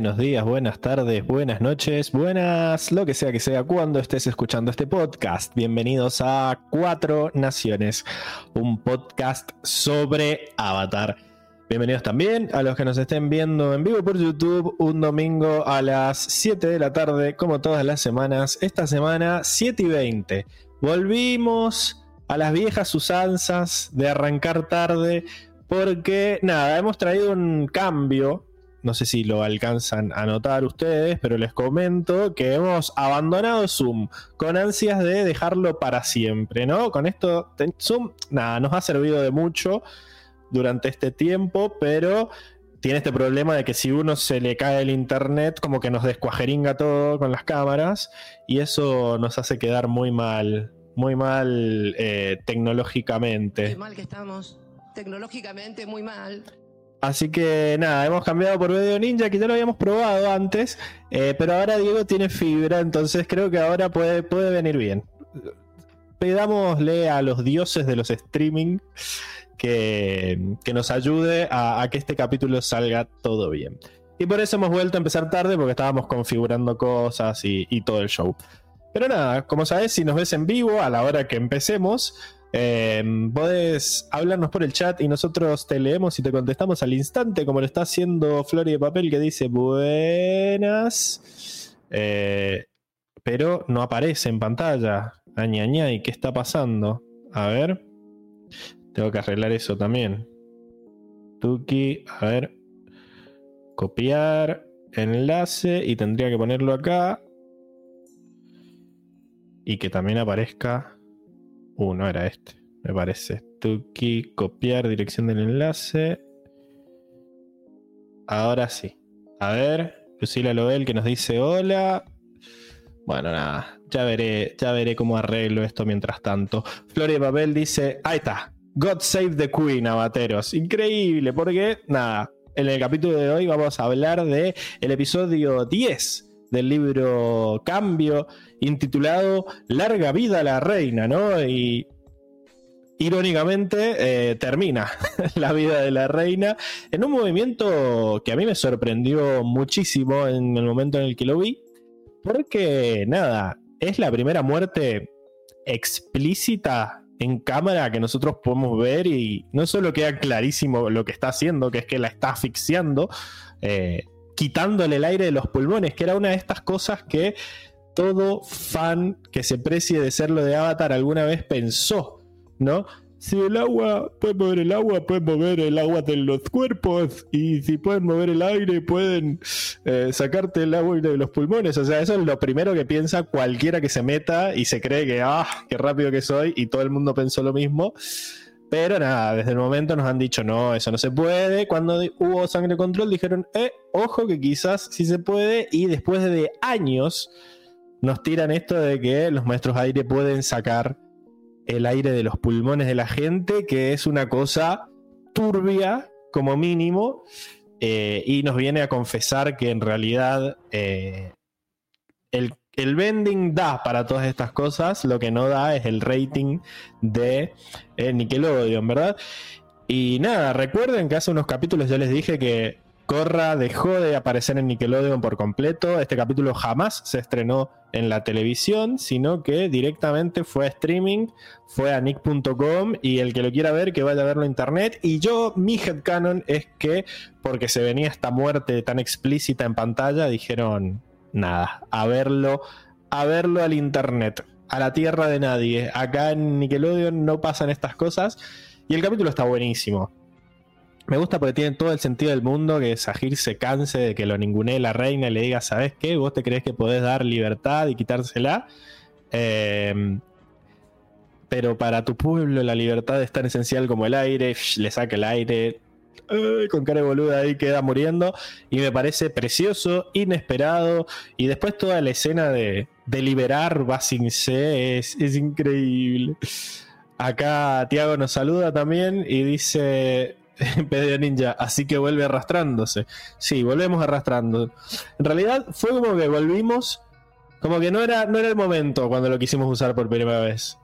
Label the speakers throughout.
Speaker 1: Buenos días, buenas tardes, buenas noches, buenas, lo que sea que sea cuando estés escuchando este podcast. Bienvenidos a Cuatro Naciones, un podcast sobre Avatar. Bienvenidos también a los que nos estén viendo en vivo por YouTube un domingo a las 7 de la tarde, como todas las semanas. Esta semana 7 y 20. Volvimos a las viejas usanzas de arrancar tarde porque nada, hemos traído un cambio no sé si lo alcanzan a notar ustedes, pero les comento que hemos abandonado Zoom con ansias de dejarlo para siempre, ¿no? Con esto, Zoom, nada, nos ha servido de mucho durante este tiempo, pero tiene este problema de que si uno se le cae el internet, como que nos descuajeringa todo con las cámaras, y eso nos hace quedar muy mal, muy mal eh, tecnológicamente.
Speaker 2: Qué mal que estamos, tecnológicamente muy mal.
Speaker 1: Así que nada, hemos cambiado por Video Ninja, que ya lo habíamos probado antes, eh, pero ahora Diego tiene fibra, entonces creo que ahora puede, puede venir bien. Pedámosle a los dioses de los streaming que, nos ayude a, que este capítulo salga todo bien. Y por eso hemos vuelto a empezar tarde, porque estábamos configurando cosas y, y todo el show. Pero nada, como sabes, si nos ves en vivo a la hora que empecemos, eh, podés hablarnos por el chat y nosotros te leemos y te contestamos al instante, como lo está haciendo Flori de Papel, que dice buenas. Eh, pero no aparece en pantalla. ¿y ¿qué está pasando? A ver. Tengo que arreglar eso también. Tuki, a ver. Copiar enlace y tendría que ponerlo acá. Y que también aparezca Uh, no era este, me parece. Tuki, copiar dirección del enlace. Ahora sí. A ver, Lucila Lobel que nos dice hola. Bueno, nada, ya veré, ya veré cómo arreglo esto mientras tanto. Floria Babel dice, ahí está, God Save the Queen, abateros. Increíble, porque nada, en el capítulo de hoy vamos a hablar de episodio 10 del libro Cambio, intitulado Larga vida a la reina, ¿no? Y irónicamente eh, termina la vida de la reina en un movimiento que a mí me sorprendió muchísimo en el momento en el que lo vi, porque nada, es la primera muerte explícita en cámara que nosotros podemos ver y no solo queda clarísimo lo que está haciendo, que es que la está asfixiando, eh, quitándole el aire de los pulmones, que era una de estas cosas que todo fan que se precie de ser lo de Avatar alguna vez pensó, ¿no? Si el agua puede mover el agua, puede mover el agua de los cuerpos. Y si pueden mover el aire, pueden eh, sacarte el agua de los pulmones. O sea, eso es lo primero que piensa cualquiera que se meta y se cree que, ah, qué rápido que soy. Y todo el mundo pensó lo mismo. Pero nada, desde el momento nos han dicho, no, eso no se puede. Cuando hubo sangre control dijeron, eh, ojo que quizás sí se puede. Y después de años nos tiran esto de que los maestros aire pueden sacar el aire de los pulmones de la gente, que es una cosa turbia como mínimo. Eh, y nos viene a confesar que en realidad eh, el el vending da para todas estas cosas, lo que no da es el rating de eh, Nickelodeon, ¿verdad? Y nada, recuerden que hace unos capítulos yo les dije que Corra dejó de aparecer en Nickelodeon por completo. Este capítulo jamás se estrenó en la televisión, sino que directamente fue a streaming, fue a nick.com y el que lo quiera ver, que vaya a verlo en internet. Y yo, mi headcanon es que, porque se venía esta muerte tan explícita en pantalla, dijeron, nada, a verlo, a verlo al internet, a la tierra de nadie. Acá en Nickelodeon no pasan estas cosas y el capítulo está buenísimo. Me gusta porque tiene todo el sentido del mundo que Sahir se canse de que lo ningunee la reina y le diga, ¿sabes qué? ¿Vos te crees que podés dar libertad y quitársela? Eh, pero para tu pueblo la libertad es tan esencial como el aire, le saca el aire, con cara de boluda ahí queda muriendo. Y me parece precioso, inesperado. Y después toda la escena de, de liberar C es, es increíble. Acá Tiago nos saluda también y dice Pedro Ninja, así que vuelve arrastrándose. Sí, volvemos arrastrando. En realidad fue como que volvimos, como que no era, no era el momento cuando lo quisimos usar por primera vez.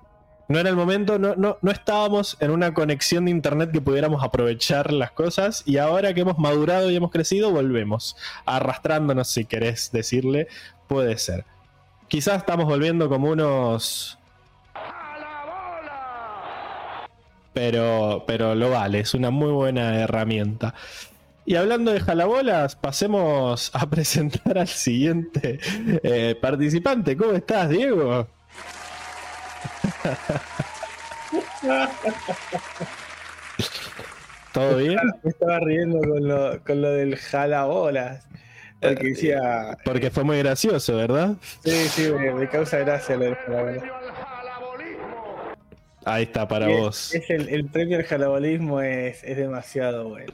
Speaker 1: no era el momento, no, no, no estábamos en una conexión de internet que pudiéramos aprovechar las cosas y ahora que hemos madurado y hemos crecido, volvemos, arrastrándonos si querés decirle, puede ser. Quizás estamos volviendo como unos... Pero, pero lo vale, es una muy buena herramienta. Y hablando de jalabolas, pasemos a presentar al siguiente eh, participante. ¿Cómo estás, Diego? ¿Todo bien?
Speaker 3: Me estaba riendo con lo, con lo del jalabolas. Porque decía.
Speaker 1: Porque fue muy gracioso, ¿verdad?
Speaker 3: Sí, sí, me, me causa gracia lo del jalabolas.
Speaker 1: Ahí está para
Speaker 3: Es-
Speaker 1: vos.
Speaker 3: Es el, el premio al jalabolismo es, es demasiado bueno.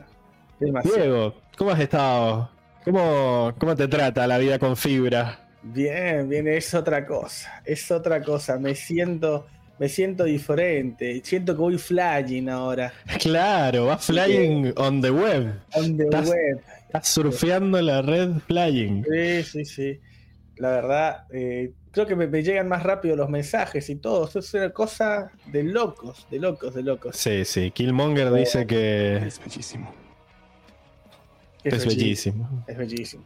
Speaker 3: Demasiado.
Speaker 1: Diego, ¿cómo has estado? ¿Cómo, ¿Cómo te trata la vida con fibra?
Speaker 3: Bien, bien, es otra cosa. Es otra cosa. Me siento, me siento diferente. Siento que voy flying ahora.
Speaker 1: Claro, vas flying on the web.
Speaker 3: On the
Speaker 1: Estás-
Speaker 3: web.
Speaker 1: Estás surfeando la red flying.
Speaker 3: Sí, sí, sí. La verdad, eh, creo que me, me llegan más rápido los mensajes y todo. Eso es una cosa de locos, de locos, de locos.
Speaker 1: Sí, sí. Killmonger dice que
Speaker 4: Es bellísimo.
Speaker 1: es bellísimo.
Speaker 3: Es bellísimo.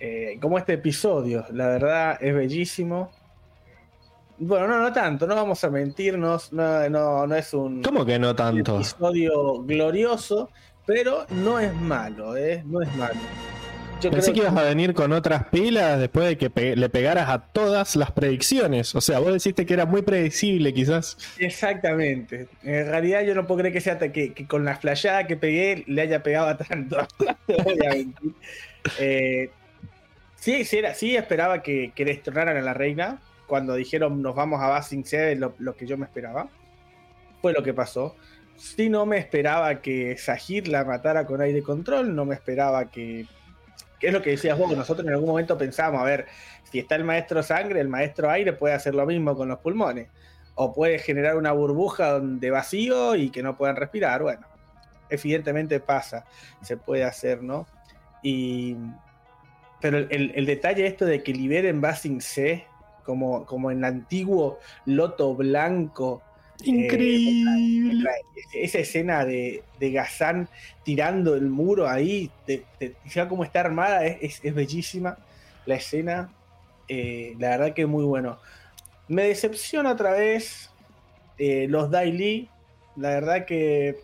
Speaker 3: Eh, como este episodio, la verdad es bellísimo. Bueno, no, no tanto, no vamos a mentirnos, no, no, no es un
Speaker 1: ¿Cómo que no tanto?
Speaker 3: episodio glorioso, pero no es malo, ¿eh? No es malo. Yo
Speaker 1: Pensé que ibas a venir con otras pilas después de que pe- le pegaras a todas las predicciones. O sea, vos deciste que era muy predecible, quizás.
Speaker 3: Exactamente. En realidad yo no puedo creer que sea que, que con la flayada que pegué le haya pegado a tanto. Eh, sí, sí, era, sí esperaba que, que destronaran a la reina. Cuando dijeron nos vamos a Basing Sede, lo, lo que yo me esperaba. Fue lo que pasó. Sí, no me esperaba que Sahir la matara con aire control. No me esperaba que. Que es lo que decías vos, nosotros en algún momento pensábamos, a ver, si está el maestro sangre, el maestro aire puede hacer lo mismo con los pulmones o puede generar una burbuja de vacío y que no puedan respirar. Bueno, evidentemente pasa, se puede hacer, ¿no? Y, pero el detalle esto de que liberen Basing C, como, como en el antiguo Loto Blanco,
Speaker 1: Increíble.
Speaker 3: esa escena de, de Gazán tirando el muro ahí, ya como está armada, es, es- es bellísima la escena. eh, la verdad que es muy bueno. Me decepciona otra vez eh, los Daily. La verdad que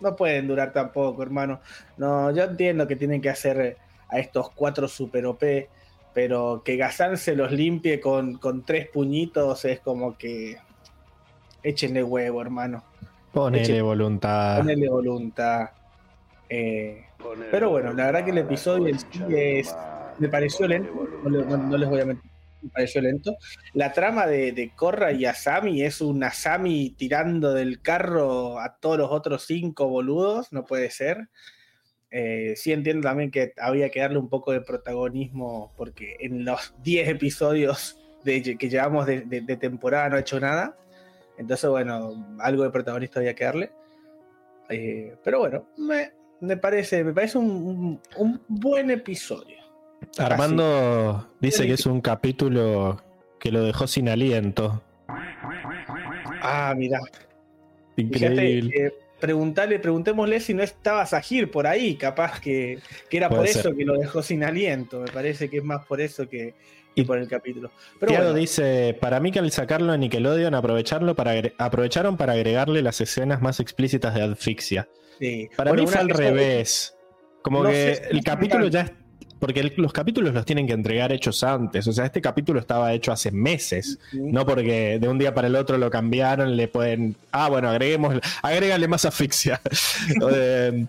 Speaker 3: no pueden durar tampoco, hermano. No, yo entiendo que tienen que hacer a estos cuatro super OP, pero que Gazán se los limpie con, con tres puñitos es como que échenle huevo, hermano.
Speaker 1: Ponele voluntad.
Speaker 3: Ponerle voluntad. Eh, pero bueno, la verdad que el episodio en sí es, me pareció lento, no, le- no- no les voy a mentir, me pareció lento. La trama de, de Korra y Asami es un Asami tirando del carro a todos los otros cinco boludos, no puede ser. Eh, sí entiendo también que había que darle un poco de protagonismo porque en los 10 episodios de, que llevamos de, de- de temporada no ha hecho nada. Entonces, bueno, algo de protagonista había que darle. Eh, pero bueno, me, me parece, me parece un, un- un buen episodio.
Speaker 1: Armando dice que es un capítulo que lo dejó sin aliento.
Speaker 3: Ah, mira.
Speaker 1: Increíble.
Speaker 3: Fíjate, eh, preguntarle, preguntémosle si no estaba Sahir por ahí, capaz que, que era
Speaker 1: Puede
Speaker 3: por
Speaker 1: ser.
Speaker 3: eso que lo dejó sin aliento. Me parece que es más por eso que
Speaker 1: Y-
Speaker 3: por el capítulo. Pero
Speaker 1: Tiago
Speaker 3: bueno,
Speaker 1: dice, para mí que al sacarlo a Nickelodeon aprovecharlo para aprovecharon para agregarle las escenas más explícitas de asfixia.
Speaker 3: sí.
Speaker 1: Para
Speaker 3: Bueno,
Speaker 1: mí fue al revés. Como
Speaker 3: No
Speaker 1: que el capítulo ya. Porque el- los capítulos los tienen que entregar hechos antes. O sea, este capítulo estaba hecho hace meses. No porque de un día para el otro lo cambiaron, le pueden... Ah, bueno, agreguemos... Agrégale más asfixia. Eh,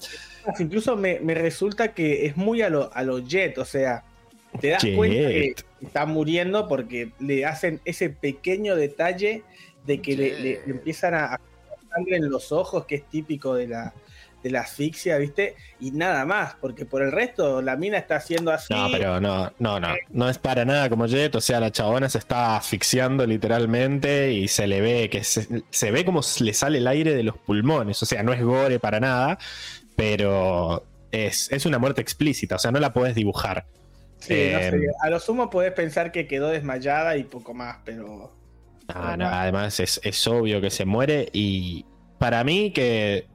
Speaker 3: Incluso me, me resulta que es muy a lo, a lo Jet, o sea, te das
Speaker 1: Jet.
Speaker 3: cuenta que está muriendo porque le hacen ese pequeño detalle de que le, le- le empiezan a, a sangre en los ojos, que es típico de la, de la asfixia, ¿viste? Y nada más, porque por el resto la mina está haciendo así.
Speaker 1: No, pero no, no, no. No es para nada como Jet. O sea, la chabona se está asfixiando literalmente y se le ve que se, se ve como le sale el aire de los pulmones. O sea, no es gore para nada, pero es, es una muerte explícita. O sea, no la puedes dibujar.
Speaker 3: Sí, no
Speaker 1: eh,
Speaker 3: sé, a lo sumo podés pensar que quedó desmayada y poco más, pero
Speaker 1: Ah, no, además es, es obvio que se muere y para mí que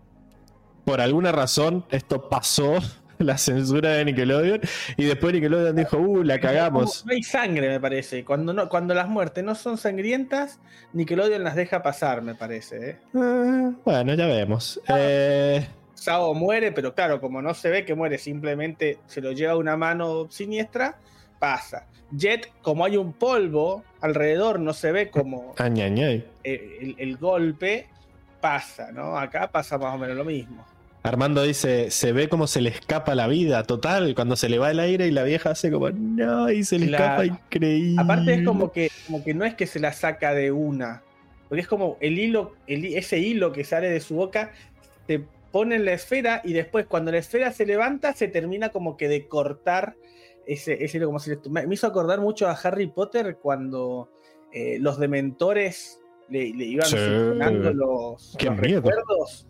Speaker 1: por alguna razón esto pasó la censura de Nickelodeon y después Nickelodeon dijo, uh, la cagamos.
Speaker 3: No hay sangre, me parece. Cuando, no, cuando las muertes no son sangrientas, Nickelodeon las deja pasar, me parece. ¿eh?
Speaker 1: Ah, bueno, ya vemos. Eh...
Speaker 3: Sao muere, pero claro, como no se ve que muere, simplemente se lo lleva una mano siniestra, pasa. Jet, como hay un polvo alrededor, no se ve como
Speaker 1: el,
Speaker 3: el, golpe, pasa, ¿no? Acá pasa más o menos lo mismo.
Speaker 1: Armando dice, se ve como se le escapa la vida, total, cuando se le va el aire y la vieja hace como, no, y se le escapa increíble.
Speaker 3: Aparte es como que, como que no es que se la saca de una, porque es como el hilo, ese hilo que sale de su boca, se pone en la esfera y después cuando la esfera se levanta se termina como que de cortar ese, ese como si me, hizo acordar mucho a Harry Potter cuando eh, los dementores le, iban sí. los, los recuerdos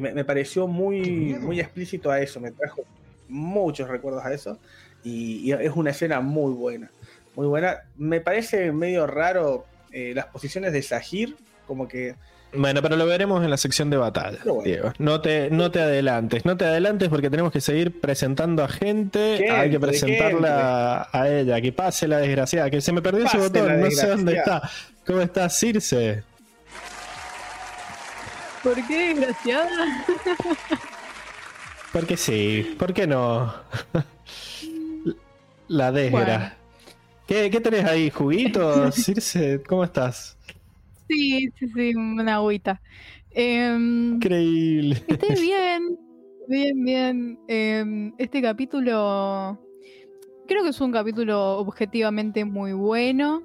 Speaker 3: me, pareció muy, muy explícito a eso, me trajo muchos recuerdos a eso y, es una escena muy buena, muy buena. Me parece medio raro eh, las posiciones de Sahir, como que...
Speaker 1: Bueno, pero lo veremos en la sección de batalla, Diego. No te, no te adelantes, no te adelantes porque tenemos que seguir presentando a gente. Hay que presentarla a ella, que pase la desgraciada, que se me perdió ese botón, no sé dónde está. ¿Cómo está Circe?
Speaker 4: ¿Por qué, desgraciada?
Speaker 1: Porque sí, ¿por qué no? La desgra. ¿Qué, ¿Qué, tenés ahí? ¿Juguitos? Circe, ¿cómo estás?
Speaker 4: Sí, sí, sí, una agüita. Em,
Speaker 1: Increíble.
Speaker 4: Estoy bien, bien, bien. Em, este capítulo creo que es un capítulo objetivamente muy bueno.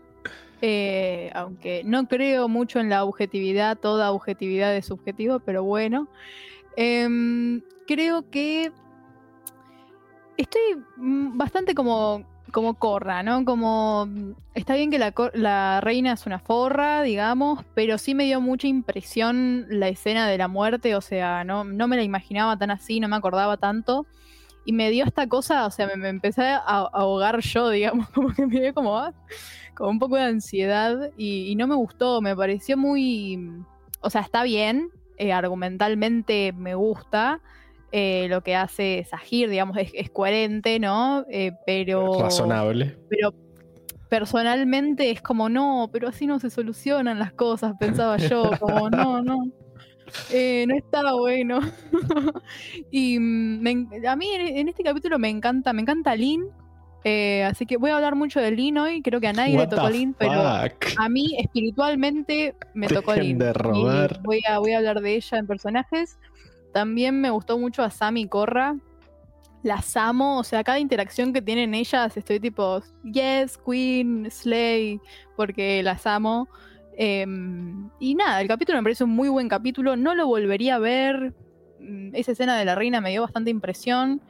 Speaker 4: Eh, aunque no creo mucho en la objetividad, toda objetividad es subjetivo, pero bueno. Em, creo que estoy mm, bastante como, como corra, ¿no? Como está bien que la, reina es una forra, digamos, pero sí me dio mucha impresión la escena de la muerte, o sea, no, no me la imaginaba tan así, no me acordaba tanto. Y me dio esta cosa, o sea, me, empecé a, ahogar yo, digamos, como que me dio como, ah, con un poco de ansiedad y, no me gustó, me pareció muy, o sea, está bien, eh, argumentalmente me gusta. Eh, lo que hace Sahir, digamos, es, coherente, ¿no? Eh, pero.
Speaker 1: Razonable.
Speaker 4: Pero personalmente es como, no, pero así no se solucionan las cosas, pensaba yo, como, no, no. no está bueno. y mm, a mí en, en, este capítulo me encanta, me encanta Lynn, eh, así que voy a hablar mucho de Lin hoy. Creo que a nadie le tocó Lin, pero a mí espiritualmente me tocó Lin. Voy a, voy a hablar de ella en personajes. También me gustó mucho a Sammy y Corra. Las amo, o sea, cada interacción que tienen ellas estoy tipo, yes, Queen, Slay, porque las amo. Em, y nada, el capítulo me parece un muy buen capítulo. No lo volvería a ver. Mm, esa escena de la reina me dio bastante impresión.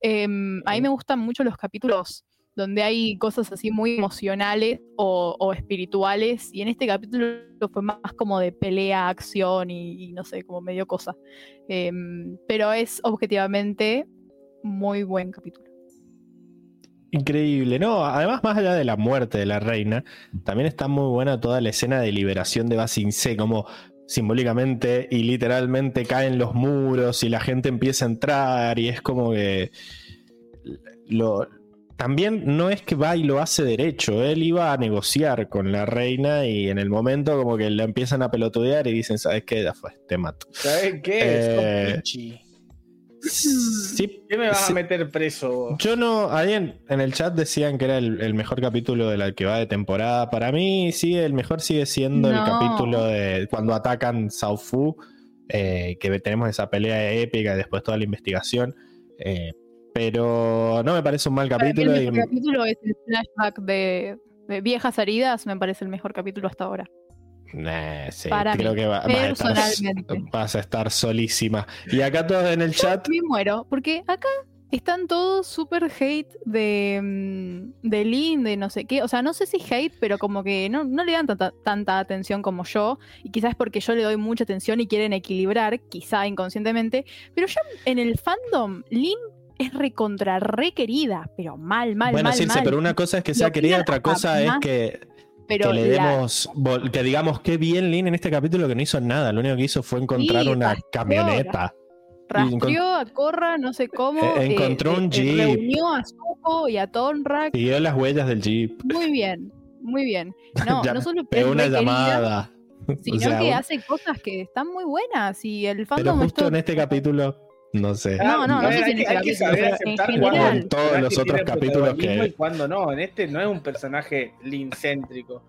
Speaker 4: Em, a mí me gustan mucho los capítulos donde hay cosas así muy emocionales o, espirituales, y en este capítulo fue más como de pelea, acción y, no sé, como medio cosa. Em, pero es objetivamente muy buen capítulo.
Speaker 1: Increíble, ¿no? Además, más allá de la muerte de la reina, también está muy buena toda la escena de liberación de C, como simbólicamente y literalmente caen los muros y la gente empieza a entrar y es como que lo, también no es que va y lo hace derecho, él iba a negociar con la reina y en el momento como que le empiezan a pelotudear y dicen, ¿sabes qué? Ya fue, te mato.
Speaker 3: ¿Sabes qué? Eh, Sí, ¿Qué me vas a meter preso?
Speaker 1: Yo no, ahí en, el chat decían que era el, mejor capítulo de la que va de temporada. Para mí, sí, el mejor sigue siendo el capítulo de cuando atacan Sao Fu, eh, que tenemos esa pelea épica y después toda la investigación. Eh, pero no me parece un mal capítulo.
Speaker 4: El capítulo es el flashback de viejas heridas, me parece el mejor capítulo hasta ahora
Speaker 1: sí, creo que va, vas, a estar, solísima. Y acá todos en el chat.
Speaker 4: Me muero, porque acá están todos súper hate de, mm, de Lynn, de no sé qué. O sea, no sé si hate, pero como que no, le dan tanta, atención como yo. Y quizás es porque yo le doy mucha atención y quieren equilibrar, quizá inconscientemente. Pero ya en el fandom, Lynn es recontra requerida, pero mal, mal,
Speaker 1: bueno,
Speaker 4: mal.
Speaker 1: Bueno, sí, pero una cosa es que sea querida, otra cosa es que
Speaker 4: pero
Speaker 1: que le demos, que digamos que bien Lin en este capítulo que no hizo nada, lo único que hizo fue encontrar
Speaker 4: Sí,
Speaker 1: una
Speaker 4: rastreó,
Speaker 1: camioneta.
Speaker 4: rastreó a Korra, no sé cómo.
Speaker 1: Eh, encontró un jeep.
Speaker 4: Reunió a Zuko y a Tonrak.
Speaker 1: Siguió las huellas del jeep.
Speaker 4: Muy bien, muy bien. No,
Speaker 1: Ya-
Speaker 4: no solo
Speaker 1: Pegó una llamada.
Speaker 4: sino
Speaker 1: O sea,
Speaker 4: que hace cosas que están muy buenas y el
Speaker 1: Pero
Speaker 4: fandom
Speaker 1: justo
Speaker 4: esto-
Speaker 1: en este capítulo, no sé.
Speaker 4: No, no, no
Speaker 3: A
Speaker 4: sé si
Speaker 3: hay que- hay que
Speaker 4: capítulo,
Speaker 3: saber aceptar
Speaker 1: En todos los otros capítulos que-
Speaker 3: Y cuando no, en este no es un personaje lincéntrico.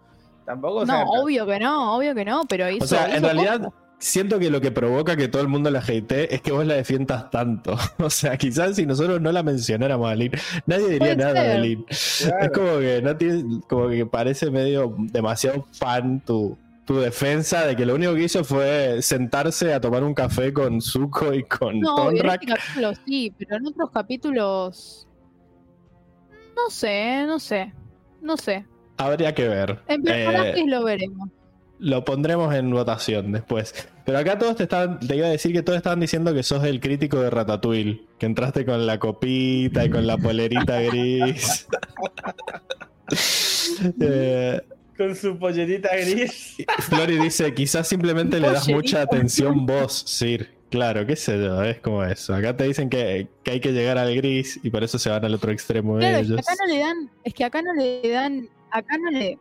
Speaker 3: Tampoco,
Speaker 4: No, obvio que no, obvio que no, pero hizo.
Speaker 1: O sea, en realidad
Speaker 4: cosas.
Speaker 1: siento que lo que provoca que todo el mundo la hatee es que vos la defiendas tanto. O sea, quizás si nosotros no la mencionáramos a Lin, nadie diría
Speaker 4: Puede
Speaker 1: nada de
Speaker 4: ser.
Speaker 1: Lin.
Speaker 3: claro.
Speaker 1: Es como que no tiene, como que parece medio demasiado fan tu, tu defensa de que lo único que hizo fue sentarse a tomar un café con Zuko y con
Speaker 4: No, en
Speaker 1: Tonrak.
Speaker 4: este capítulo sí, pero en otros capítulos. No sé, no sé. No sé.
Speaker 1: Habría que ver.
Speaker 4: En
Speaker 1: Eh,
Speaker 4: personajes lo veremos.
Speaker 1: Lo pondremos en votación después. Pero acá todos te estaban, te iba a decir que todos estaban diciendo que sos el crítico de Ratatouille, que entraste con la copita y con la polerita gris. Eh,
Speaker 3: Con su pollerita gris.
Speaker 1: Flori dice, quizás simplemente le das mucha atención vos, Sir. Claro, qué sé yo, es como eso. Acá te dicen que, que hay que llegar al gris y por eso se van al otro extremo
Speaker 4: Claro, es que
Speaker 1: ellos.
Speaker 4: acá no le dan. Es que acá no le dan. Acá no le.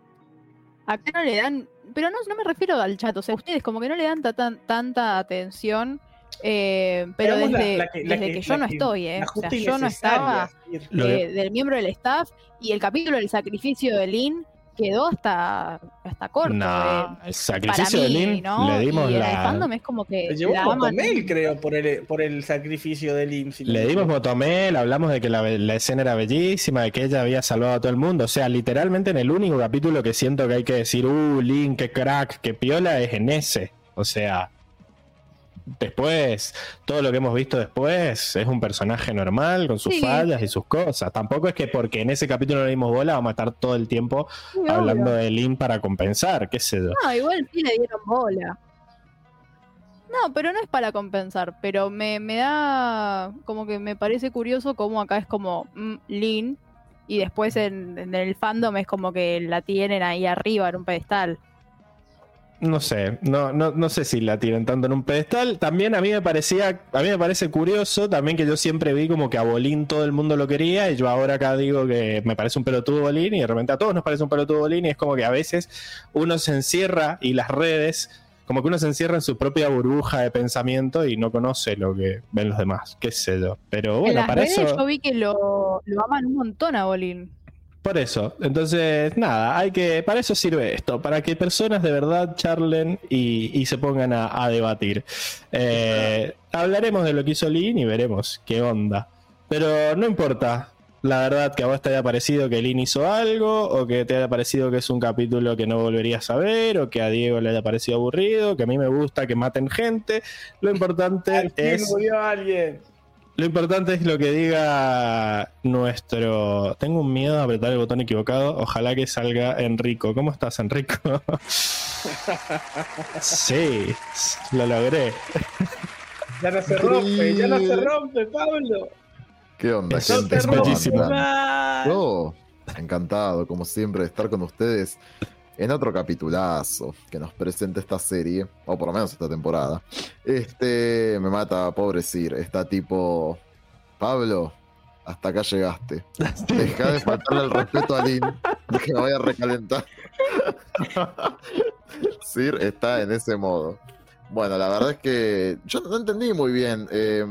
Speaker 4: Acá no le dan. Pero no, no me refiero al chat, o sea, ustedes como que no le dan ta- tan- tanta atención. eh, pero desde,
Speaker 3: la que-
Speaker 4: desde
Speaker 3: que-
Speaker 4: que, yo no
Speaker 3: que-
Speaker 4: estoy, ¿eh? O sea, yo no estaba del miembro del staff y el capítulo del sacrificio de Lin quedó hasta, hasta corto.
Speaker 1: No,
Speaker 4: eh,
Speaker 1: el
Speaker 4: para
Speaker 1: sacrificio
Speaker 4: mí,
Speaker 1: de Lin
Speaker 4: ¿no?
Speaker 1: le dimos
Speaker 4: y el
Speaker 1: la.
Speaker 4: fandom es como que
Speaker 3: Le llevó un motomel, creo, por el, por el sacrificio de Lim. si no
Speaker 1: Le dimos motomel, hablamos de que la, la escena era bellísima, de que ella había salvado a todo el mundo. O sea, literalmente en el único capítulo que siento que hay que decir, uh, Link, qué crack, qué piola, es en ese. O sea, después, todo lo que hemos visto después es un personaje normal, con sus
Speaker 4: Sí.
Speaker 1: fallas y sus cosas. Tampoco es que porque en ese capítulo no le dimos bola, vamos a estar todo el tiempo hablando de Link para compensar, qué sé yo.
Speaker 4: No, igual sí le dieron bola. No, pero no es para compensar, pero me, me da como que me parece curioso cómo acá es como mm, Lin y después en, en el fandom es como que la tienen ahí arriba en un pedestal.
Speaker 1: No sé, no, no, no sé si la tienen tanto en un pedestal. También a mí me parecía, a mí me parece curioso también que yo siempre vi como que a Bolín todo el mundo lo quería y yo ahora acá digo que me parece un pelotudo Bolín y de repente a todos nos parece un pelotudo Bolín y es como que a veces uno se encierra y las redes, como que uno se encierra en su propia burbuja de pensamiento y no conoce lo que ven los demás, qué sé yo. Pero
Speaker 4: en
Speaker 1: bueno,
Speaker 4: las
Speaker 1: para
Speaker 4: redes
Speaker 1: eso...
Speaker 4: yo vi que lo, lo aman un montón a Bolín.
Speaker 1: Por eso, entonces, nada, hay que, para eso sirve esto, para que personas de verdad charlen y, y se pongan a, a debatir. Eh, hablaremos de lo que hizo Lin y veremos qué onda. Pero no importa, la verdad, que a vos te haya parecido que Lin hizo algo, o que te haya parecido que es un capítulo que no volverías a ver, o que a Diego le haya parecido aburrido, que a mí me gusta que maten gente. Lo importante
Speaker 3: Al fin
Speaker 1: es
Speaker 3: murió alguien.
Speaker 1: Lo importante es lo que diga nuestro. Tengo un miedo a apretar el botón equivocado. Ojalá que salga Enrico. ¿Cómo estás, Enrico? sí, lo logré.
Speaker 3: Ya no se rompe, ya no se rompe, Pablo.
Speaker 5: ¿Qué onda,
Speaker 1: Es-
Speaker 5: gente?
Speaker 1: es
Speaker 5: ¿Cómo
Speaker 1: bellísimo.
Speaker 5: encantado, como siempre, de estar con ustedes en otro capitulazo que nos presenta esta serie, o por lo menos esta temporada. Este me mata, pobre Sir, está tipo. Pablo, hasta acá llegaste. Deja de faltarle el respeto a Lin, que me vaya a recalentar. Sir está en ese modo. Bueno, la verdad es que yo no entendí muy bien. eh,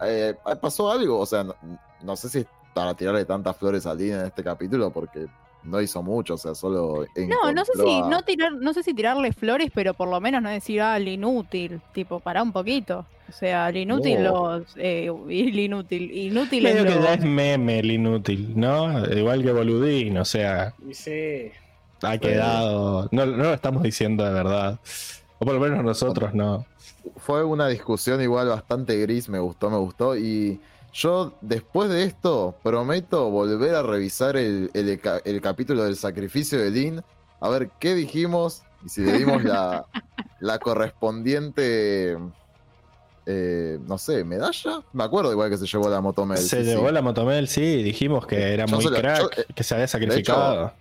Speaker 5: eh, ¿Pasó algo? O sea, no, no sé si para tirarle tantas flores a Lin en este capítulo, porque no hizo mucho, o sea, solo.
Speaker 4: No, no sé si
Speaker 5: a-
Speaker 4: no tirar, no sé si tirarle flores, pero por lo menos no decir ah, el inútil, tipo, para un poquito. O sea, el inútil
Speaker 5: No.
Speaker 4: los eh, el inútil, inútil es
Speaker 1: Medio que
Speaker 4: lo-
Speaker 1: ya es meme el inútil, ¿no? Igual que Boludín, o sea,
Speaker 3: sí.
Speaker 1: ha quedado. No, no lo estamos diciendo de verdad. O por lo menos nosotros no.
Speaker 5: Fue una discusión igual bastante gris, me gustó, me gustó. Y yo, después de esto, prometo volver a revisar el, el el capítulo del sacrificio de Lin, a ver qué dijimos y si le dimos la, la correspondiente. eh, no sé, medalla. Me acuerdo igual que se llevó la motomel.
Speaker 1: Se
Speaker 5: sí,
Speaker 1: llevó
Speaker 5: sí.
Speaker 1: la motomel, sí, dijimos que era
Speaker 5: Yo
Speaker 1: muy crack,
Speaker 5: yo, eh,
Speaker 1: que se había sacrificado.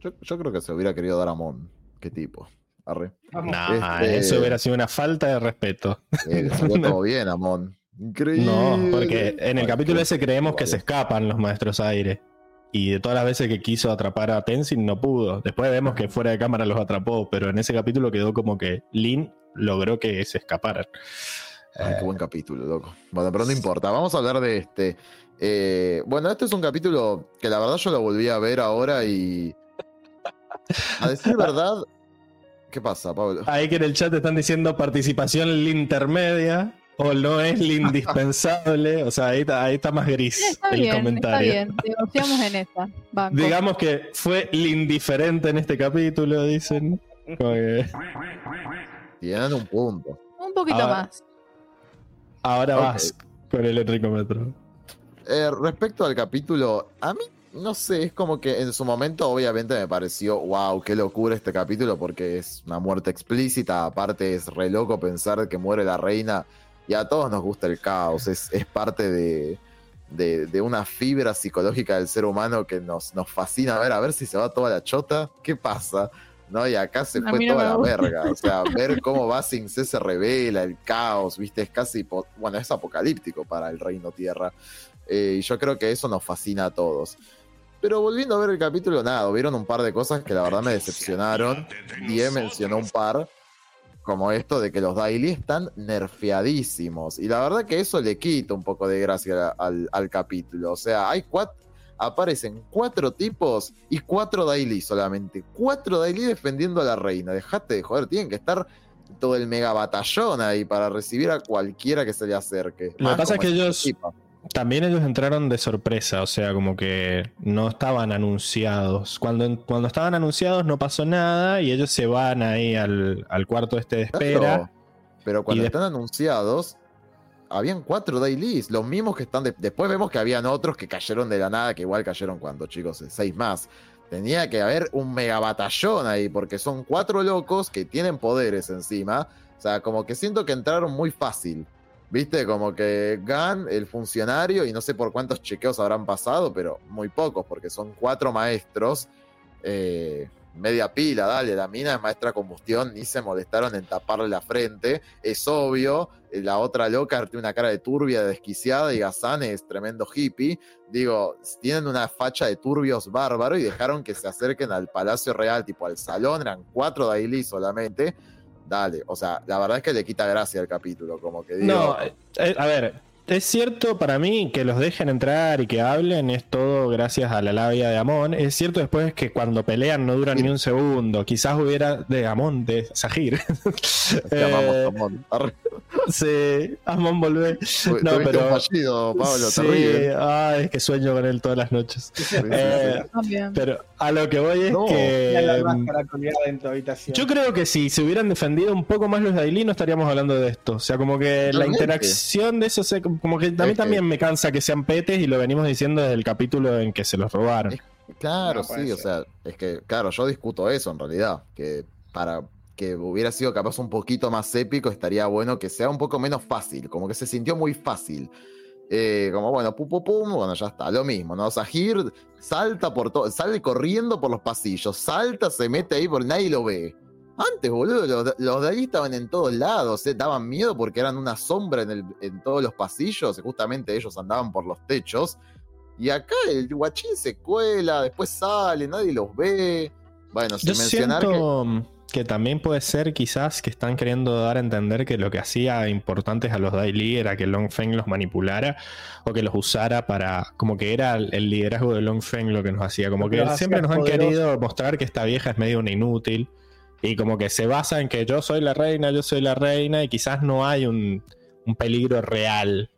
Speaker 5: Yo, yo creo que se hubiera querido dar a Mon. ¿Qué tipo? Arre. Este-
Speaker 1: eso hubiera sido una falta de respeto.
Speaker 5: Eh, todo bien a Mon. Increíble.
Speaker 1: No, porque en el
Speaker 5: Ay,
Speaker 1: capítulo ese creemos que se escapan los maestros aire. Y de todas las veces que quiso atrapar a Tenzin no pudo. Después vemos que fuera de cámara los atrapó, pero en ese capítulo quedó como que Lin logró que se escaparan.
Speaker 5: Ay, qué buen capítulo, loco. Bueno, pero no importa. Vamos a hablar de este. Eh, bueno, este es un capítulo que la verdad yo lo volví a ver ahora y. A decir verdad. ¿Qué pasa, Pablo?
Speaker 1: Ahí que en el chat están diciendo participación intermedia o no es indispensable. O sea, ahí está, ahí está más gris
Speaker 4: Está
Speaker 1: el
Speaker 4: bien, está
Speaker 1: comentario.
Speaker 4: bien. Negociamos en esta. Banco.
Speaker 1: Digamos que fue el indiferente en este capítulo, dicen. Que
Speaker 5: Tienen un punto.
Speaker 4: Un poquito
Speaker 1: Ahora-
Speaker 4: más.
Speaker 1: ahora vas con el enricómetro.
Speaker 5: Eh, respecto al capítulo, a mí, no sé, es como que en su momento obviamente me pareció, wow, qué locura este capítulo porque es una muerte explícita, aparte es re loco pensar que muere la reina y a todos nos gusta el caos, es, es parte de, de, de una fibra psicológica del ser humano que nos, nos fascina ver, a ver si se va toda la chota, ¿qué pasa? ¿No? Y acá se
Speaker 4: A
Speaker 5: fue
Speaker 4: no
Speaker 5: toda la verga, o sea, ver cómo Basing C se revela, el caos, viste, es casi, bueno, es apocalíptico para el reino tierra. Eh, y yo creo que eso nos fascina a todos. Pero volviendo a ver el capítulo, nada, hubieron un par de cosas que la verdad me decepcionaron. Die mencionó un par, como esto de que los Daily están nerfeadísimos. Y la verdad que eso le quita un poco de gracia al, al capítulo. O sea, hay cuatro, aparecen cuatro tipos y cuatro Daily solamente. Cuatro Daily defendiendo a la reina. Dejate de joder, tienen que estar todo el mega batallón ahí para recibir a cualquiera que se le acerque.
Speaker 1: Lo que pasa es que ellos-. También ellos entraron de sorpresa, o sea, como que no estaban anunciados. Cuando, cuando estaban anunciados no pasó nada y ellos se van ahí al, al cuarto este de espera.
Speaker 5: Claro, pero cuando están anunciados, habían cuatro dailies, los mismos que están. de- Después vemos que habían otros que cayeron de la nada, que igual cayeron cuando, chicos, seis más. Tenía que haber un mega batallón ahí, porque son cuatro locos que tienen poderes encima. O sea, como que siento que entraron muy fácil. ¿Viste? Como que Gan, el funcionario, y no sé por cuántos chequeos habrán pasado, pero muy pocos, porque son cuatro maestros. eh, media pila, dale, la mina es maestra de combustión, ni se molestaron en taparle la frente, es obvio, eh, la otra loca tiene una cara de turbia, desquiciada, y Gazan es tremendo hippie, digo, tienen una facha de turbios bárbaros y dejaron que se acerquen al Palacio Real, tipo al salón, eran cuatro Daily solamente, dale, o sea, la verdad es que le quita gracia al capítulo, como que digo,
Speaker 1: No, eh, a ver, es cierto para mí que los dejen entrar y que hablen, es todo gracias a la labia de Amon. Es cierto después que cuando pelean no duran
Speaker 5: Sí.
Speaker 1: ni un segundo. Quizás hubiera de Amon, de Sahir.
Speaker 5: te amamos,
Speaker 1: Eh.
Speaker 5: Arre,
Speaker 1: sí, Amon volvé. no, pero-
Speaker 5: un fallido, Pablo,
Speaker 1: sí,
Speaker 5: terrible.
Speaker 1: ay, es que sueño con él todas las noches.
Speaker 5: Sí, sí, sí.
Speaker 1: Eh, pero a lo que voy es
Speaker 5: No,
Speaker 1: que.
Speaker 3: máscara colgada en tu habitación.
Speaker 1: Yo creo que si se hubieran defendido un poco más los Daily no estaríamos hablando de esto. O sea, como que la interacción de eso, o como que a mí
Speaker 5: Es que-
Speaker 1: también me cansa que sean petes y lo venimos diciendo desde el capítulo en que se los robaron.
Speaker 5: Es- Claro,
Speaker 3: No,
Speaker 5: sí, o sea, es que, claro, yo discuto eso en realidad, que para que hubiera sido capaz un poquito más épico, estaría bueno que sea un poco menos fácil, como que se sintió muy fácil. Eh, como bueno, pum, pum, pum, bueno, ya está, lo mismo, ¿no? Sahir salta por todo, sale corriendo por los pasillos, salta, se mete ahí por nadie lo ve. Antes, boludo, los, los de ahí estaban en todos lados, eh, daban miedo porque eran una sombra en, el- en todos los pasillos, y justamente ellos andaban por los techos. Y acá el guachín se cuela, después sale, nadie los ve. Bueno, sin
Speaker 1: Yo
Speaker 5: mencionar que.
Speaker 1: siento que... también puede ser quizás que están queriendo dar a entender que lo que hacía importantes a los Daily era que Long Feng los manipulara o que los usara para. como que era el liderazgo de Long Feng lo que nos hacía. Como que siempre nos han querido mostrar que esta vieja es medio una inútil. Y como que se basa en que yo soy la reina, yo soy la reina, y quizás no hay un, un peligro real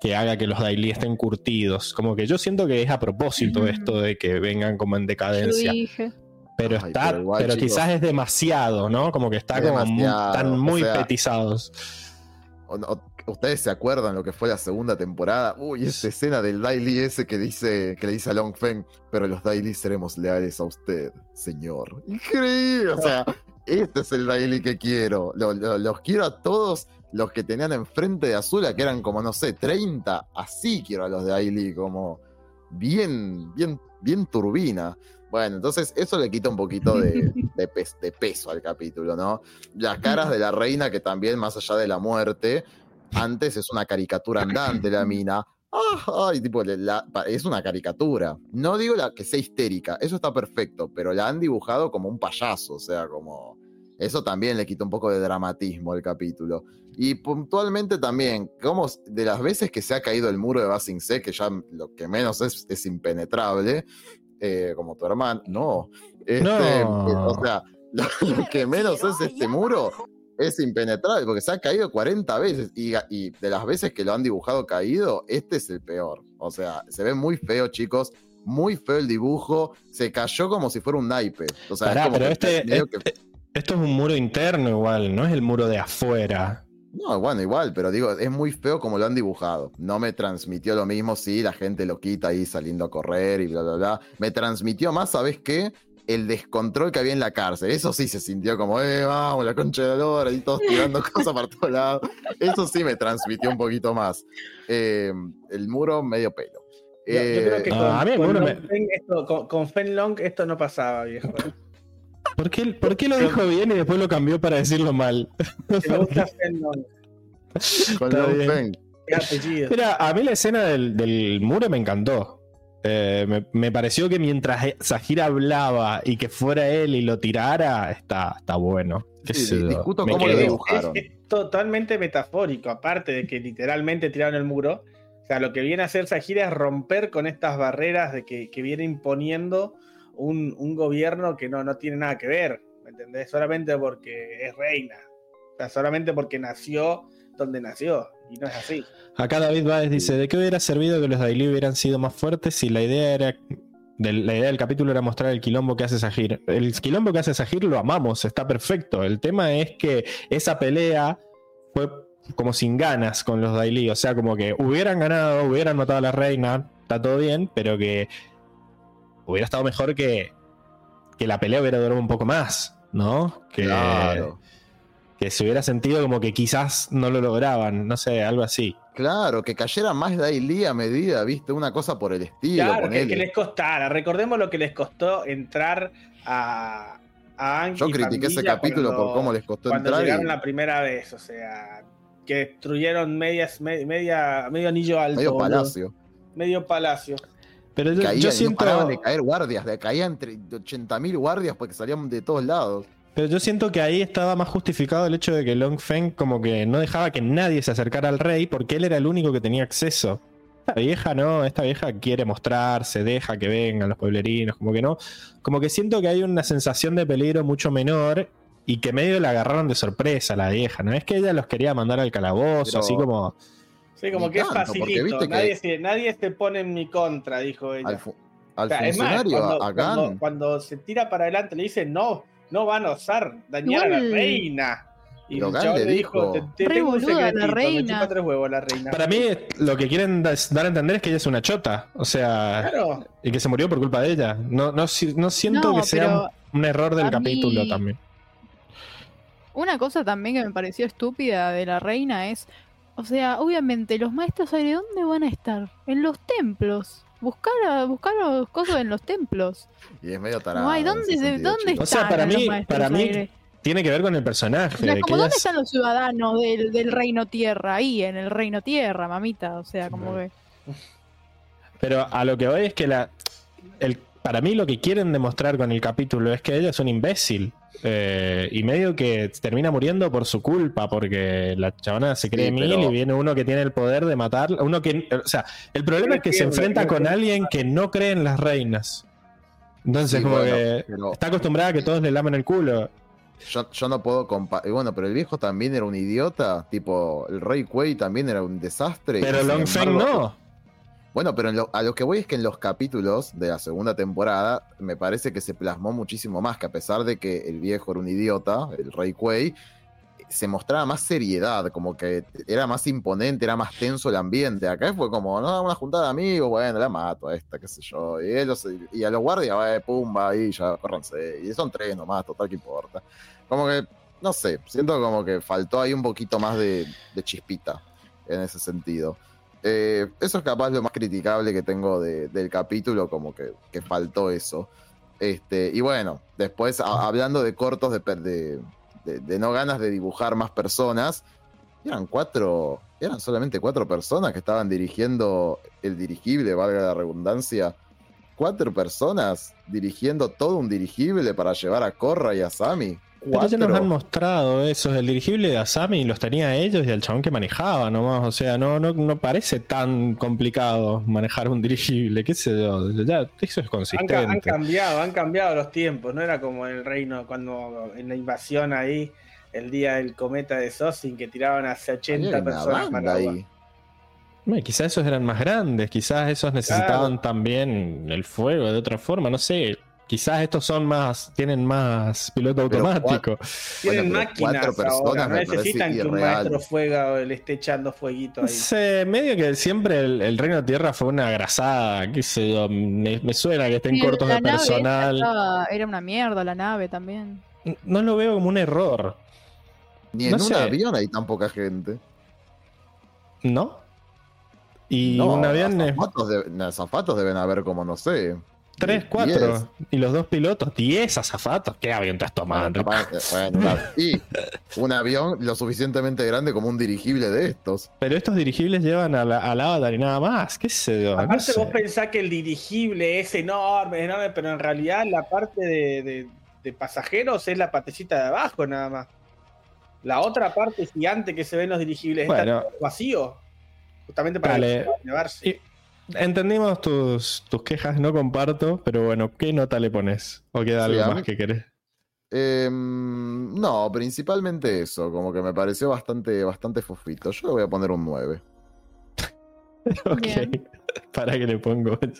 Speaker 1: que haga que los Daily estén curtidos. Como que yo siento que es a propósito esto de que vengan como en
Speaker 4: Yo
Speaker 1: decadencia.
Speaker 4: dije.
Speaker 1: Pero
Speaker 5: Ay,
Speaker 1: está,
Speaker 5: pero igual,
Speaker 1: quizás es demasiado, ¿no? Como que está
Speaker 5: Es
Speaker 1: como muy, están
Speaker 5: o
Speaker 1: muy
Speaker 5: sea-
Speaker 1: petizados.
Speaker 5: o- o- ¿Ustedes se acuerdan lo que fue la segunda temporada? Uy, esa escena del Daily ese que dice, que le dice a Long Feng, pero los Daily seremos leales a usted, señor. Increíble, o sea, este es el Daily que quiero. Lo- lo- los quiero a todos los que tenían enfrente de Azula, que eran como, no sé, 30. Así quiero a los Daily, como bien, bien, bien turbina. Bueno, entonces eso le quita un poquito de, de de peso al capítulo, ¿no? Las caras de la reina, que también, más allá de la muerte, antes es una caricatura andante la mina. Ah, ay, tipo, la- es una caricatura. No digo la que sea histérica, eso está perfecto, pero la han dibujado como un payaso, o sea, como. Eso también le quita un poco de dramatismo al capítulo. Y puntualmente también, como de las veces que se ha caído el muro de Basing C, que ya lo que menos es, es impenetrable, eh, como tu hermano, no. Este,
Speaker 1: No.
Speaker 5: o sea, lo, lo que menos es este muro es impenetrable, porque se ha caído 40 veces y, y de las veces que lo han dibujado caído, este es el peor. O sea, se ve muy feo, chicos. Muy feo el dibujo. Se cayó como si fuera un naipe. O sea, es
Speaker 1: Pará, pero este,
Speaker 5: que-
Speaker 1: este- esto es un muro interno igual, no es el muro de afuera.
Speaker 5: No, bueno, igual, pero digo, es muy feo como lo han dibujado. No me transmitió lo mismo, sí, la gente lo quita ahí saliendo a correr y bla, bla, bla. Me transmitió más, ¿sabes qué? El descontrol que había en la cárcel. Eso sí se sintió como, eh, vamos, la concha de la lora, y todos tirando cosas para todos lados. Eso sí me transmitió un poquito más. Eh, el muro medio pelo.
Speaker 3: Yo, yo
Speaker 5: Eh,
Speaker 3: creo que
Speaker 1: no,
Speaker 3: con,
Speaker 1: a mí el
Speaker 3: con
Speaker 1: muro
Speaker 3: Long Feng esto, con, con Fen Long esto no pasaba, viejo.
Speaker 1: ¿Por qué, por qué lo dijo bien y después lo cambió para decirlo mal?
Speaker 3: Me gusta Fen Long.
Speaker 5: con Long
Speaker 3: apellido.
Speaker 1: Mira, a mí la escena del, del muro me encantó. Eh, me, me pareció que mientras e- Sahira hablaba y que fuera él y lo tirara, está, está bueno. Qué
Speaker 5: Sí, discuto
Speaker 1: me
Speaker 5: cómo lo dibujaron.
Speaker 3: Es, es totalmente metafórico, aparte de que literalmente tiraron el muro. O sea, lo que viene a hacer Sajira es romper con estas barreras de que, que viene imponiendo un, un gobierno que no, no tiene nada que ver, ¿me entendés? Solamente porque es reina. O sea, solamente porque nació donde nació. Y no es así.
Speaker 1: Acá David Báez dice: ¿De qué hubiera servido que los Daily hubieran sido más fuertes si la idea era. de- la idea del capítulo era mostrar el quilombo que hace Sahir. El quilombo que hace Sahir lo amamos, está perfecto. El tema es que esa pelea fue como sin ganas con los Daily. O sea, como que hubieran ganado, hubieran matado a la reina, está todo bien, pero que hubiera estado mejor que, que la pelea hubiera durado un poco más, ¿no? Que,
Speaker 5: Claro.
Speaker 1: Que se hubiera sentido como que quizás no lo lograban, no sé, algo así.
Speaker 5: Claro, que cayera más Daily a medida, viste, una cosa por el estilo.
Speaker 3: Claro, que, les costara. Recordemos lo que les costó entrar a, a Anki
Speaker 5: Yo critiqué ese capítulo
Speaker 3: cuando-
Speaker 5: por cómo les costó
Speaker 3: cuando
Speaker 5: entrar. y-
Speaker 3: llegaron la primera vez, o sea, que destruyeron medias, me- media, medio anillo alto.
Speaker 5: medio
Speaker 3: boludo.
Speaker 5: palacio.
Speaker 3: Medio palacio.
Speaker 1: Pero yo,
Speaker 5: Caían,
Speaker 1: yo
Speaker 5: no
Speaker 1: siento,
Speaker 5: paraban de caer guardias, de, caían entre 80.000 guardias porque salían de todos lados.
Speaker 1: Pero yo siento que ahí estaba más justificado el hecho de que Long Feng como que no dejaba que nadie se acercara al rey porque él era el único que tenía acceso. Esta vieja no, esta vieja quiere mostrarse, deja que vengan los pueblerinos, como que no. Como que siento que hay una sensación de peligro mucho menor y que medio la agarraron de sorpresa a la vieja. No es que ella los quería mandar al calabozo,
Speaker 5: Pero-
Speaker 1: así como.
Speaker 3: Sí, como que es
Speaker 5: tanto,
Speaker 3: facilito.
Speaker 5: viste que-
Speaker 3: Nadie, se, nadie se pone en mi contra, dijo ella.
Speaker 5: Al, fu- al
Speaker 3: O sea, es más,
Speaker 5: funcionario,
Speaker 3: cuando,
Speaker 5: a Gan,
Speaker 3: cuando- cuando se tira para adelante le dice no, no van a osar dañar a la reina. Y
Speaker 5: Pero
Speaker 3: el
Speaker 5: Gan
Speaker 3: chabón
Speaker 5: le
Speaker 3: dijo,
Speaker 5: dijo-
Speaker 3: te, te tengo
Speaker 4: la
Speaker 3: secretito, me
Speaker 4: reina.
Speaker 3: tres huevos la reina.
Speaker 1: Para mí lo que quieren da- dar a entender es que ella es una chota. O sea,
Speaker 3: Claro,
Speaker 1: y que se murió por culpa de ella. No, no, si- no siento
Speaker 4: No,
Speaker 1: que sea un, un error del capítulo
Speaker 4: mí-
Speaker 1: también.
Speaker 4: Una cosa también que me pareció estúpida de la reina es, o sea, obviamente los maestros aire, ¿dónde van a estar? En los templos. Buscar, a- buscar los cosas en los templos.
Speaker 5: y es medio tarado.
Speaker 4: No hay, ¿dónde,
Speaker 5: sentido,
Speaker 4: ¿dónde
Speaker 5: chicos.
Speaker 1: O sea,
Speaker 4: están
Speaker 1: para
Speaker 4: los
Speaker 1: mí- para mí,
Speaker 4: aire?
Speaker 1: Tiene que ver con el personaje.
Speaker 4: O sea,
Speaker 1: de que
Speaker 4: como ¿dónde
Speaker 1: es-
Speaker 4: están los ciudadanos del, del reino tierra? Ahí, en el reino tierra, mamita. O sea, como que...
Speaker 1: Pero a lo que voy es que la. El, para mí lo que quieren demostrar con el capítulo es que ella es un imbécil. eh, y medio que termina muriendo por su culpa, porque la chavana se cree
Speaker 5: Sí,
Speaker 1: mil
Speaker 5: pero-
Speaker 1: y viene uno que tiene el poder de matar. Uno que. O sea, el problema es que se enfrenta con alguien que no cree en las reinas. Entonces,
Speaker 5: Sí,
Speaker 1: como
Speaker 5: bueno,
Speaker 1: que
Speaker 5: pero-
Speaker 1: está acostumbrada a que todos le lamen el culo.
Speaker 5: Yo, yo no puedo comparar. Bueno, pero el viejo también era un idiota. Tipo, el rey Kuei también era un desastre.
Speaker 1: Pero
Speaker 5: sin
Speaker 1: Long Feng
Speaker 5: embargo-
Speaker 1: no.
Speaker 5: Bueno, pero lo- a lo que voy es que en los capítulos de la segunda temporada me parece que se plasmó muchísimo más, que a pesar de que el viejo era un idiota, el rey Kuei, se mostraba más seriedad, como que era más imponente, era más tenso el ambiente. Acá fue como, no, una juntada de amigos, bueno, la mato a esta, qué sé yo. Y, ellos, y a los guardias, va, pum, va ahí, ya, córranse. Y son tres nomás, total que importa. Como que, no sé, siento como que faltó ahí un poquito más de, de chispita en ese sentido. Eh, eso es capaz lo más criticable que tengo de- del capítulo, como que, que faltó eso. Este, y bueno, después hablando de cortos de, de, de- de no ganas de dibujar más personas, eran cuatro, eran solamente cuatro personas que estaban dirigiendo el dirigible, valga la redundancia. Cuatro personas dirigiendo todo un dirigible para llevar a Korra y a Sami.
Speaker 1: Pero ya nos han mostrado eso. El dirigible de Asami los tenía ellos y el chabón que manejaba nomás. O sea, no, no, no parece tan complicado manejar un dirigible. ¿Qué sé yo? Ya, eso es
Speaker 3: Han, ca- han
Speaker 1: consistente.
Speaker 3: cambiado, han cambiado los tiempos. No era como en el reino cuando en la invasión ahí, el día del cometa de Sosin, que tiraban hacia 80
Speaker 5: Había una
Speaker 3: personas para
Speaker 5: ahí.
Speaker 1: Bueno, quizás esos eran más grandes. Quizás esos necesitaban también el fuego de otra forma. No sé. Quizás estos son más, tienen más piloto
Speaker 5: Pero
Speaker 1: automático.
Speaker 3: Tienen
Speaker 5: Bueno,
Speaker 3: máquinas
Speaker 5: cuatro personas
Speaker 3: ahora, no necesitan que un
Speaker 5: irreal.
Speaker 3: maestro fuega le esté echando fueguito ahí.
Speaker 1: sé, medio que siempre el, el Reino de Tierra fue una grasada, qué sé yo, me, me suena que estén
Speaker 4: Y
Speaker 1: cortos de personal.
Speaker 4: estaba- era una mierda la nave también.
Speaker 1: No lo veo como un error,
Speaker 5: Ni en
Speaker 1: No
Speaker 5: un
Speaker 1: sé.
Speaker 5: avión hay tan poca gente.
Speaker 1: ¿no? Y
Speaker 5: No,
Speaker 1: un avión es
Speaker 5: azafatos, de- azafatos deben haber como, no sé.
Speaker 1: 3,
Speaker 5: diez.
Speaker 1: 4. Y los dos pilotos, 10 azafatos. ¿Qué avión te has tomado,
Speaker 5: Bueno,
Speaker 1: Enrique?
Speaker 5: capaz- bueno, claro. y un avión lo suficientemente grande como un dirigible de estos.
Speaker 1: Pero estos dirigibles llevan a la- al avatar y nada más. ¿Qué sé yo? No
Speaker 3: Aparte
Speaker 1: sé.
Speaker 3: vos pensás que el dirigible es enorme, enorme, pero en realidad la parte de, de- de pasajeros es la partecita de abajo nada más. La otra parte gigante que se ven los dirigibles
Speaker 1: Bueno.
Speaker 3: está vacío. Justamente para llevarse.
Speaker 1: Entendimos tus, tus quejas, no comparto, pero bueno, ¿qué nota le pones? ¿O queda algo
Speaker 5: a
Speaker 1: más
Speaker 5: mí-
Speaker 1: que querés?
Speaker 5: Em, no, principalmente eso, como que me pareció bastante, bastante fofito. Yo le voy a poner un 9.
Speaker 1: Ok,
Speaker 4: Bien.
Speaker 1: para que le pongo. Como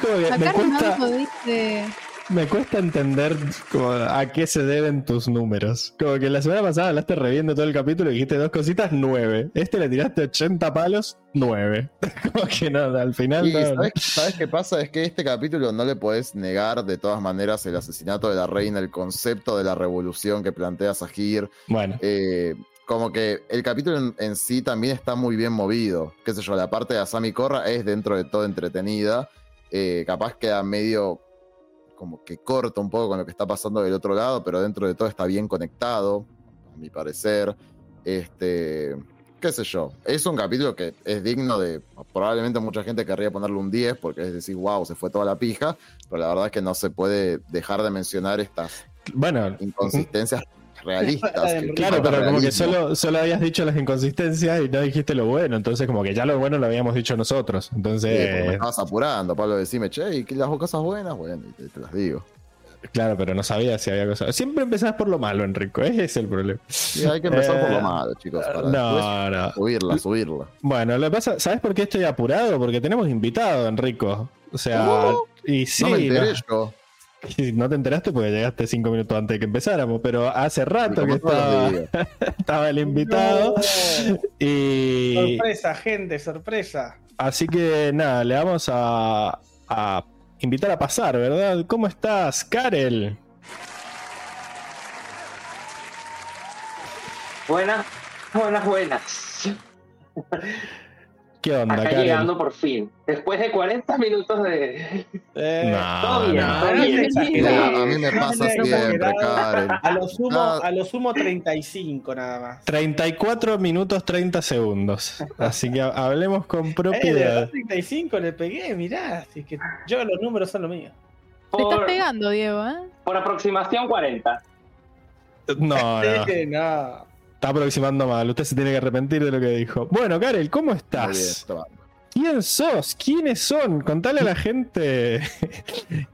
Speaker 1: que me
Speaker 4: Acá
Speaker 1: cuesta,
Speaker 4: Renato dice.
Speaker 1: Me cuesta entender como a qué se deben tus números. Como que la semana pasada hablaste reviendo todo el capítulo y dijiste dos cositas, nueve. Este le tiraste 80 palos, nueve. Como que no, al final
Speaker 5: Y
Speaker 1: no.
Speaker 5: ¿sabes, sabes qué pasa? Es que este capítulo no le podés negar de todas maneras el asesinato de la reina, el concepto de la revolución que plantea Sahir.
Speaker 1: Bueno,
Speaker 5: Eh, como que el capítulo en, en sí también está muy bien movido. Qué sé yo, la parte de Asami Korra es dentro de todo entretenida. Eh, capaz queda medio como que corto un poco con lo que está pasando del otro lado, pero dentro de todo está bien conectado, a mi parecer. Este, qué sé yo, es un capítulo que es digno de, probablemente mucha gente querría ponerle un 10 porque es decir, wow, se fue toda la pija, pero la verdad es que no se puede dejar de mencionar estas
Speaker 1: bueno.
Speaker 5: inconsistencias realistas. que-
Speaker 1: Claro, pero como que solo, solo habías dicho las inconsistencias y no dijiste lo bueno. Entonces, como que ya lo bueno lo habíamos dicho nosotros.
Speaker 5: Sí, porque me
Speaker 1: Entonces,
Speaker 5: estabas apurando, Pablo, decime, che, ¿y qué las cosas buenas? Bueno, y te, te las digo.
Speaker 1: claro, pero no sabía si había cosas. Siempre empezás por lo malo, Enrico. Ese es el problema.
Speaker 5: Sí, hay que empezar por
Speaker 1: Eh,
Speaker 5: lo malo, chicos, para
Speaker 1: No, no.
Speaker 5: subirla, subirla.
Speaker 1: Bueno, lo que pasa, ¿sabes por qué estoy apurado? Porque tenemos invitado, Enrico. O sea, y sí,
Speaker 5: no me enteré
Speaker 1: no,
Speaker 5: yo.
Speaker 1: Y no te enteraste porque llegaste cinco minutos antes de que empezáramos, pero hace rato que estaba, el invitado.
Speaker 3: No.
Speaker 1: Y
Speaker 3: Sorpresa, gente, sorpresa.
Speaker 1: así que nada, le vamos a, a invitar a pasar, ¿verdad? ¿Cómo estás, Karel?
Speaker 6: Buenas, buenas, buenas.
Speaker 1: ¿Qué onda,
Speaker 6: Acá llegando por fin. Después de 40 minutos de.
Speaker 3: Eh,
Speaker 1: No,
Speaker 6: Todo bien,
Speaker 1: no.
Speaker 6: todo bien.
Speaker 5: A mí me pasa siempre. Karen.
Speaker 3: A lo sumo,
Speaker 5: Ah.
Speaker 3: a lo sumo 35 nada más.
Speaker 1: 34 minutos 30 segundos. Así que hablemos con
Speaker 3: Eh, de
Speaker 1: propiedad.
Speaker 3: verdad 35 le pegué, mirá. Así que yo los números son lo mío.
Speaker 4: Te estás
Speaker 6: Por,
Speaker 4: pegando, Diego, ¿eh?
Speaker 6: por aproximación 40.
Speaker 1: No, no.
Speaker 3: Sí, no.
Speaker 1: Está aproximando mal. Usted se tiene que arrepentir de lo que dijo. Bueno, Karel, ¿cómo
Speaker 5: Muy bien,
Speaker 1: estás? ¿Quién sos? ¿Quiénes son? Contale a la gente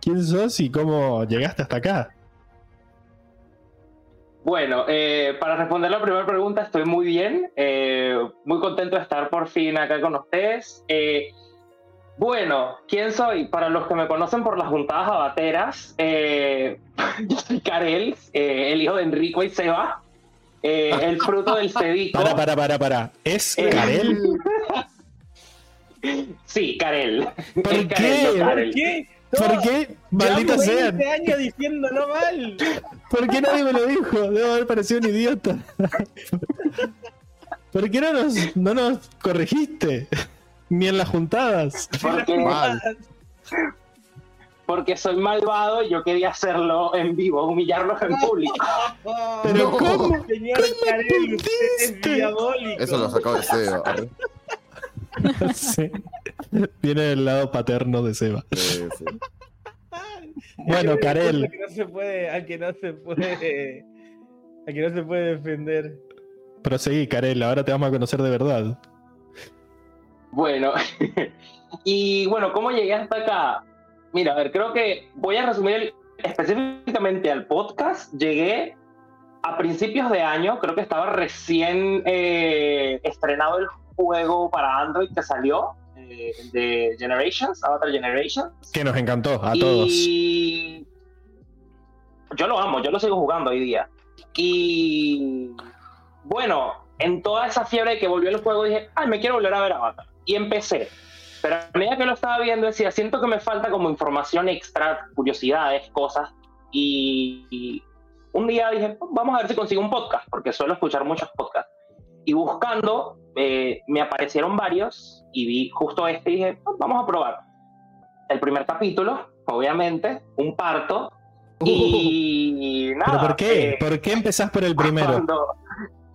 Speaker 1: quién sos y cómo llegaste hasta acá.
Speaker 6: Bueno, eh, para responder la primera pregunta, estoy muy bien. eh, muy contento de estar por fin acá con ustedes. Eh, bueno, ¿quién soy? Para los que me conocen por las juntadas abateras, eh, yo soy Karel, eh, el hijo de Enrico y Seba, eh, el fruto del cedico.
Speaker 1: Para, para, para, para. ¿Es
Speaker 6: Eh,
Speaker 1: Karel?
Speaker 6: Sí, Karel.
Speaker 1: ¿Por
Speaker 6: Es
Speaker 1: qué?
Speaker 6: Karel, no
Speaker 3: ¿Por qué?
Speaker 1: ¿Por qué? Maldita sea.
Speaker 3: 20 años diciéndolo mal.
Speaker 1: ¿Por qué nadie me lo dijo? Debo haber parecido un idiota. ¿Por qué no nos, no nos corregiste? Ni en las juntadas.
Speaker 6: Porque,
Speaker 5: Mal.
Speaker 6: Porque soy malvado y yo quería hacerlo en vivo, humillarlos en público.
Speaker 1: Pero
Speaker 5: No.
Speaker 1: ¿cómo?
Speaker 3: Señor usted es diabólico.
Speaker 5: Eso lo sacó de Seba. Arre.
Speaker 1: Sí. Viene del lado paterno de Seba.
Speaker 5: Sí, sí.
Speaker 1: Bueno,
Speaker 3: Al
Speaker 1: Karel,
Speaker 3: que no se puede, al que no se puede, al que no se puede defender.
Speaker 1: proseguí, Karel, ahora te vamos a conocer de verdad.
Speaker 6: Bueno, y bueno, ¿cómo llegué hasta acá? Mira, a ver, creo que voy a resumir el- específicamente al podcast. Llegué a principios de año, creo que estaba recién eh, estrenado el juego para Android que salió eh, de Generations, Avatar Generations.
Speaker 1: Que nos encantó a todos.
Speaker 6: Y yo lo amo, yo lo sigo jugando hoy día. Y bueno, en toda esa fiebre de que volvió el juego dije, ay, me quiero volver a ver Avatar. Y empecé. Pero a medida que lo estaba viendo decía, siento que me falta como información extra, curiosidades, cosas. Y, y un día dije, vamos a ver si consigo un podcast, porque suelo escuchar muchos podcasts. Y buscando, eh, me aparecieron varios y vi justo este y dije, vamos a probar el primer capítulo, obviamente, un parto. Y nada.
Speaker 1: ¿Pero por qué?
Speaker 6: eh,
Speaker 1: ¿Por qué empezás por el primero?
Speaker 6: cuando-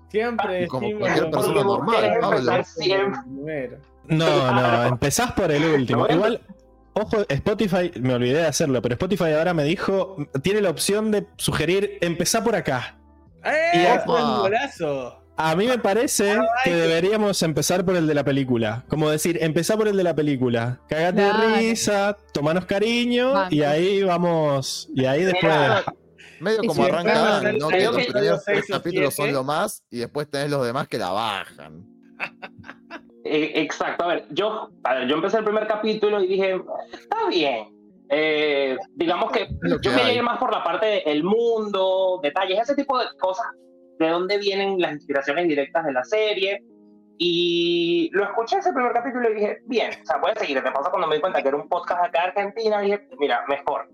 Speaker 3: Siempre
Speaker 5: Como cualquier persona normal,
Speaker 6: empezar siempre.
Speaker 1: No, no, empezás por el último. Igual, ojo, Spotify, me olvidé de hacerlo, pero Spotify ahora me dijo, tiene la opción de sugerir, empezá por acá.
Speaker 3: ¡Eh!
Speaker 1: Y
Speaker 3: ¡Es
Speaker 5: opa.
Speaker 3: un golazo!
Speaker 1: A mí me parece que deberíamos empezar por el de la película. Como decir, empezá por el de la película. Cagate de risa, tomanos cariño
Speaker 4: Banco.
Speaker 1: y ahí vamos. Y ahí después.
Speaker 6: Mira,
Speaker 5: Medio
Speaker 4: Y
Speaker 5: como
Speaker 4: si
Speaker 5: arranca ¿no?
Speaker 3: sale
Speaker 5: Que
Speaker 6: algo
Speaker 5: los
Speaker 6: que-
Speaker 5: primeros
Speaker 3: seis
Speaker 5: tres
Speaker 3: o
Speaker 5: capítulos son
Speaker 3: siete.
Speaker 5: lo más y después tenés los demás que la bajan.
Speaker 6: Eh, exacto, a ver, yo, a ver, yo empecé el primer capítulo y dije, está bien. Eh, digamos que
Speaker 5: lo que
Speaker 6: yo me
Speaker 5: hay.
Speaker 6: llegué más por la parte del mundo, detalles, ese tipo de cosas, de dónde vienen las inspiraciones directas de la serie. Y lo escuché ese primer capítulo y dije, bien, o sea, puede seguir. Me pasa cuando me di cuenta que era un podcast acá de Argentina, dije, mira, mejor.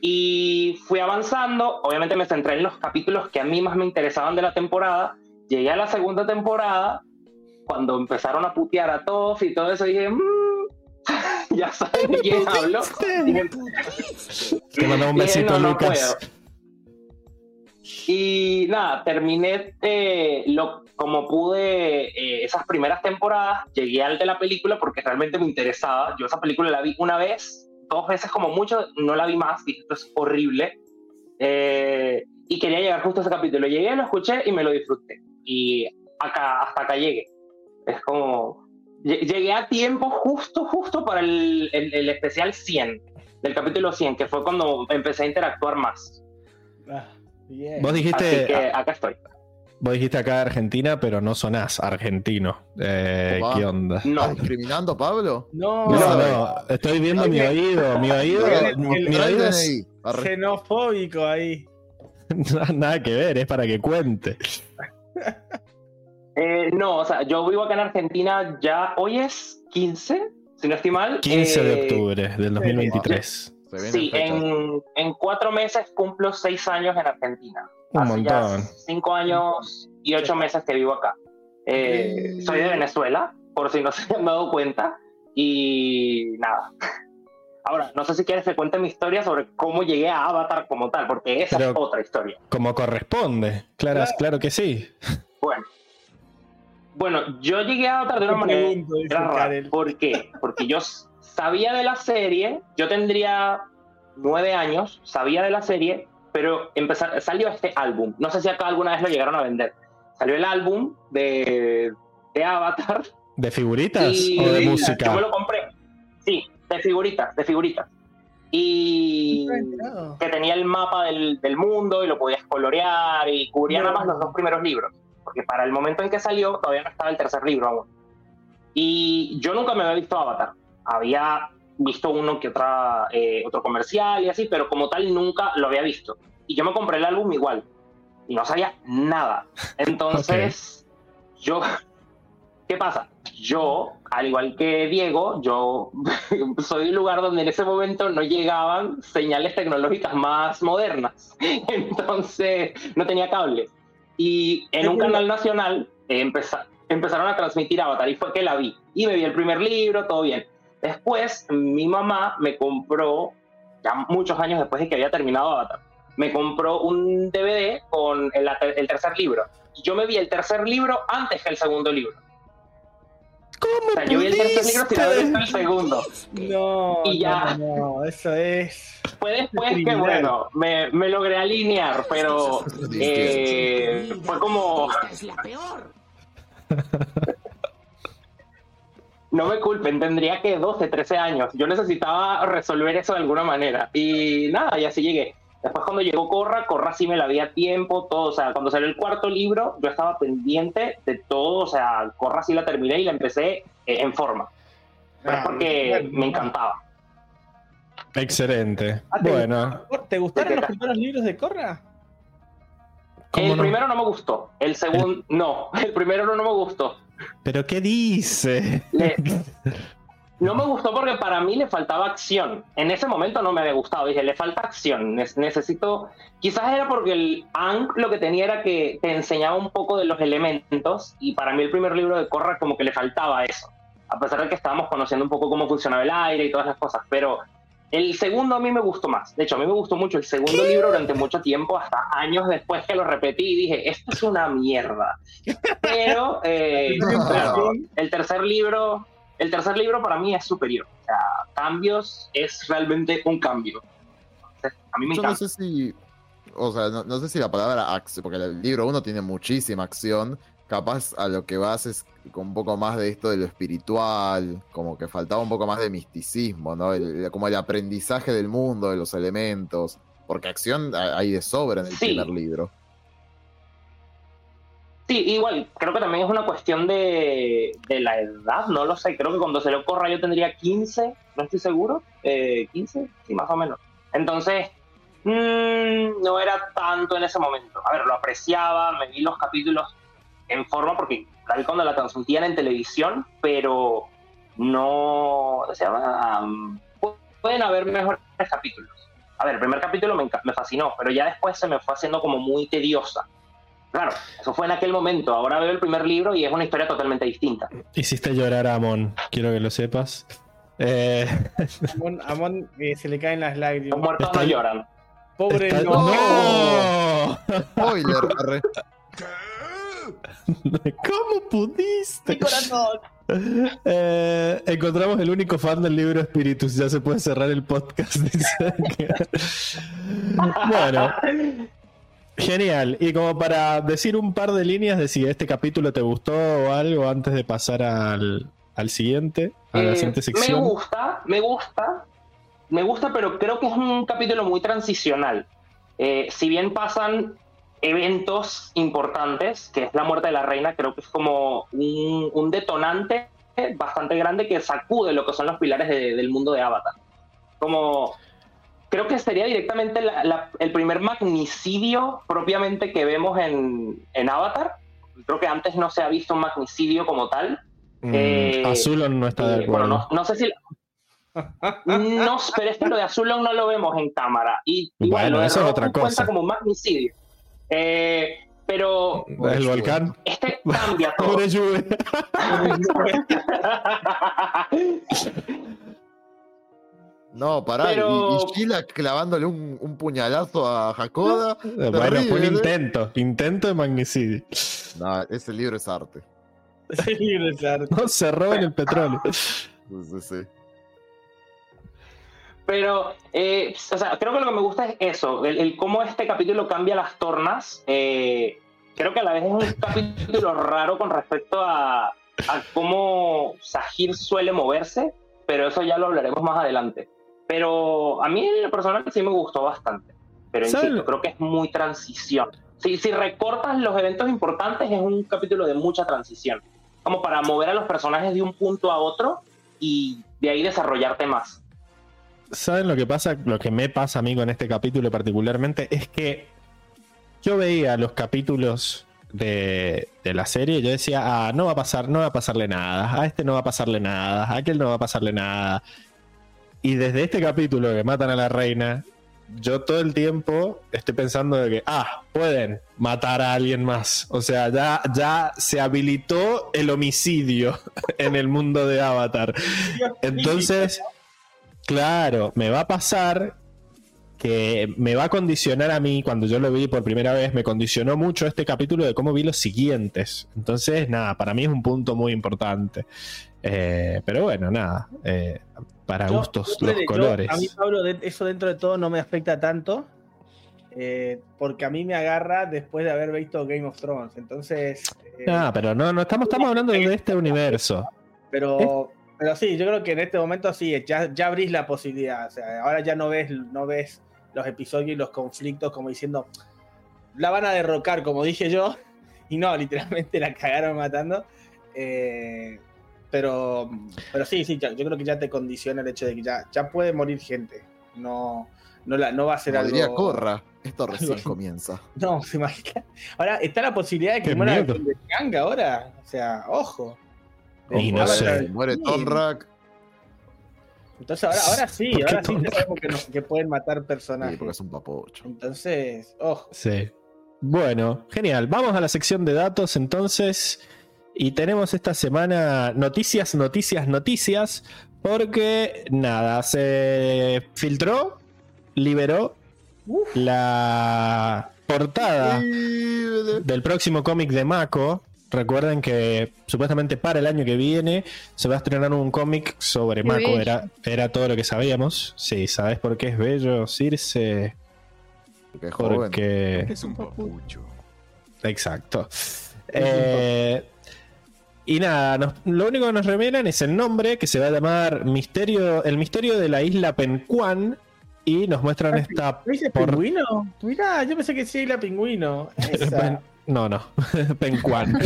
Speaker 6: Y fui avanzando, obviamente me centré en los capítulos que a mí más me interesaban de la temporada. Llegué a la segunda temporada, cuando empezaron a putear a todos y todo eso, dije, "Mm, ya saben de quién hablo. Dije,
Speaker 1: Te mandó un
Speaker 6: dije,
Speaker 1: besito,
Speaker 6: "No, no
Speaker 1: Lucas.
Speaker 6: puedo". Y nada, terminé eh, lo, como pude eh, esas primeras temporadas, llegué al de la película porque realmente me interesaba. Yo esa película la vi una vez, dos veces como mucho, no la vi más, dije, esto es horrible. Eh, y quería llegar justo a ese capítulo. Llegué, lo escuché y me lo disfruté. Y acá, hasta acá llegué. Es como... lle- Llegué a tiempo justo, justo para el, el- el especial 100, del capítulo 100, que fue cuando empecé a interactuar más.
Speaker 3: Ah, bien.
Speaker 1: Vos
Speaker 6: Así
Speaker 1: dijiste,
Speaker 6: que acá estoy.
Speaker 1: vos dijiste acá Argentina, pero no sonás argentino. Eh. ¿Qué onda?
Speaker 6: No,
Speaker 5: ¿Estás discriminando, Pablo?
Speaker 3: No,
Speaker 1: No, no, estoy viendo mi oído. Mi oído,
Speaker 3: El-
Speaker 1: mi oído es
Speaker 3: xenofóbico ahí.
Speaker 1: nada que ver, es para que cuente.
Speaker 6: Eh, no, o sea, yo vivo acá en Argentina ya, hoy es 15, si no estoy mal.
Speaker 1: 15 de
Speaker 6: Eh,
Speaker 1: octubre del 2023.
Speaker 5: Se vienen
Speaker 6: Sí, en, en cuatro meses cumplo seis años en Argentina.
Speaker 1: Un
Speaker 6: Hace ya
Speaker 1: montón.
Speaker 6: cinco años y ocho meses que vivo acá. Eh,
Speaker 5: Mm.
Speaker 6: soy de Venezuela, por si no se han dado cuenta. Y nada. Ahora, no sé si quieres que cuente mi historia sobre cómo llegué a Avatar como tal, porque esa
Speaker 1: Pero-
Speaker 6: es otra historia.
Speaker 1: Como corresponde. Claro,
Speaker 3: Claro.
Speaker 1: claro que sí.
Speaker 6: Bueno. Bueno, yo llegué a Avatar de una manera rara. ¿Por qué? Porque yo sabía de la serie, yo tendría nueve años, sabía de la serie, pero empezar, salió este álbum. No sé si acá alguna vez lo llegaron a vender. Salió el álbum de, de Avatar.
Speaker 1: ¿De figuritas
Speaker 6: y
Speaker 1: o de
Speaker 6: Yo me
Speaker 1: música?
Speaker 6: lo compré. Sí, de figuritas, de figuritas. Y que tenía el mapa del, del mundo y lo podías colorear y cubría nada más los dos primeros libros, porque para el momento en que salió todavía no estaba el tercer libro aún. Y yo nunca me había visto Avatar, había visto uno que otra, eh, otro comercial y así, pero como tal nunca lo había visto. Y yo me compré el álbum igual y no sabía nada. Entonces, yo, ¿qué pasa? Yo, al igual que Diego, yo soy un lugar donde en ese momento no llegaban señales tecnológicas más modernas. Entonces, no tenía cable. Y en un canal nacional eh, empeza- empezaron a transmitir Avatar y fue que la vi. Y me vi el primer libro, todo bien. Después, mi mamá me compró ya muchos años después de que había terminado Avatar, me compró un DVD con el, el tercer libro. Y yo me vi el tercer libro antes que el segundo libro.
Speaker 1: ¿Cómo
Speaker 6: O sea, yo vi el tercer libro haber visto el segundo.
Speaker 3: No,
Speaker 6: Y ya.
Speaker 3: no, no, eso es.
Speaker 6: Fue después que,
Speaker 3: Criminal.
Speaker 6: bueno, me, me logré alinear, pero eh, fue como... No me culpen, tendría que 12, 13 años. Yo necesitaba resolver eso de alguna manera. Y nada, y así llegué. Después cuando llegó Corra, Corra sí me la vi a tiempo, todo. O sea, cuando salió el cuarto libro, yo estaba pendiente de todo. O sea, Corra sí la terminé y la empecé eh, en forma. Pero es
Speaker 3: Ah,
Speaker 6: porque me encantaba.
Speaker 1: Excelente.
Speaker 3: Ah, ¿te
Speaker 1: Bueno,
Speaker 3: ¿Te gustaron
Speaker 6: ¿De
Speaker 3: los primeros libros de Corra?
Speaker 1: ¿cómo
Speaker 6: El
Speaker 1: no?
Speaker 6: primero no me gustó. El segundo, no. El primero no, no me gustó.
Speaker 1: ¿Pero qué dice?
Speaker 6: Le- no me gustó porque para mí le faltaba acción. En ese momento no me había gustado. Dije, le falta acción. Ne- necesito. Quizás era porque el Ankh lo que tenía era que te enseñaba un poco de los elementos. Y para mí el primer libro de Corra como que le faltaba eso. A pesar de que estábamos conociendo un poco cómo funcionaba el aire y todas las cosas. Pero el segundo a mí me gustó más. De hecho, a mí me gustó mucho el segundo libro durante mucho tiempo, hasta años después que lo repetí y dije, esto es una mierda. Pero, eh, claro, el tercer libro, el tercer libro para mí es superior. O sea, cambios es realmente un cambio. Entonces, a mí me
Speaker 5: Yo no sé si. O sea, no, no sé si la palabra acción, porque el libro 1 tiene muchísima acción. Capaz a lo que vas es con un poco más de esto de lo espiritual, como que faltaba un poco más de misticismo, ¿no? El- como el aprendizaje del mundo, de los elementos. Porque acción ha- hay de sobra en el
Speaker 6: Sí.
Speaker 5: primer libro.
Speaker 6: Sí, igual, creo que también es una cuestión de, de la edad, no lo sé. Creo que cuando se lo corra yo tendría 15, no estoy seguro. Eh, 15, sí, más o menos. Entonces, mm, no era tanto en ese momento. A ver, lo apreciaba, me vi los capítulos en forma porque la vi cuando la transmitían en televisión, pero no. Um, pu- pueden haber mejores capítulos. A ver, el primer capítulo me, me fascinó, pero ya después se me fue haciendo como muy tediosa. Claro, eso fue en aquel momento. Ahora veo el primer libro y es una historia totalmente distinta.
Speaker 1: Hiciste llorar a Amon, quiero que lo sepas. Eh,
Speaker 3: Amon, Amon, eh, se le caen las
Speaker 6: Los
Speaker 3: lágrimas.
Speaker 6: muertos
Speaker 1: Está-
Speaker 6: no lloran.
Speaker 3: Pobre
Speaker 1: está-
Speaker 3: no.
Speaker 1: ¡No!
Speaker 5: Spoiler, arre.
Speaker 1: ¿Cómo pudiste?
Speaker 3: Mi corazón.
Speaker 1: Eh, encontramos el único fan del libro Espíritus. Ya se puede cerrar el podcast. bueno, genial. Y como para decir un par de líneas de si este capítulo te gustó o algo antes de pasar al, al siguiente, a la
Speaker 6: Eh,
Speaker 1: siguiente
Speaker 6: me
Speaker 1: sección.
Speaker 6: gusta, me gusta, me gusta, pero creo que es un capítulo muy transicional. Eh, si bien pasan eventos importantes, que es la muerte de la reina, creo que es como un, un detonante bastante grande que sacude lo que son los pilares de- del mundo de Avatar. Como creo que sería directamente la- la- el primer magnicidio propiamente que vemos en, en Avatar. Creo que antes no se ha visto un magnicidio como tal.
Speaker 1: Mm,
Speaker 6: eh,
Speaker 1: Azulon no está de acuerdo.
Speaker 6: bueno, no, no sé si. No, pero es que lo de Azulon no lo vemos en cámara. Y igual,
Speaker 1: Bueno, eso es otra
Speaker 6: cuenta
Speaker 1: cosa.
Speaker 6: como un magnicidio. Eh, pero
Speaker 1: el volcán.
Speaker 6: este cambia todo.
Speaker 1: Pobre.
Speaker 5: No, pará.
Speaker 6: Pero-
Speaker 5: Y, y Sheila clavándole un, un puñalazo a Hakoda.
Speaker 1: Bueno, fue un
Speaker 5: Terrible.
Speaker 1: intento. Intento de magnicidio.
Speaker 5: No, ese libro es arte.
Speaker 3: Sí, Lizard.
Speaker 1: No se roban el petróleo.
Speaker 5: Sí, sí, sí.
Speaker 6: Pero, eh, o sea, creo que lo que me gusta es eso, el, el cómo este capítulo cambia las tornas. eh, creo que a la vez es un capítulo raro con respecto a, a cómo Sahir suele moverse, pero eso ya lo hablaremos más adelante. Pero a mí en lo personal sí me gustó bastante. Pero insisto, creo que es muy transición. Si, si recortas los eventos importantes, es un capítulo de mucha transición. Como para mover a los personajes de un punto a otro y de ahí desarrollarte más.
Speaker 1: ¿Saben lo que pasa? Lo que me pasa a mí con este capítulo particularmente es que yo veía los capítulos de, de la serie yo decía, ah, no va a pasar, no va a pasarle nada, a este no va a pasarle nada, a aquel no va a pasarle nada. Y desde este capítulo que matan a la reina, yo todo el tiempo estoy pensando de que, ah, pueden matar a alguien más. O sea, ya, ya se habilitó el homicidio en el mundo de Avatar. Entonces, claro, me va a pasar que me va a condicionar a mí, cuando yo lo vi por primera vez, me condicionó mucho este capítulo de cómo vi los siguientes. Entonces, nada, para mí es un punto muy importante. Eh, pero bueno, nada, eh, para
Speaker 3: Yo-
Speaker 1: gustos los
Speaker 3: yo-
Speaker 1: colores.
Speaker 3: A mí, Pablo, eso dentro de todo no me afecta tanto. eh, porque a mí me agarra después de haber visto Game of Thrones. Entonces. eh,
Speaker 1: Ah, pero no, no estamos, estamos hablando de este universo.
Speaker 3: Pero, pero sí, yo creo que en este momento sí, ya, ya abrís la posibilidad. O sea, ahora ya no ves, no ves los episodios y los conflictos como diciendo, la van a derrocar, como dije yo. Y no, literalmente la cagaron matando. Eh, pero, pero sí, sí, ya- yo creo que ya te condiciona el hecho de que ya, ya puede morir gente. No, no, la, no va a ser
Speaker 5: Como
Speaker 3: algo.
Speaker 5: diría Corra, esto recién comienza.
Speaker 3: No, se imagina. Ahora está la posibilidad de que
Speaker 1: Qué
Speaker 3: muera
Speaker 1: miedo.
Speaker 3: el de Kang ahora. O sea, ojo.
Speaker 1: Y no
Speaker 3: Ahora-
Speaker 1: sé.
Speaker 5: Muere
Speaker 3: Sí.
Speaker 5: Tonrak,
Speaker 3: Entonces ahora, ahora sí,
Speaker 1: ¿Por qué
Speaker 3: ahora sí ya sabemos que, no- que pueden matar
Speaker 5: sí,
Speaker 3: personajes.
Speaker 5: porque es un papocho.
Speaker 3: Entonces, ojo.
Speaker 1: Sí. Bueno, genial. Vamos a la sección de datos entonces. Y tenemos esta semana noticias, noticias, noticias. Porque nada, se filtró, liberó la portada del próximo cómic de Mako. Recuerden que supuestamente para el año que viene se va a estrenar un cómic sobre
Speaker 4: Qué
Speaker 1: Mako. Era, era todo lo que sabíamos. Sí, ¿sabes por qué es bello, Circe?
Speaker 5: Porque es.
Speaker 1: Porque.
Speaker 7: Es un papucho.
Speaker 1: Exacto. Eh, y nada, nos- lo único que nos revelan es el nombre que se va a llamar Misterio, el misterio de la isla Penquan. Y nos muestran esta.
Speaker 3: ¿No dice
Speaker 1: por-
Speaker 3: pingüino? Mirá, yo pensé que sí era pingüino. Esa.
Speaker 1: No, no, Penquan.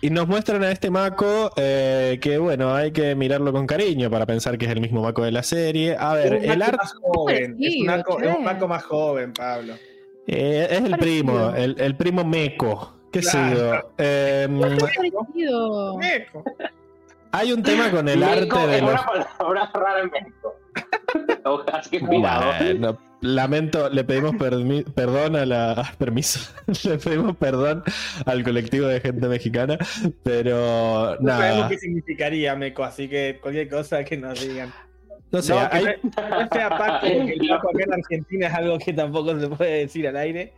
Speaker 1: y nos muestran a este Mako eh, que, bueno, hay que mirarlo con cariño para pensar que es el mismo Mako de la serie. A ver, el arte.
Speaker 3: más joven. Es un, Mako, más joven, Pablo.
Speaker 1: eh, es el primo, el, el primo Meco. ¿Qué sé yo? Eh, hay un tema con el arte de
Speaker 6: es
Speaker 1: los.
Speaker 6: una palabra rara en México. Así que cuidado.
Speaker 1: Bueno, lamento, le pedimos permi- perdón a la. Permiso. le pedimos perdón al colectivo de gente mexicana, pero
Speaker 3: No sabemos
Speaker 1: nada.
Speaker 3: qué significaría Meco, así que cualquier cosa que nos digan.
Speaker 1: No sé,
Speaker 3: no, que
Speaker 1: hay-
Speaker 3: no, no sea Paco, porque el Paco acá en Argentina es algo que tampoco se puede decir al aire.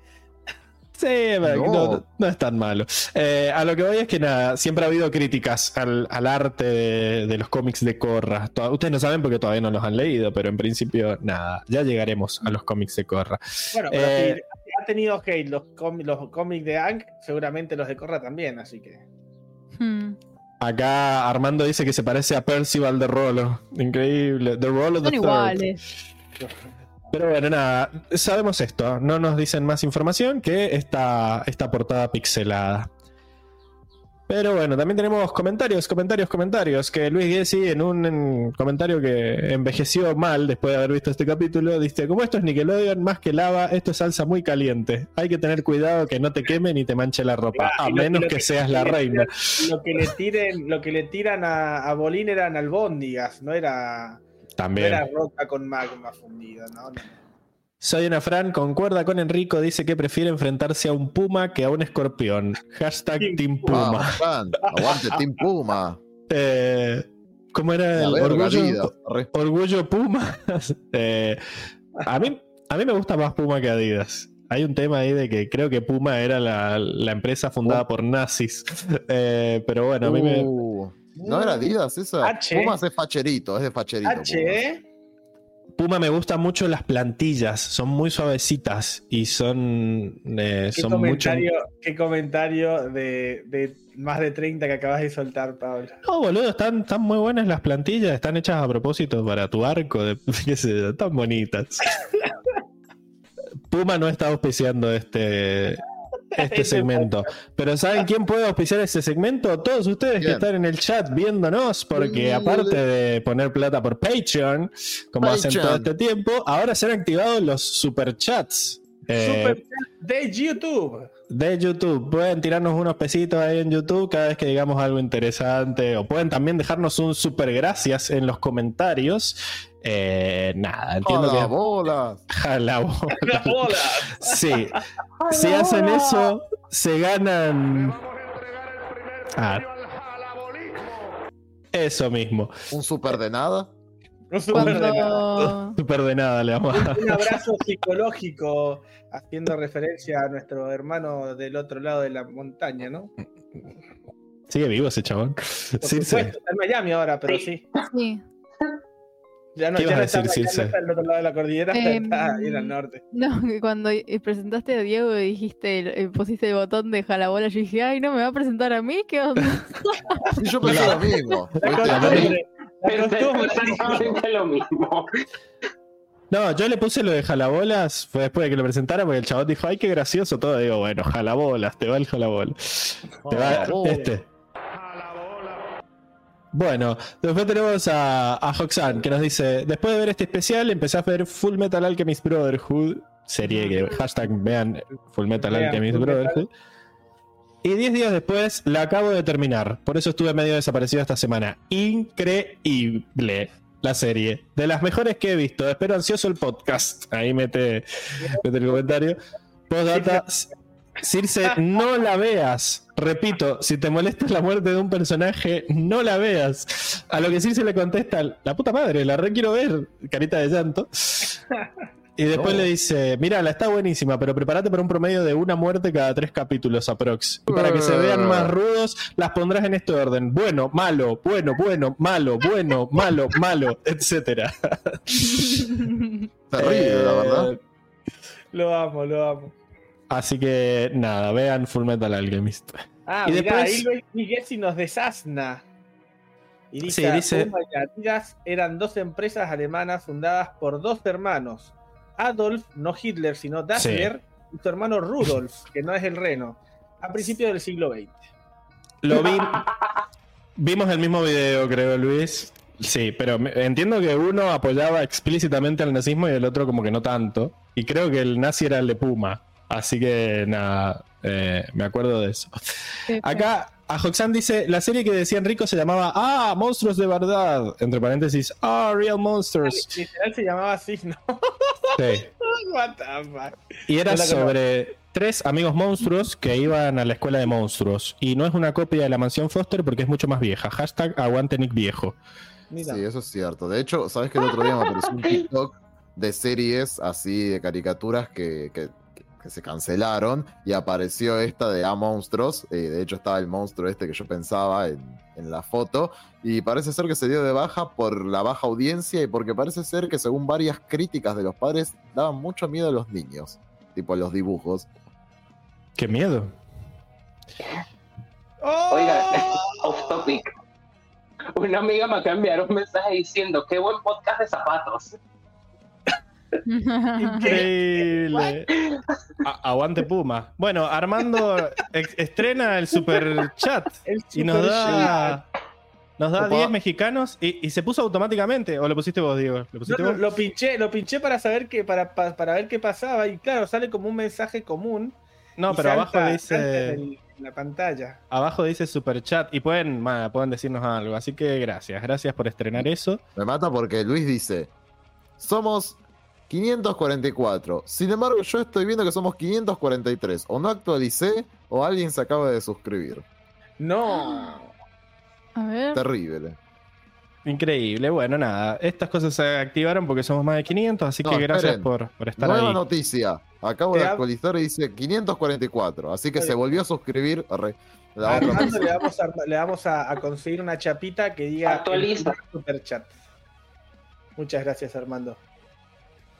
Speaker 1: Sí,
Speaker 5: No.
Speaker 1: no, no es tan malo. Eh, a lo que voy es que nada, siempre ha habido críticas al, al arte de, de los cómics de Corra. Ustedes no saben porque todavía no los han leído, pero en principio nada, ya llegaremos a los cómics de Corra.
Speaker 3: Bueno, pero
Speaker 1: Eh,
Speaker 3: si ha tenido hate los, los cómics de Ang, seguramente los de Corra también, así que.
Speaker 4: Hmm.
Speaker 1: Acá Armando dice que se parece a Percival de Rolo. Increíble. The Rolo the
Speaker 4: Son
Speaker 1: Third. Pero bueno, nada, sabemos esto. No nos dicen más información que esta, esta portada pixelada. Pero bueno, también tenemos comentarios, comentarios, comentarios. Que Luis Gessi, en un en comentario que envejeció mal después de haber visto este capítulo, dice: Como esto es Nickelodeon, más que lava, esto es salsa muy caliente. Hay que tener cuidado que no te queme ni te manche la ropa,
Speaker 3: Claro,
Speaker 1: a menos que
Speaker 3: que-
Speaker 1: seas la reina.
Speaker 3: Lo que le tiren, lo que le tiran a, a Bolín eran albóndigas, no era, no
Speaker 1: También.
Speaker 3: era roca con magma fundida, ¿no? no.
Speaker 1: Soy una Fran, concuerda con Enrico, dice que prefiere enfrentarse a un puma que a un escorpión. Hashtag
Speaker 3: Team
Speaker 1: Puma.
Speaker 5: Aguante Team Puma.
Speaker 1: Eh, ¿Cómo era el orgullo? Orgullo Puma. Eh, a, mí, a mí me gusta más Puma que Adidas. Hay un tema ahí de que creo que Puma era la, la empresa fundada por nazis. Eh, pero bueno, a mí me.
Speaker 5: Uh, ¿No era Adidas esa?
Speaker 3: H.
Speaker 5: Pumas es facherito, es de facherito.
Speaker 1: Puma me gustan mucho las plantillas. Son muy suavecitas y son. eh,
Speaker 3: ¿Qué
Speaker 1: son mucho.
Speaker 3: comentario, qué comentario de, de más de 30 que acabas de soltar, Pablo.
Speaker 1: No, boludo, están, están muy buenas las plantillas, están hechas a propósito para tu arco, de, qué sé yo, están bonitas. Puma no está auspiciando este, este segmento. Pero ¿saben quién puede auspiciar este segmento? Todos ustedes que están en el chat viéndonos, porque
Speaker 5: Mm.
Speaker 1: aparte de poner plata por Patreon, como hacen todo este tiempo, ahora se han activado los superchats. Eh,
Speaker 3: Super de YouTube.
Speaker 1: De YouTube. Pueden tirarnos unos pesitos ahí en YouTube cada vez que digamos algo interesante. O pueden también dejarnos un super gracias en los comentarios. Eh, nada, entiendo que.
Speaker 5: bolas.
Speaker 1: Jala bola.
Speaker 3: La bola.
Speaker 1: Sí. Si hacen eso, se ganan. Ah, eso mismo.
Speaker 5: Un super de nada.
Speaker 3: Super de nada.
Speaker 1: Súper de nada le vamos a
Speaker 3: Un abrazo psicológico haciendo referencia a nuestro hermano del otro lado de la montaña, ¿no?
Speaker 1: Sigue vivo ese chabón.
Speaker 3: Por
Speaker 1: Circe.
Speaker 3: supuesto, está en Miami ahora, pero sí.
Speaker 4: Sí.
Speaker 3: Ya no,
Speaker 1: ¿Qué
Speaker 3: ya
Speaker 1: ibas
Speaker 3: no
Speaker 1: a
Speaker 3: está,
Speaker 1: decir,
Speaker 3: está al otro lado de la cordillera,
Speaker 4: Em,
Speaker 3: está ahí en el norte.
Speaker 4: No, cuando presentaste a Diego y dijiste, eh, pusiste el botón de jalabola, yo dije, ay, no me va a presentar a mí, ¿qué onda?
Speaker 5: Yo pensé lo mismo.
Speaker 6: Pensé
Speaker 3: costumbre.
Speaker 6: exactamente lo mismo.
Speaker 1: No, yo le puse lo de jalabolas, fue después de que lo presentara, porque el chabón dijo, ay, qué gracioso todo. Digo, bueno, jalabolas, te va el jalabola. Te va
Speaker 3: Jalabola.
Speaker 1: este. Bueno, después tenemos a, a Hoxan que nos dice: Después de ver este especial, empecé a ver Full Metal Alchemist Brotherhood. Serie que hashtag vean Full Metal Alchemist
Speaker 3: Metal.
Speaker 1: Y 10 días después la acabo de terminar. Por eso estuve medio desaparecido esta semana. Increíble la serie. De las mejores que he visto. Espero ansioso el podcast. Ahí mete, mete el comentario. Postdata. Circe, no la veas. Repito, si te molesta la muerte de un personaje, no la veas. A lo que Circe le contesta, la puta madre, la re quiero ver. Carita de llanto. Y después
Speaker 5: No.
Speaker 1: le dice, mira, la está buenísima, pero prepárate para un promedio de una muerte cada tres capítulos aprox. Y para que se vean más rudos, las pondrás en este orden. Bueno, malo, bueno, bueno, malo, bueno, malo, malo, etcétera.
Speaker 5: Terrible, la verdad.
Speaker 1: Eh,
Speaker 3: Lo amo, lo amo.
Speaker 1: Así que nada, vean Full Metal Alchemist.
Speaker 3: Ah,
Speaker 1: Y
Speaker 3: y
Speaker 1: después-
Speaker 3: ahí Miguel nos desasna. Y dice,
Speaker 1: Sí, dice-
Speaker 3: eran dos empresas alemanas fundadas por dos hermanos. Adolf, no Hitler, sino Dassler, y su hermano Rudolf, que no es el reno, a principios del siglo XX.
Speaker 1: Lo vi. Vimos el mismo video, creo, Luis. Sí, pero entiendo que uno apoyaba explícitamente al nazismo y el otro como que no tanto. Y creo que el nazi era el de Puma. Así que nada, eh, me acuerdo de eso. Acá, a Hoxan dice, la serie que decía Enrico se llamaba Ah, monstruos de verdad. Entre paréntesis, Ah, Real Monsters.
Speaker 3: Literal se llamaba así, ¿no?
Speaker 1: Sí.
Speaker 3: What the fuck.
Speaker 1: Y era sobre tres amigos monstruos que iban a la escuela de monstruos. Y no es una copia de la mansión Foster porque es mucho más vieja. Hashtag aguante Nick viejo.
Speaker 3: Mira.
Speaker 5: Sí, eso es cierto. De hecho, ¿sabes que el otro día me apareció un TikTok de series así, de caricaturas que, que- que se cancelaron y apareció esta de A Monstruos? eh, de hecho, estaba el monstruo este que yo pensaba en, en la foto y parece ser que se dio de baja por la baja audiencia y porque parece ser que según varias críticas de los padres daban mucho miedo a los niños, tipo a los dibujos.
Speaker 1: Qué miedo.
Speaker 3: ¡Oh!
Speaker 6: Oiga, off topic. Una amiga me acaba de enviar un mensaje diciendo, qué buen podcast de zapatos.
Speaker 1: Increíble. Aguante Puma. Bueno, Armando estrena el super chat
Speaker 3: El
Speaker 1: y nos da nos da
Speaker 5: Opa.
Speaker 1: 10 mexicanos y, y se puso automáticamente. ¿O lo pusiste vos, Diego? ¿Lo
Speaker 3: No,
Speaker 1: pusiste
Speaker 3: no,
Speaker 1: vos?
Speaker 3: lo pinché, lo pinché para saber que, para, pa- para ver qué pasaba, y claro, sale como un mensaje común.
Speaker 1: No, pero
Speaker 3: salta-
Speaker 1: abajo dice.
Speaker 3: en, la pantalla.
Speaker 1: Abajo dice super chat y pueden, pueden decirnos algo. Así que gracias. Gracias por estrenar eso.
Speaker 5: Me mata porque Luis dice, somos 544. Sin embargo, yo estoy viendo que somos 543. O no actualicé o alguien se acaba de suscribir.
Speaker 3: No.
Speaker 4: A ver.
Speaker 5: Terrible.
Speaker 1: Increíble. Bueno, nada. Estas cosas se activaron porque somos más de 500. Así
Speaker 5: No,
Speaker 1: que gracias
Speaker 5: esperen.
Speaker 1: por, por estar
Speaker 5: Nueva
Speaker 1: ahí.
Speaker 5: noticia. Acabo de actualizar y dice 544. Así que se volvió a suscribir. Arre, la
Speaker 3: A
Speaker 5: otra
Speaker 3: le vamos, a, le vamos a, a conseguir una chapita que diga
Speaker 6: Actualiza.
Speaker 3: el super chat. Muchas gracias, Armando.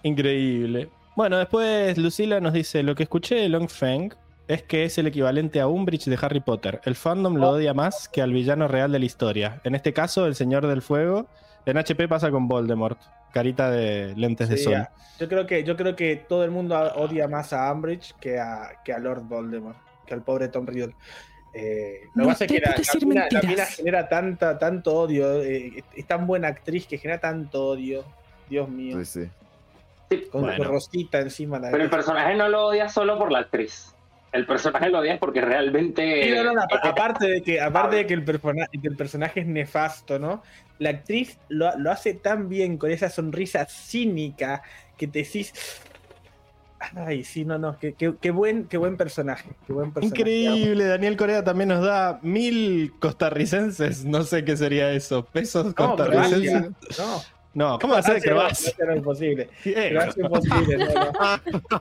Speaker 1: Increíble. Bueno, después Lucila nos dice: Lo que escuché de Long Feng es que es el equivalente a Umbridge de Harry Potter. El fandom lo odia más que al villano real de la historia. En este caso, el Señor del Fuego. En HP pasa con Voldemort. Carita de lentes de sol.
Speaker 3: ya. Yo creo que yo creo que todo el mundo odia más a Umbridge que a, que a Lord Voldemort, que al pobre Tom Riddle. Eh, lo que
Speaker 4: No
Speaker 3: pasa es que la, la mina genera tanta, tanto odio, eh, es tan buena actriz que genera tanto odio. Dios mío.
Speaker 5: Sí, sí.
Speaker 3: Con,
Speaker 1: Bueno.
Speaker 3: Rosita encima. La
Speaker 6: Pero el personaje no lo odia solo por la actriz. El personaje lo odia porque realmente...
Speaker 3: Sí, no, no, no, apa- aparte de que, aparte de que el, persona- que el personaje es nefasto, ¿no? La actriz lo, lo hace tan bien con esa sonrisa cínica que te decís. Ay, sí, no, no, qué, qué- qué buen, qué buen personaje. Qué buen personaje.
Speaker 1: Increíble, Daniel Corea también nos da mil costarricenses, no sé qué sería eso, pesos costarricenses.
Speaker 3: No,
Speaker 1: No, ¿cómo va a ser que vas?
Speaker 3: Eso no es posible. No es imposible. No, no.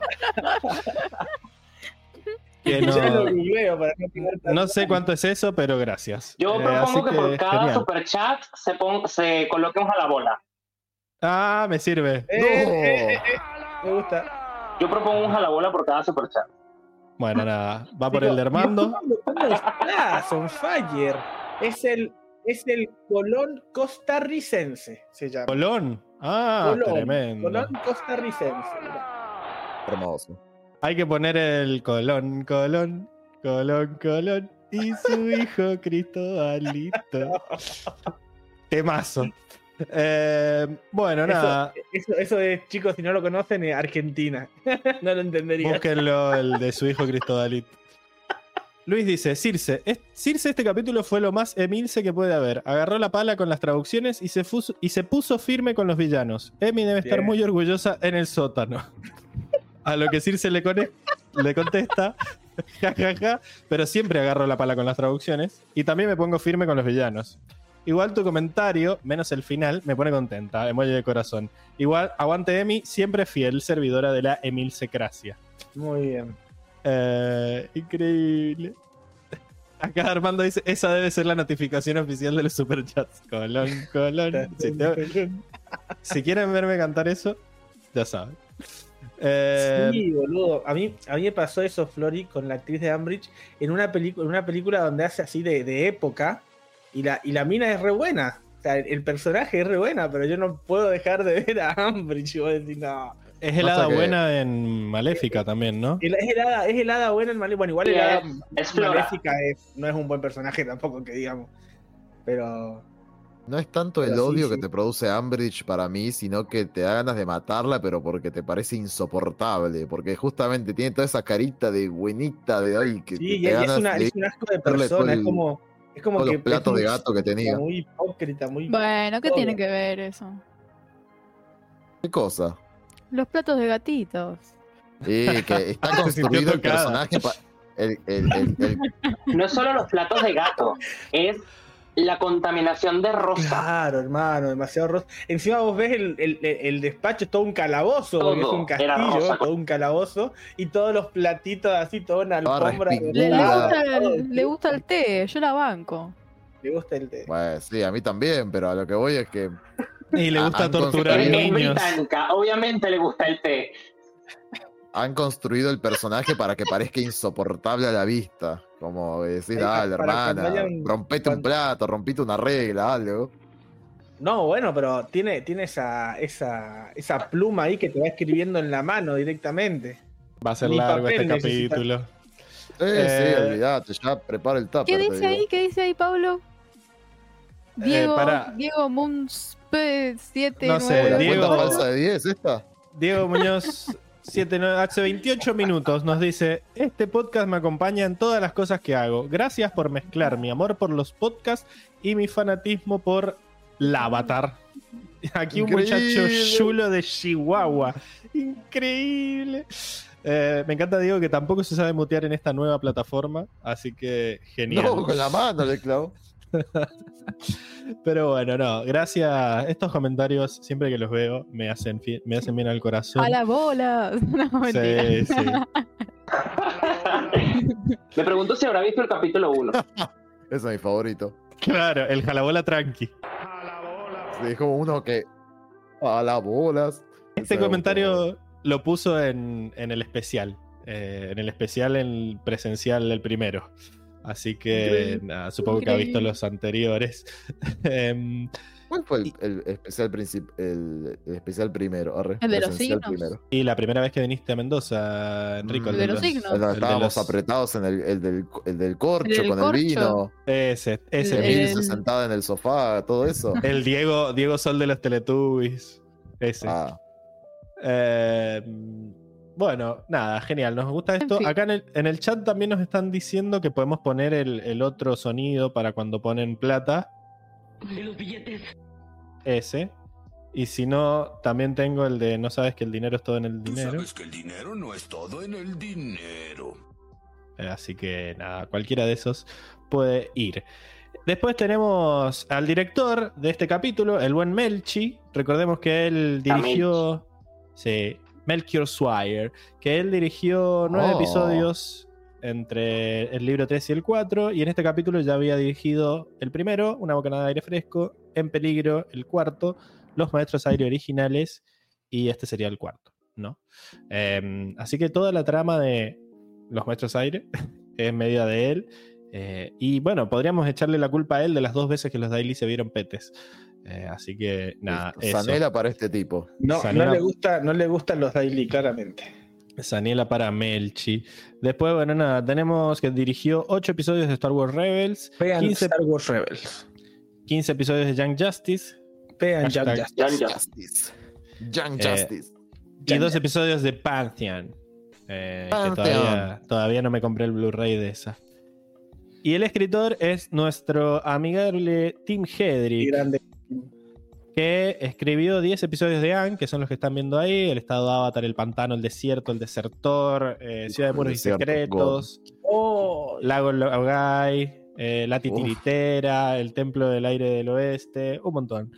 Speaker 1: que
Speaker 3: Yo lo
Speaker 1: no,
Speaker 3: googleo para no tener tanto-
Speaker 1: no sé cuánto es eso, pero gracias.
Speaker 6: Yo
Speaker 1: Eh,
Speaker 6: propongo
Speaker 1: así
Speaker 6: que, por cada
Speaker 1: genial.
Speaker 6: superchat se, pon- se coloque un jalabola.
Speaker 1: Ah, me sirve.
Speaker 3: Eh, eh, eh, eh. Me gusta.
Speaker 6: Yo propongo un jalabola por cada superchat.
Speaker 1: Bueno, nada, va por
Speaker 3: Digo,
Speaker 1: el de Armando.
Speaker 3: ¿Cómo estás, on fire? Es el, es el Colón costarricense, se llama.
Speaker 1: Colón. Ah,
Speaker 3: Colón,
Speaker 1: tremendo.
Speaker 3: Colón costarricense.
Speaker 5: Hermoso.
Speaker 1: Hay que poner el Colón, Colón, Colón, Colón y su hijo Cristobalito. Temazo. Eh, bueno, nada,
Speaker 3: Eso, eso es, chicos, si no lo conocen, es Argentina. no lo entendería.
Speaker 1: búsquenlo el de su hijo Cristobalito. Luis dice, Circe, es- Circe este capítulo fue lo más Emilce que puede haber. Agarró la pala con las traducciones y se, fuso- y se puso firme con los villanos. Emi debe estar
Speaker 3: Bien.
Speaker 1: muy orgullosa en el sótano. A lo que Circe le, cone- le contesta, ja, ja, ja, pero siempre agarro la pala con las traducciones y también me pongo firme con los villanos. Igual tu comentario, menos el final, me pone contenta, emoji de corazón. Igual, aguante Emi, siempre fiel servidora de la Emilsecracia.
Speaker 3: Muy bien.
Speaker 1: Eh, increíble. Acá Armando dice, esa debe ser la notificación oficial de los superchats. Colón, colón. Si, te- si quieren verme cantar eso, ya saben. Eh,
Speaker 3: Sí, boludo. A mí, a mí me pasó eso, Flori, con la actriz de Ambridge, en una, película en una película donde hace así de, de época, y la, y la mina es re buena. O sea, el, el personaje es re buena, pero yo no puedo dejar de ver a Ambridge. Y vos decís, no.
Speaker 1: Es
Speaker 5: que-
Speaker 1: buena en Maléfica también, ¿no?
Speaker 3: Es el hada, es el hada buena en Maléfica. Bueno, igual hada
Speaker 6: es-.
Speaker 3: Maléfica es- no es un buen personaje tampoco, que digamos. Pero.
Speaker 5: No es tanto el
Speaker 3: sí,
Speaker 5: odio
Speaker 3: sí.
Speaker 5: que te produce Ambridge para mí, sino que te da ganas de matarla, pero porque te parece insoportable. Porque justamente tiene toda esa carita de buenita de ay, que
Speaker 3: Sí,
Speaker 5: te
Speaker 3: y ella es,
Speaker 5: ganas
Speaker 3: una,
Speaker 5: de
Speaker 3: es un asco de persona. Es como. Es como que
Speaker 5: los platos
Speaker 3: es
Speaker 5: de gato que tenía.
Speaker 3: Muy hipócrita, muy.
Speaker 4: Bueno, ¿qué
Speaker 3: Todo.
Speaker 4: tiene que ver eso?
Speaker 5: ¿Qué cosa?
Speaker 4: Los platos de gatitos.
Speaker 5: Eh, que está construido el personaje. pa- el- el- el- el-
Speaker 6: No es solo los platos de gato, es la contaminación de rosa.
Speaker 3: Claro, hermano, demasiado rosa. Encima vos ves el, el- el- el despacho, es todo un calabozo, porque es
Speaker 6: Todo
Speaker 3: un castillo,
Speaker 6: rosa.
Speaker 3: todo un calabozo, y todos los platitos así, toda una
Speaker 5: Toda
Speaker 3: alfombra. de-
Speaker 4: Le, gusta el, le gusta el té, yo la banco.
Speaker 3: Le gusta el té.
Speaker 5: Bueno, sí, a mí también, pero a lo que voy es que
Speaker 1: Y le
Speaker 5: Ah,
Speaker 1: gusta torturar
Speaker 6: es
Speaker 1: niños.
Speaker 6: británica, obviamente le gusta el té.
Speaker 5: han construido el personaje para que parezca insoportable a la vista. Como decir, dale, hermana, rompete un plato, rompite una regla, algo.
Speaker 3: No, bueno, pero tiene, tiene esa, esa, esa pluma ahí que te va escribiendo en la mano directamente.
Speaker 1: Va a ser
Speaker 3: Ni
Speaker 1: largo este
Speaker 3: necesita.
Speaker 1: capítulo.
Speaker 5: Sí,
Speaker 1: Eh,
Speaker 5: sí, olvídate, ya prepara el tupper.
Speaker 4: ¿Qué dice ahí? ¿Qué dice ahí, Pablo? Diego,
Speaker 1: Eh, pará.
Speaker 4: Diego Moons P7
Speaker 1: No sé,
Speaker 5: ¿La
Speaker 1: Diego-
Speaker 5: cuenta falsa de 10 esta?
Speaker 1: Diego Muñoz, 7, hace 28 minutos, nos dice: Este podcast me acompaña en todas las cosas que hago. Gracias por mezclar mi amor por los podcasts y mi fanatismo por la Avatar. Aquí un muchacho chulo de Chihuahua. Increíble. Eh, me encanta, Diego, que tampoco se sabe mutear en esta nueva plataforma. Así que genial.
Speaker 5: No, con la mano le clavo.
Speaker 1: Pero bueno, no, gracias. Estos comentarios, siempre que los veo, me hacen, me hacen bien al corazón.
Speaker 4: A la bola. No, mentira.
Speaker 1: Sí, sí.
Speaker 6: Me pregunto si habrá visto el capítulo 1.
Speaker 5: Ese es mi favorito.
Speaker 1: Claro, el jalabola tranqui.
Speaker 5: Sí, Es como uno que. A las bolas.
Speaker 1: Este comentario lo puso en, en el especial. eh, en el especial en presencial el primero. Así que nada, supongo que ha visto los anteriores. Em.
Speaker 5: ¿Cuál fue el, el especial el, el especial primero? Arre,
Speaker 4: El de los signos.
Speaker 5: primero.
Speaker 1: y la primera vez que viniste a Mendoza, Enrico.
Speaker 5: Mm.
Speaker 1: el
Speaker 4: El de los signos.
Speaker 1: De
Speaker 5: estábamos
Speaker 1: los-
Speaker 5: apretados en el, el del, el del corcho,
Speaker 4: El del
Speaker 5: con
Speaker 4: corcho.
Speaker 5: el vino.
Speaker 1: Ese, ese
Speaker 5: sentada en el sofá, todo eso.
Speaker 1: El Diego, Diego Sol de los Teletubbies. Ese.
Speaker 5: Ah,
Speaker 1: Eh, bueno, nada, genial. Nos gusta esto.
Speaker 4: fin.
Speaker 1: Acá en el, en el chat también nos están diciendo que podemos poner el, el otro sonido para cuando ponen plata. Ese. Y si no, también tengo el de no sabes que el dinero es todo en el
Speaker 7: Tú
Speaker 1: dinero.
Speaker 7: sabes que el dinero no es todo en el dinero.
Speaker 1: Eh, Así que nada, cualquiera de esos puede ir. Después tenemos al director de este capítulo, el buen Melchi. Recordemos que él
Speaker 6: Ah,
Speaker 1: dirigió. Sí, Melchior Swire. Que él dirigió nueve
Speaker 5: Oh.
Speaker 1: episodios entre el libro 3 y el 4. Y en este capítulo ya había dirigido el primero, Una bocanada de aire fresco. En peligro, el cuarto. Los maestros aire originales. Y este sería el cuarto, ¿no? Em, así que toda la trama de los maestros aire es media de él. Eh, y bueno, podríamos echarle la culpa a él de las dos veces que los Daily se vieron petes. Eh, así que nada.
Speaker 5: Sanela para este tipo.
Speaker 3: No,
Speaker 1: Sanela-
Speaker 3: no, le gusta, no le gustan los daily, claramente.
Speaker 1: Saniela para Melchi. Después, bueno, nada, tenemos que dirigió 8 episodios de Star Wars Rebels,
Speaker 3: Vean
Speaker 1: 15,
Speaker 3: Star Wars Rebels.
Speaker 1: 15 episodios de Young Justice
Speaker 3: Vean Young Justice.
Speaker 6: Young Justice.
Speaker 5: Justice. Young
Speaker 1: Eh,
Speaker 5: Justice.
Speaker 1: y dos episodios de Pantheon. eh, que
Speaker 5: Pantheon.
Speaker 1: todavía, todavía no me compré el Blu-ray de esa. Y el escritor es nuestro amigable Tim Hedrick.
Speaker 3: grande.
Speaker 1: Que escribió 10 episodios de Anne, que son los que están viendo ahí, el estado de Avatar, el pantano, el desierto, el desertor, eh, Ciudad de Muros y Secretos,
Speaker 3: Oh,
Speaker 1: Lago Laogai, eh, La Titiritera, el Templo del Aire del Oeste, un montón.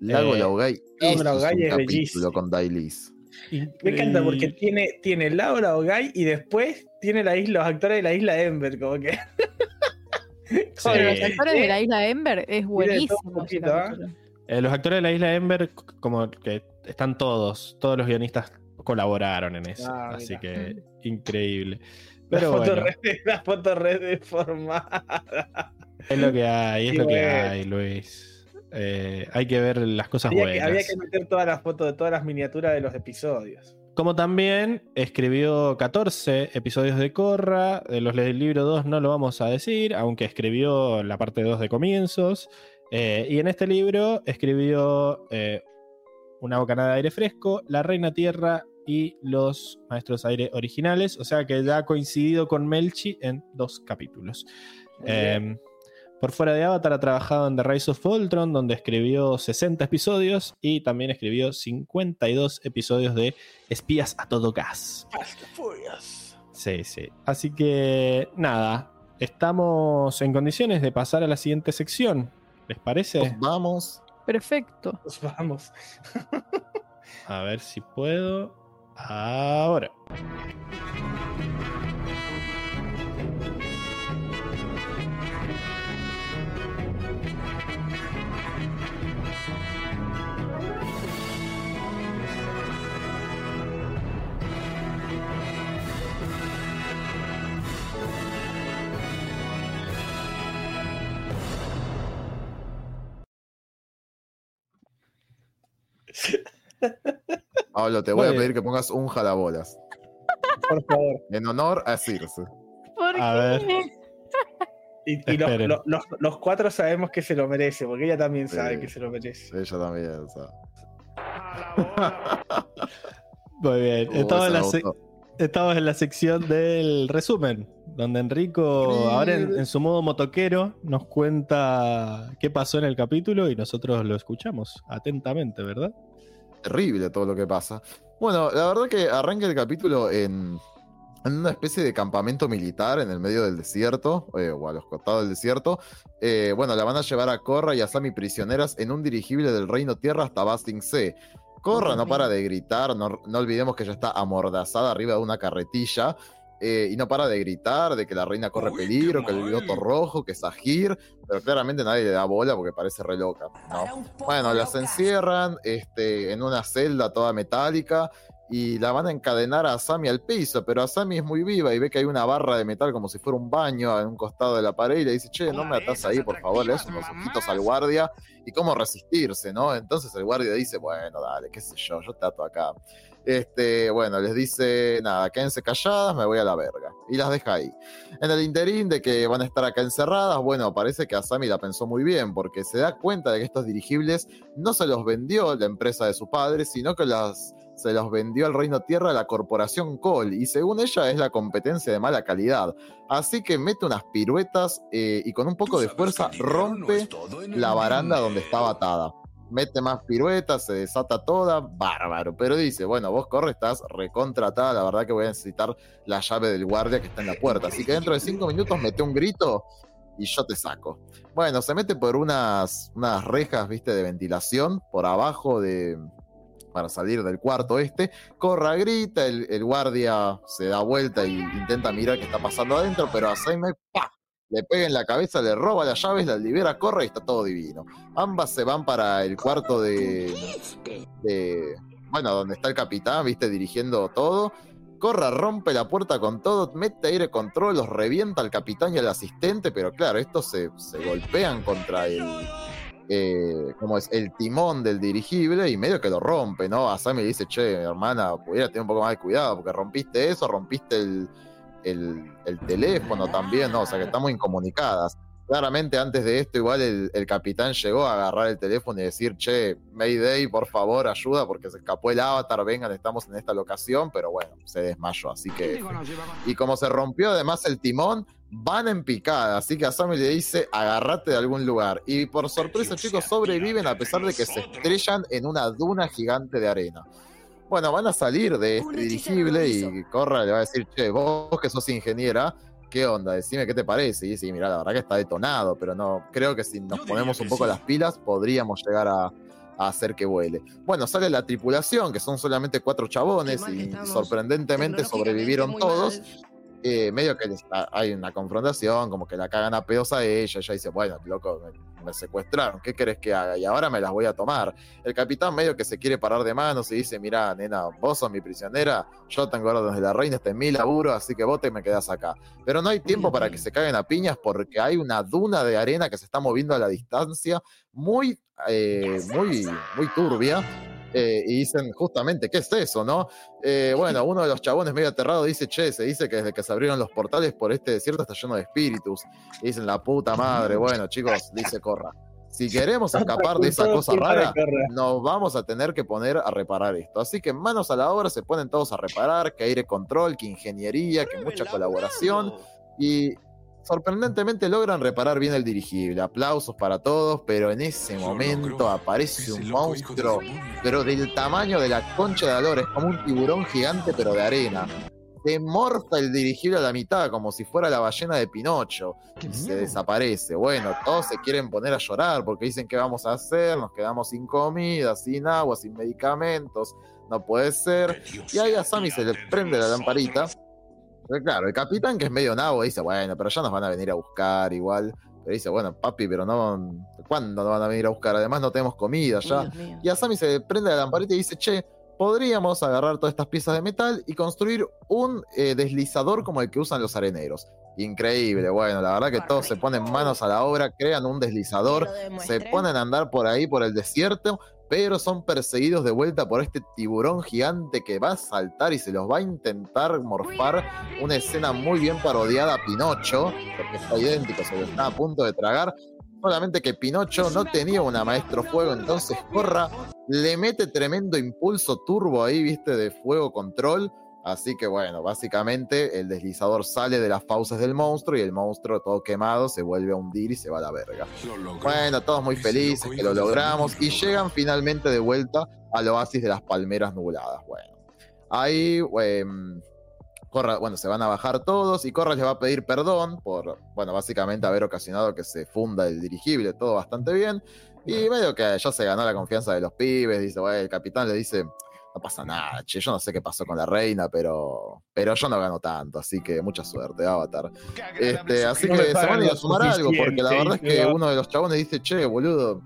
Speaker 5: Lago
Speaker 1: eh,
Speaker 5: Laogai.
Speaker 3: Lago
Speaker 5: es
Speaker 3: Laogai
Speaker 5: un
Speaker 3: es
Speaker 5: capítulo
Speaker 3: bellísimo.
Speaker 5: con Dailis.
Speaker 3: me encanta porque tiene, tiene Laura Ogay y después tiene la isla, los actores de la isla Ember, como que.
Speaker 1: Sí.
Speaker 3: Eh,
Speaker 4: los actores de la isla Ember es buenísimo.
Speaker 1: Eh, los actores de la isla Ember, como que están todos, todos los guionistas colaboraron en eso.
Speaker 3: Ah,
Speaker 1: así que increíble.
Speaker 3: La
Speaker 1: Pero
Speaker 3: foto,
Speaker 1: bueno,
Speaker 3: re, la foto re deformada.
Speaker 1: es lo que hay, es
Speaker 3: Sí,
Speaker 1: lo que
Speaker 3: bueno.
Speaker 1: hay, Luis. Eh, hay que ver las cosas
Speaker 3: Había que,
Speaker 1: buenas.
Speaker 3: había que meter todas las fotos de todas las miniaturas de los episodios.
Speaker 1: Como también escribió 14 episodios de Corra, de los del libro 2 no lo vamos a decir, aunque escribió la parte 2 de comienzos. Eh, y en este libro escribió eh, Una bocanada de aire fresco, La Reina Tierra y Los Maestros Aire originales, o sea que ya ha coincidido con Melchi en dos capítulos. Eh, por fuera de Avatar ha trabajado en The Rise of Voltron, donde escribió 60 episodios y también escribió 52 episodios de Espías a todo gas.
Speaker 3: Fast and Furious.
Speaker 1: Sí, sí. Así que nada, estamos en condiciones de pasar a la siguiente sección. ¿Les parece?
Speaker 5: Nos vamos.
Speaker 4: Perfecto.
Speaker 3: Pues vamos.
Speaker 1: A ver si puedo. Ahora.
Speaker 5: Pablo, te voy a pedir que pongas un jalabolas.
Speaker 3: Por favor.
Speaker 5: En honor a Circe.
Speaker 4: ¿Por
Speaker 1: A
Speaker 4: qué?
Speaker 1: ver.
Speaker 3: Y, y los, los- los- los cuatro sabemos que se lo merece, porque ella también sabe
Speaker 5: Sí.
Speaker 3: que se lo merece.
Speaker 5: Ella también. Sea,
Speaker 1: Muy bien.
Speaker 5: uh,
Speaker 1: Estamos en, la estamos en la sección del resumen, donde Enrico, ahora en, en su modo motoquero, nos cuenta qué pasó en el capítulo y nosotros lo escuchamos atentamente, ¿verdad?
Speaker 5: Terrible todo lo que pasa. Bueno, la verdad que arranca el capítulo en, en una especie de campamento militar en el medio del desierto, eh, o a los costados del desierto. Eh, bueno, la van a llevar a Korra y a Sami prisioneras en un dirigible del Reino Tierra hasta Basting C. Korra no para de gritar, no, no olvidemos que ella está amordazada arriba de una carretilla. Eh, y no para de gritar de que la reina corre
Speaker 7: Uy,
Speaker 5: peligro, que el piloto rojo, que es Agir, pero claramente nadie le da bola porque parece re loca, ¿no? Bueno, las encierran este, en una celda toda metálica y la van a encadenar a Asami al piso, pero Asami es muy viva y ve que hay una barra de metal como si fuera un baño en un costado de la pared y le dice, che, no me atás ahí, por favor, le das unos ojitos al guardia y cómo resistirse, ¿no? Entonces el guardia dice, bueno, dale, qué sé yo, yo te ato acá. Este, bueno, les dice, nada, quédense calladas, me voy a la verga. Y las deja ahí. En el interín de que van a estar acá encerradas, bueno, parece que Asami la pensó muy bien, porque se da cuenta de que estos dirigibles no se los vendió la empresa de su padre, sino que las, se los vendió al Reino Tierra la corporación Cole, y según ella es la competencia de mala calidad. Así que mete unas piruetas eh, y con un poco de fuerza
Speaker 7: no
Speaker 5: rompe la baranda donde estaba atada. Mete más piruetas, se desata toda, bárbaro. Pero dice, bueno, vos corre, estás recontratada, la verdad que voy a necesitar la llave del guardia que está en la puerta. Así que dentro de cinco minutos mete un grito y yo te saco. Bueno, se mete por unas, unas rejas, viste, de ventilación por abajo de, para salir del cuarto este. Corra, grita, el, guardia se da vuelta y intenta mirar qué está pasando adentro, pero a Jaime, ¡pa! Le pega en la cabeza, le roba las llaves, la libera, corre y está todo divino. Ambas se van para el cuarto de, de bueno, donde está el capitán, viste, dirigiendo todo. Corra, rompe la puerta con todo, mete aire control, los revienta al capitán y al asistente, pero claro, estos se, se golpean contra el, eh, como es el timón del dirigible y medio que lo rompe, ¿no? A Sammy le dice, che, hermana, pudiera tener un poco más de cuidado porque rompiste eso, rompiste el, el, el teléfono también, ¿no? O sea que estamos incomunicadas. Claramente antes de esto igual el, el capitán llegó a agarrar el teléfono y decir, che, Mayday, por favor, ayuda porque se escapó el avatar, vengan, estamos en esta locación, pero bueno, se desmayó, así que... Y como se rompió además el timón, van en picada, así que a Sammy le dice, agarrate de algún lugar. Y por sorpresa, chicos, sobreviven a pesar de que se estrellan en una duna gigante de arena. Bueno, van a salir de este dirigible y Corra le va a decir, che, vos que sos ingeniera, ¿qué onda? Decime qué te parece. Y dice, mira, la verdad que está detonado, pero no, creo que si nos ponemos un poco las pilas, podríamos llegar a, a hacer que vuele. Bueno, sale la tripulación, que son solamente cuatro chabones, y sorprendentemente sobrevivieron todos. Eh, medio que les- a- hay una confrontación, como que la cagan a pedos a ella, ella dice, bueno, loco, me, secuestraron, ¿qué querés que haga? Y ahora me las voy a tomar. El capitán medio que se quiere parar de manos y dice, mira, nena, vos sos mi prisionera, yo tengo órdenes de la reina, este es mi laburo, así que vos te me quedás acá. Pero no hay tiempo para que se caguen a piñas porque hay una duna de arena que se está moviendo a la distancia, muy, eh, muy, muy turbia. Eh, y dicen justamente, ¿qué es eso, no? Eh, bueno, uno de los chabones medio aterrado dice, che, se dice que desde que se abrieron los portales por este desierto está lleno de espíritus. Y dicen, la puta madre, bueno, chicos, dice Corra. Si queremos escapar de esa cosa rara, nos vamos a tener que poner a reparar esto. Así que manos a la obra, se ponen todos a reparar, que aire control, que ingeniería, que mucha colaboración. Y sorprendentemente logran reparar bien el dirigible. Aplausos para todos, pero en ese momento aparece un monstruo, pero del tamaño de la concha de Dolores, como un tiburón gigante, pero de arena. Se morfa el dirigible a la mitad, como si fuera la ballena de Pinocho, y se desaparece. Bueno, todos se quieren poner a llorar porque dicen qué vamos a hacer, nos quedamos sin comida, sin agua, sin medicamentos, no puede ser. Y ahí a Sammy se le prende la lamparita. Claro, el capitán que es medio nabo dice, bueno, pero ya nos van a venir a buscar igual. Pero dice, bueno, papi, pero no, ¿cuándo nos van a venir a buscar? Además no tenemos comida ya. Y a Sammy se prende la lamparita y dice, che, podríamos agarrar todas estas piezas de metal y construir un eh, deslizador como el que usan los areneros. Increíble, bueno, la verdad que todos se ponen manos a la obra, crean un deslizador, se ponen a andar por ahí, por el desierto, pero son perseguidos de vuelta por este tiburón gigante que va a saltar y se los va a intentar morfar. Una escena muy bien parodiada a Pinocho, porque está idéntico, se lo está a punto de tragar. Solamente que Pinocho no tenía una maestro fuego, entonces Corra le mete tremendo impulso turbo ahí, viste, de fuego control. Así que bueno, básicamente el deslizador sale de las fauces del monstruo y el monstruo todo quemado se vuelve a hundir y se va a la verga. Bueno, todos muy felices que lo logramos y llegan finalmente de vuelta al oasis de las palmeras nubladas. Bueno, ahí em, Corra, bueno, se van a bajar todos y Corra les va a pedir perdón por, bueno, básicamente haber ocasionado que se funda el dirigible, todo bastante bien. Y medio que ya se ganó la confianza de los pibes, dice, bueno, el capitán le dice, no pasa nada, che, yo no sé qué pasó con la reina, pero, pero yo no gano tanto, así que mucha suerte, Avatar. Este, así
Speaker 3: No
Speaker 5: que se van a ir a sumar algo, porque la verdad es que uno de los chabones dice, che, boludo,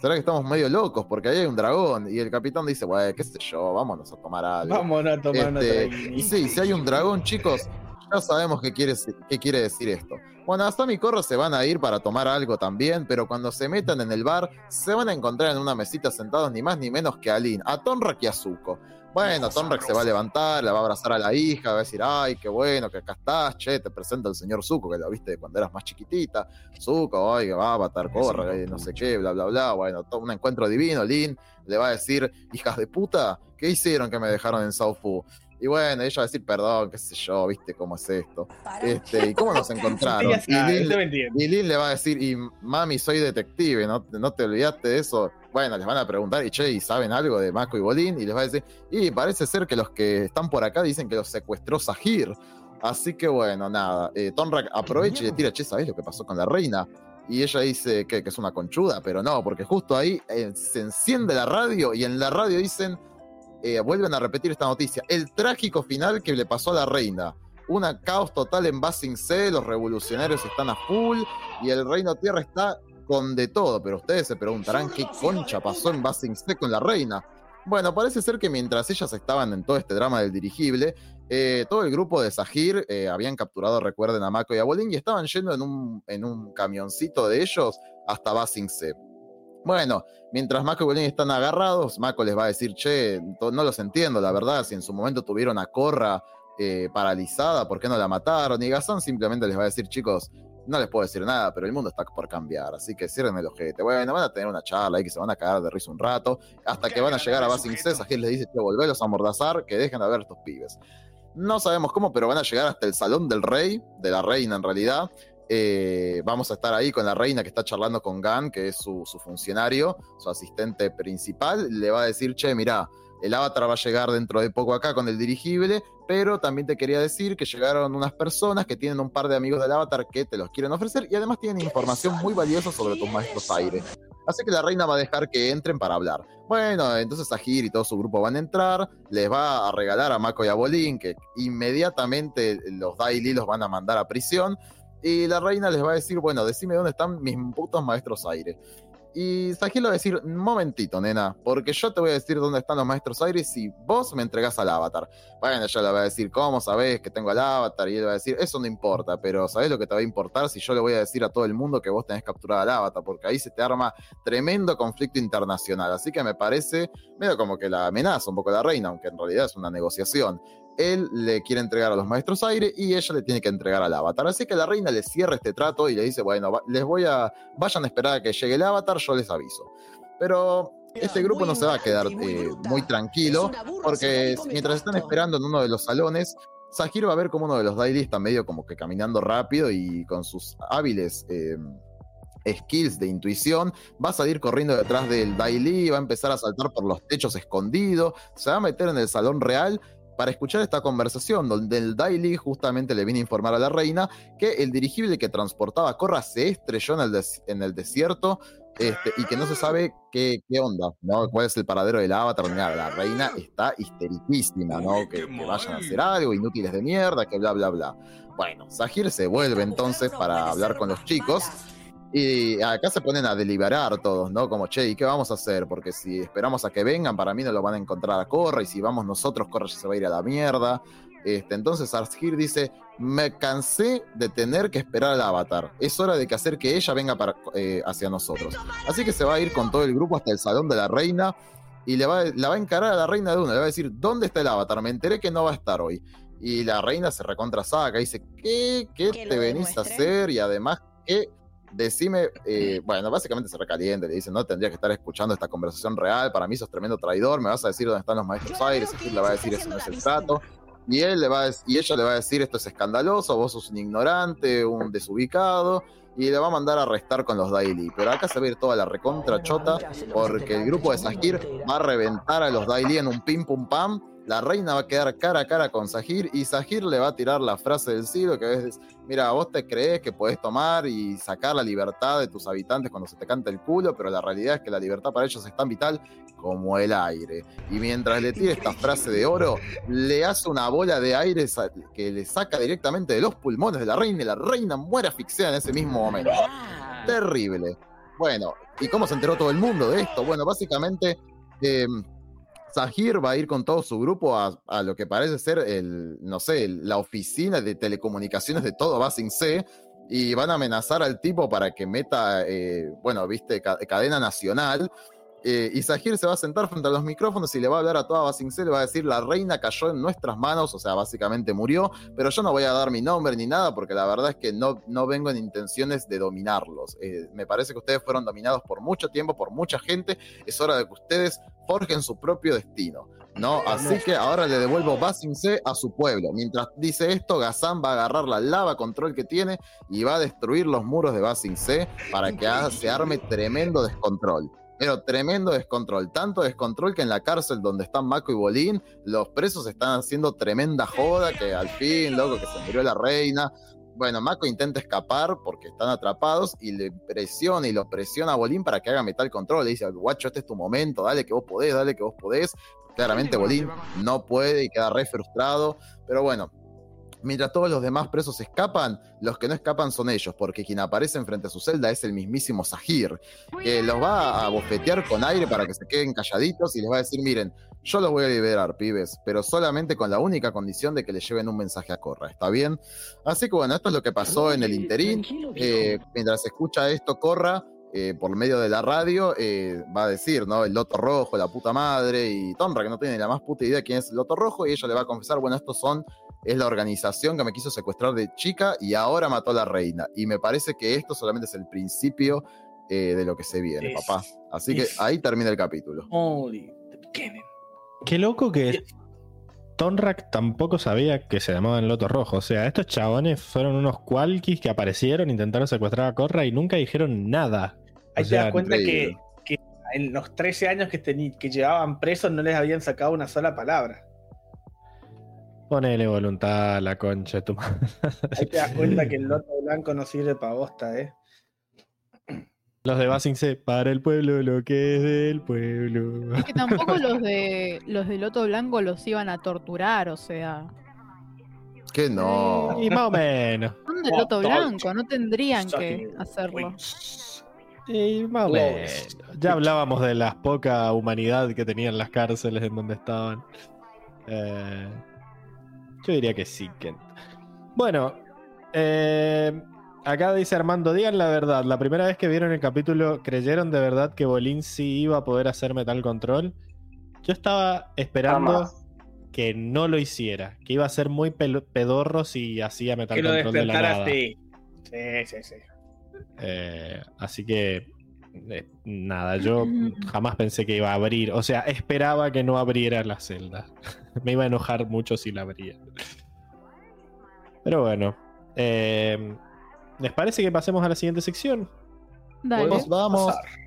Speaker 5: será que estamos medio locos, porque ahí hay un dragón, y el capitán dice, bueno, qué sé yo, vámonos a tomar algo.
Speaker 3: Vamos a tomar
Speaker 5: Este, y sí, si hay un dragón, chicos, ya sabemos qué quiere, qué quiere decir esto. Bueno, Asami y Corra se van a ir para tomar algo también, pero cuando se metan en el bar, se van a encontrar en una mesita sentados ni más ni menos que a Lin, a Tonrak y a Zuko. Bueno, Tonrak se va a levantar, la va a abrazar a la hija, va a decir, ay, qué bueno que acá estás, che, te presento al señor Zuko, que lo viste cuando eras más chiquitita. Zuko, ay, que va a matar Corra, y no sé qué, bla, bla, bla. Bueno, todo un encuentro divino, Lin le va a decir, hijas de puta, ¿qué hicieron que me dejaron en Saufu? Y bueno, ella va a decir, perdón, qué sé yo, viste cómo es esto. Este, ¿Y cómo nos encontraron?
Speaker 3: Ella
Speaker 5: Y Lin le va a decir, y mami, soy detective, ¿no, no te olvidaste de eso? Bueno, les van a preguntar, y che, ¿y saben algo de Mako y Bolín? Y les va a decir, y parece ser que los que están por acá dicen que los secuestró Sahir. Así que bueno, nada. Eh, Tonrak aprovecha y le tira, che, ¿sabés lo que pasó con la reina? Y ella dice que, que es una conchuda, pero no, porque justo ahí eh, se enciende la radio y en la radio dicen, eh, vuelven a repetir esta noticia, el trágico final que le pasó a la reina. Una caos total en Basing C, los revolucionarios están a full y el Reino Tierra está con de todo, pero ustedes se preguntarán qué concha pasó en Basing C con la reina. Bueno, parece ser que mientras ellas estaban en todo este drama del dirigible, eh, todo el grupo de Sahir eh, habían capturado, recuerden, a Mako y a Bolin y estaban yendo en un, en un camioncito de ellos hasta Basing C. Bueno, mientras Mako y Bolin están agarrados, Mako les va a decir, che, no los entiendo, la verdad, si en su momento tuvieron a Korra eh, paralizada, ¿por qué no la mataron? Y Gazan simplemente les va a decir, chicos, no les puedo decir nada, pero el mundo está por cambiar, así que cierren el ojete. Bueno, van a tener una charla ahí que se van a cagar de risa un rato, hasta que van a llegar a Basing C, Sahir les dice, che, volvelos a amordazar, que dejen de ver a estos pibes. No sabemos cómo, pero van a llegar hasta el salón del rey, de la reina en realidad. Eh, vamos a estar ahí con la reina que está charlando con Gan, que es su, su funcionario, su asistente principal. Le va a decir, che, mirá, el avatar va a llegar dentro de poco acá con el dirigible, pero también te quería decir que llegaron unas personas que tienen un par de amigos del avatar que te los quieren ofrecer y además tienen información muy valiosa sobre tus maestros aire. Así que la reina va a dejar que entren para hablar. Bueno, entonces Sahir y todo su grupo van a entrar, les va a regalar a Mako y a Bolin, que inmediatamente los Daily los van a mandar a prisión, y la reina les va a decir, bueno, decime dónde están mis putos maestros aire. Y Sahir le va a decir, un momentito, nena, porque yo te voy a decir dónde están los maestros aires si vos me entregás al avatar. Bueno, ella le va a decir, ¿cómo sabés que tengo al avatar? Y él va a decir, eso no importa, pero ¿sabés lo que te va a importar si yo le voy a decir a todo el mundo que vos tenés capturado al avatar? Porque ahí se te arma tremendo conflicto internacional. Así que me parece medio como que la amenaza un poco la reina, aunque en realidad es una negociación. Él le quiere entregar a los maestros aire y ella le tiene que entregar al avatar. Así que la reina le cierra este trato y le dice, bueno, va- les voy a, vayan a esperar a que llegue el avatar, yo les aviso. Pero este grupo no se va a quedar eh, muy tranquilo, porque mientras están esperando en uno de los salones, Sahir va a ver como uno de los Daily está medio como que caminando rápido y con sus hábiles eh, skills de intuición, va a salir corriendo detrás del Daily, va a empezar a saltar por los techos escondido, se va a meter en el salón real para escuchar esta conversación donde el Daily justamente le viene a informar a la reina que el dirigible que transportaba a Korra se estrelló en el, des- en el desierto este, y que no se sabe qué, qué onda, ¿no? cuál es el paradero del avatar. nada. la reina está histeriquísima, ¿no? Que, que vayan a hacer algo, inútiles de mierda, que bla, bla, bla. Bueno, Sahir se vuelve entonces para hablar con los chicos. Y acá se ponen a deliberar todos, ¿no? Como, che, ¿y qué vamos a hacer? Porque si esperamos a que vengan, para mí no lo van a encontrar a Corra, y si vamos nosotros, Corra ya se va a ir a la mierda. Este, entonces Arshir dice, me cansé de tener que esperar al avatar. Es hora de que hacer que ella venga para, eh, hacia nosotros. Así que se va a ir con todo el grupo hasta el salón de la reina y le va, la va a encarar a la reina de una. Le va a decir, ¿dónde está el avatar? Me enteré que no va a estar hoy. Y la reina se recontra saca y dice, ¿qué, qué te venís a hacer? Y además, ¿qué? Decime, eh, bueno, básicamente se recalienta, le dice, no tendría que estar escuchando esta conversación real, para mí sos tremendo traidor, me vas a decir dónde están los maestros aires, y le va a decir, eso no es el trato, y él le va a, y ella le va a decir, esto es escandaloso, vos sos un ignorante, un desubicado, y le va a mandar a arrestar con los Daily. Pero acá se va a ir toda la recontra chota, porque el grupo de Sahir va a reventar a los Daily en un pim pum pam. La reina va a quedar cara a cara con Sahir y Sahir le va a tirar la frase del siglo que es, mira, vos te crees que podés tomar y sacar la libertad de tus habitantes cuando se te canta el culo, pero la realidad es que la libertad para ellos es tan vital como el aire. Y mientras le tira esta frase de oro, le hace una bola de aire que le saca directamente de los pulmones de la reina y la reina muere asfixiada en ese mismo momento. Terrible. Bueno, ¿y cómo se enteró todo el mundo de esto? Bueno, básicamente eh, Sahir va a ir con todo su grupo a, lo que parece ser el, no sé, la oficina de telecomunicaciones de todo Basing C y van a amenazar al tipo para que meta, eh, bueno, viste, ca- cadena nacional. Eh, y Sahir se va a sentar frente a los micrófonos y le va a hablar a toda Basing C, le va a decir, la reina cayó en nuestras manos, o sea, básicamente murió, pero yo no voy a dar mi nombre ni nada porque la verdad es que no, no vengo en intenciones de dominarlos. Eh, me parece que ustedes fueron dominados por mucho tiempo, por mucha gente, es hora de que ustedes forjen su propio destino. ¿no? Así que ahora le devuelvo Basing C a su pueblo. Mientras dice esto, Gazan va a agarrar la lava control que tiene y va a destruir los muros de Basing C para que se arme tremendo descontrol. pero tremendo descontrol. Tanto descontrol que en la cárcel donde están Mako y Bolín, los presos están haciendo tremenda joda, que al fin, loco, que se murió la reina. Bueno, Mako intenta escapar porque están atrapados y le presiona y lo presiona a Bolín para que haga metal control. Le dice, guacho, este es tu momento, dale que vos podés, dale que vos podés. Claramente Bolín no puede y queda re frustrado. Pero bueno, mientras todos los demás presos escapan, los que no escapan son ellos, porque quien aparece enfrente a su celda es el mismísimo Sahir, que los va a bofetear con aire para que se queden calladitos y les va a decir, miren, yo los voy a liberar, pibes, pero solamente con la única condición de que le lleven un mensaje a Corra, ¿está bien? Así que bueno, esto es lo que pasó en el interín. Eh, mientras escucha esto, Corra, eh, por medio de la radio, eh, va a decir, ¿no? El Loto Rojo, la puta madre, y Tonra, que no tiene la más puta idea quién es el Loto Rojo, y ella le va a confesar, bueno, estos son, es la organización que me quiso secuestrar de chica y ahora mató a la reina. Y me parece que esto solamente es el principio eh, de lo que se viene,
Speaker 3: Es-
Speaker 5: papá. Así que
Speaker 3: es-
Speaker 5: ahí termina el capítulo.
Speaker 3: Only the beginning.
Speaker 1: Qué loco que Tonrak tampoco sabía que se llamaban Loto Rojo. O sea, estos chabones fueron unos cualquis que aparecieron, intentaron secuestrar a Corra y nunca dijeron nada. O
Speaker 3: Ahí te das cuenta que, en los 13 años que, que llevaban presos no les habían sacado una sola palabra.
Speaker 1: Ponele voluntad a la concha de tu madre.
Speaker 3: Ahí te das cuenta que el loto blanco no sirve para bosta, ¿eh?
Speaker 1: Los de Basing se para el pueblo lo que es del pueblo.
Speaker 4: Es que tampoco los de los de Loto Blanco los iban a torturar, o sea.
Speaker 5: Que no.
Speaker 1: Y más o menos.
Speaker 4: Son de Loto. Blanco, no tendrían que hacerlo.
Speaker 1: Y más o menos. Ya hablábamos de la poca humanidad que tenían las cárceles en donde estaban. Eh, yo diría que sí, Kent. Bueno, eh, acá dice Armando, digan la verdad. La primera vez que vieron el capítulo, ¿creyeron de verdad que Bolín sí iba a poder hacer Metal Control? Yo estaba esperando
Speaker 6: Jamás.
Speaker 1: que no lo hiciera, que iba a ser muy pedorro si hacía Metal
Speaker 3: Que lo
Speaker 1: Control de la nada.
Speaker 3: Sí, sí, sí.
Speaker 1: Eh, así que eh, nada, yo jamás pensé que iba a abrir. O sea, esperaba que no abriera la celda. Me iba a enojar mucho si la abría. Pero bueno. eh, ¿Les parece que pasemos a la siguiente sección?
Speaker 4: Dale.
Speaker 5: Vamos, vamos.
Speaker 3: Pasar.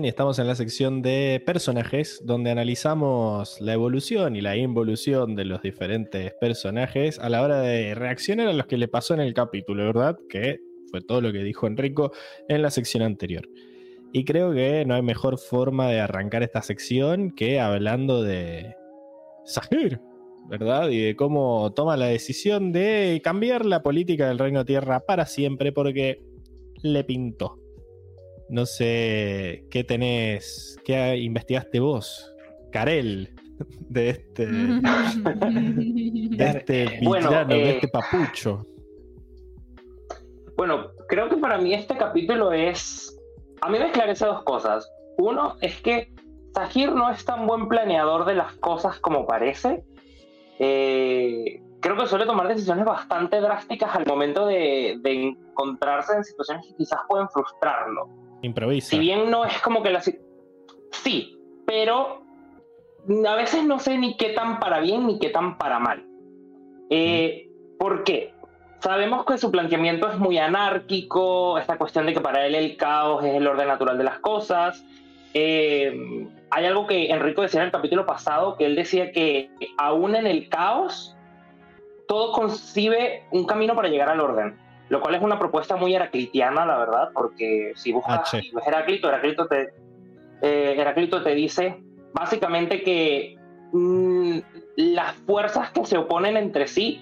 Speaker 1: Y estamos en la sección de personajes, donde analizamos la evolución y la involución de los diferentes personajes a la hora de reaccionar a los que le pasó en el capítulo, ¿verdad? Que fue todo lo que dijo Enrico en la sección anterior. Y creo que no hay mejor forma de arrancar esta sección que hablando de Sahir, ¿verdad? Y de cómo toma la decisión de cambiar la política del Reino Tierra para siempre porque le pintó. No sé qué tenés, qué investigaste vos, Karel, de este, de este
Speaker 6: Bueno,
Speaker 1: villano, de
Speaker 6: eh,
Speaker 1: este papucho.
Speaker 6: Bueno, creo que para mí este capítulo es. A mí me esclarece dos cosas. Uno es que Sahir no es tan buen planeador de las cosas como parece. Eh, creo que suele tomar decisiones bastante drásticas al momento de, de encontrarse en situaciones que quizás pueden frustrarlo.
Speaker 1: Improvisa.
Speaker 6: Si bien no es como que la... Sí, pero a veces no sé ni qué tan para bien ni qué tan para mal. Eh, ¿Por qué? Sabemos que su planteamiento es muy anárquico, esta cuestión de que para él el caos es el orden natural de las cosas. Eh, hay algo que Enrico decía en el capítulo pasado, que él decía que aún en el caos, todo concibe un camino para llegar al orden, lo cual es una propuesta muy heraclitiana, la verdad, porque si buscas
Speaker 1: H.
Speaker 6: y ves Heráclito, Heráclito te, eh, te dice básicamente que mm, las fuerzas que se oponen entre sí,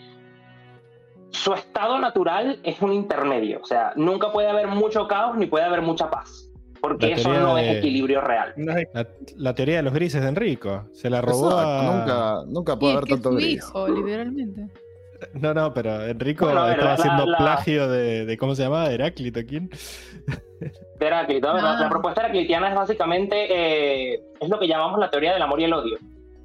Speaker 6: su estado natural es un intermedio, o sea, nunca puede haber mucho caos ni puede haber mucha paz, porque
Speaker 1: La
Speaker 6: eso no
Speaker 1: de-
Speaker 6: es equilibrio real.
Speaker 1: La, la teoría de los grises de Enrico. Se la robó
Speaker 5: Exacto,
Speaker 1: a...
Speaker 5: nunca, nunca
Speaker 4: Y
Speaker 5: puede
Speaker 4: es
Speaker 5: haber tanto gris.
Speaker 4: hijo, literalmente.
Speaker 1: No, no, pero Enrico
Speaker 6: Bueno, a ver,
Speaker 1: estaba
Speaker 6: la-
Speaker 1: haciendo
Speaker 6: la-
Speaker 1: plagio de, de- ¿Cómo se llamaba? Heráclito, ¿quién?
Speaker 6: de Heráclito. La-
Speaker 4: Ah.
Speaker 6: La, propuesta heraclitiana es básicamente eh, es lo que llamamos la teoría del amor y el odio.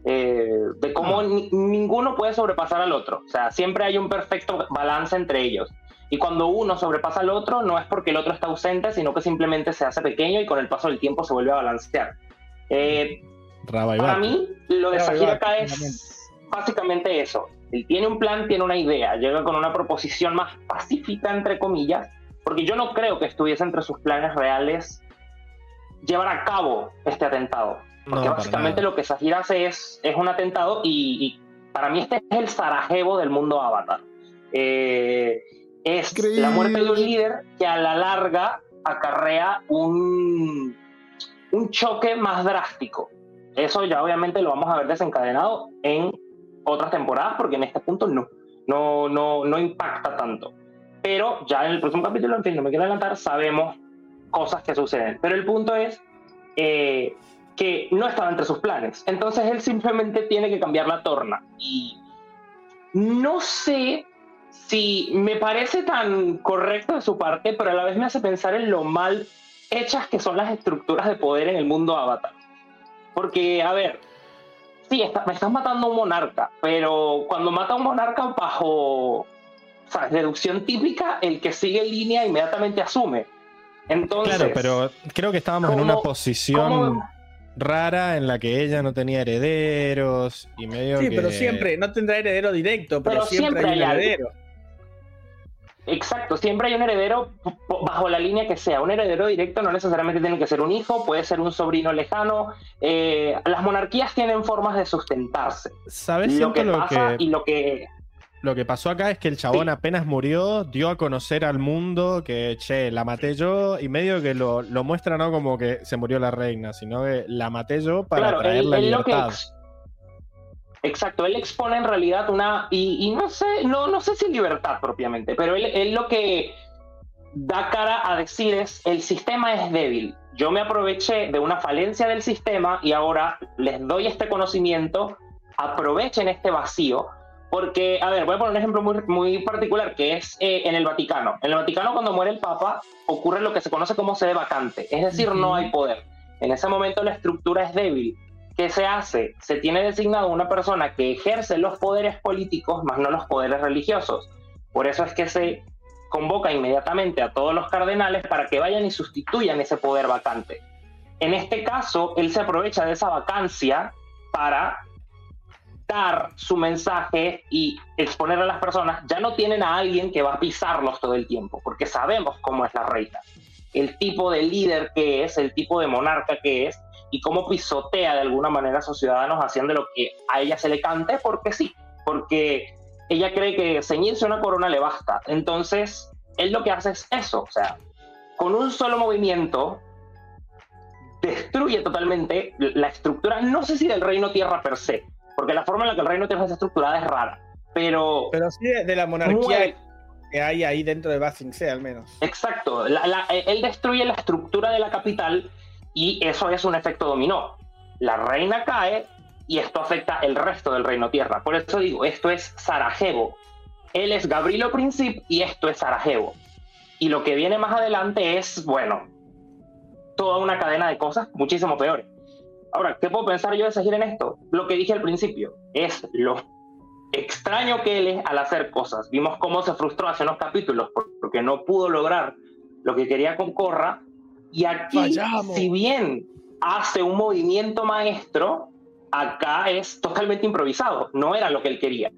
Speaker 6: Eh, de cómo ni- ninguno puede sobrepasar al otro. O sea, siempre hay un perfecto balance entre ellos. Y cuando uno sobrepasa al otro, no es porque el otro está ausente, sino que simplemente se hace pequeño y con el paso del tiempo se vuelve a balancear. Eh,
Speaker 1: Raba
Speaker 6: para mí, lo de acá es básicamente eso. Él tiene un plan, tiene una idea, llega con una proposición más pacífica, entre comillas, porque yo no creo que estuviese entre sus planes reales llevar a cabo este atentado.
Speaker 1: No,
Speaker 6: Porque
Speaker 1: para
Speaker 6: básicamente lo que Sahir hace es, es un atentado y, y para mí este es el Sarajevo del mundo Avatar. Eh, es
Speaker 5: Increíble.
Speaker 6: la muerte de un líder que a la larga acarrea un, un choque más drástico. Eso ya obviamente lo vamos a ver desencadenado en otras temporadas porque en este punto no, no, no, no impacta tanto. Pero ya en el próximo capítulo, en fin, no me quiero adelantar, sabemos cosas que suceden. Pero el punto es eh, que no estaba entre sus planes. Entonces él simplemente tiene que cambiar la torna. Y no sé si me parece tan correcto de su parte, pero a la vez me hace pensar en lo mal hechas que son las estructuras de poder en el mundo Avatar. Porque, a ver, sí, está- me estás matando a un monarca, pero cuando mata a un monarca bajo ¿sabes? deducción típica, el que sigue línea inmediatamente asume. Entonces,
Speaker 1: Claro, pero creo que estábamos en
Speaker 6: ¿cómo-
Speaker 1: una posición
Speaker 6: cómo-
Speaker 1: rara en la que ella no tenía herederos y medio
Speaker 3: Sí,
Speaker 1: que...
Speaker 3: pero siempre, no tendrá heredero directo, pero,
Speaker 6: Pero
Speaker 3: siempre,
Speaker 6: siempre
Speaker 3: hay
Speaker 6: hay algo. Exacto, siempre hay un heredero bajo la línea que sea. Un heredero directo no necesariamente tiene que ser un hijo, puede ser un sobrino lejano. Eh, las monarquías tienen formas de sustentarse.
Speaker 1: ¿Sabes?
Speaker 6: Lo que
Speaker 1: lo
Speaker 6: pasa
Speaker 1: que,
Speaker 6: y lo que...
Speaker 1: lo que pasó acá es que el chabón
Speaker 6: Sí.
Speaker 1: apenas murió, dio a conocer al mundo que, che, la maté yo, y medio que lo, lo muestra no como que se murió la reina, sino que la maté yo para
Speaker 6: claro,
Speaker 1: traer
Speaker 6: él,
Speaker 1: la
Speaker 6: él lo que
Speaker 1: libertad.
Speaker 6: Exacto, él expone en realidad una, y, y no sé, no, no sé si libertad propiamente, pero él, él lo que da cara a decir es, el sistema es débil, yo me aproveché de una falencia del sistema y ahora les doy este conocimiento, aprovechen este vacío, porque, a ver, voy a poner un ejemplo muy, muy particular, que es eh, en el Vaticano. En el Vaticano cuando muere el Papa ocurre lo que se conoce como sede vacante, es decir, no hay poder. En ese momento la estructura es débil. ¿Qué se hace? Se tiene designado una persona que ejerce los poderes políticos, más no los poderes religiosos. Por eso es que se convoca inmediatamente a todos los cardenales para que vayan y sustituyan ese poder vacante. En este caso, él se aprovecha de esa vacancia para dar su mensaje y exponer a las personas. Ya no tienen a alguien que va a pisarlos todo el tiempo, porque sabemos cómo es la reina, el tipo de líder que es, el tipo de monarca que es, y cómo pisotea de alguna manera a sus ciudadanos haciendo lo que a ella se le cante, porque sí, porque ella cree que ceñirse una corona le basta. Entonces, él lo que hace es eso, o sea, con un solo movimiento destruye totalmente la estructura, no sé si del reino tierra per se, porque la forma en la que el reino tierra está estructurada es rara, pero...
Speaker 3: Pero sí de, de la monarquía
Speaker 6: Mueve.
Speaker 3: que hay ahí dentro de Basing C, al menos.
Speaker 6: Exacto, la- la- él destruye la estructura de la capital y eso es un efecto dominó. La reina cae y esto afecta el resto del reino tierra. Por eso digo, esto es Sarajevo. Él es Gabrilo Princip y esto es Sarajevo. Y lo que viene más adelante es, bueno, toda una cadena de cosas muchísimo peores. Ahora, ¿qué puedo pensar yo de seguir en esto? Lo que dije al principio, es lo extraño que él es al hacer cosas. Vimos cómo se frustró hace unos capítulos por- porque no pudo lograr lo que quería con Corra. Y aquí,
Speaker 3: Fallamos.
Speaker 6: si bien hace un movimiento maestro, acá es totalmente improvisado. No era lo que él quería.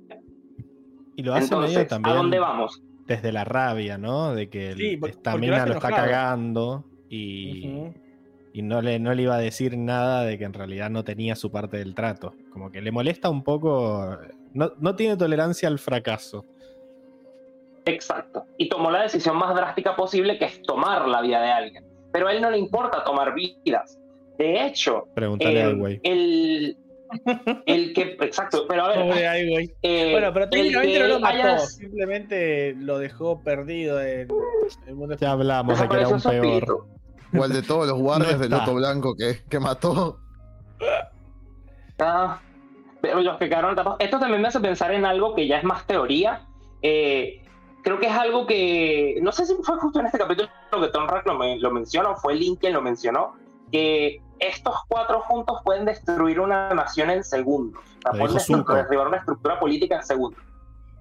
Speaker 1: Y lo hace medio también
Speaker 6: ¿a dónde vamos?
Speaker 1: desde la rabia, ¿no? De que el-
Speaker 3: Sí, por-
Speaker 1: esta
Speaker 3: porque lo
Speaker 1: está cagando y, y no, le, no le iba a decir nada de que en realidad no tenía su parte del trato. Como que le molesta un poco, no, no tiene tolerancia al fracaso.
Speaker 6: Exacto. Y tomó la decisión más drástica posible, que es tomar la vida de alguien. Pero a él no le importa tomar vidas. De hecho,
Speaker 1: Pregúntale
Speaker 6: eh,
Speaker 1: al güey.
Speaker 6: el, el que... Exacto, pero a ver...
Speaker 3: Pobre
Speaker 6: eh,
Speaker 3: Bueno, pero técnicamente no lo mató, simplemente lo dejó perdido en el mundo.
Speaker 1: Ya hablamos de que era un peor.
Speaker 6: espíritu.
Speaker 5: O el de todos los guardias
Speaker 1: No
Speaker 5: del. Loto Blanco que, que mató.
Speaker 6: Ah, pero los que quedaron tapados. Esto también me hace pensar en algo que ya es más teoría. Eh, creo que es algo que, no sé si fue justo en este capítulo que Tom Rack lo, lo menciona, o fue Link quien lo mencionó, que estos cuatro juntos pueden destruir una nación en segundos. O sea, pueden derribar una estructura política en segundos.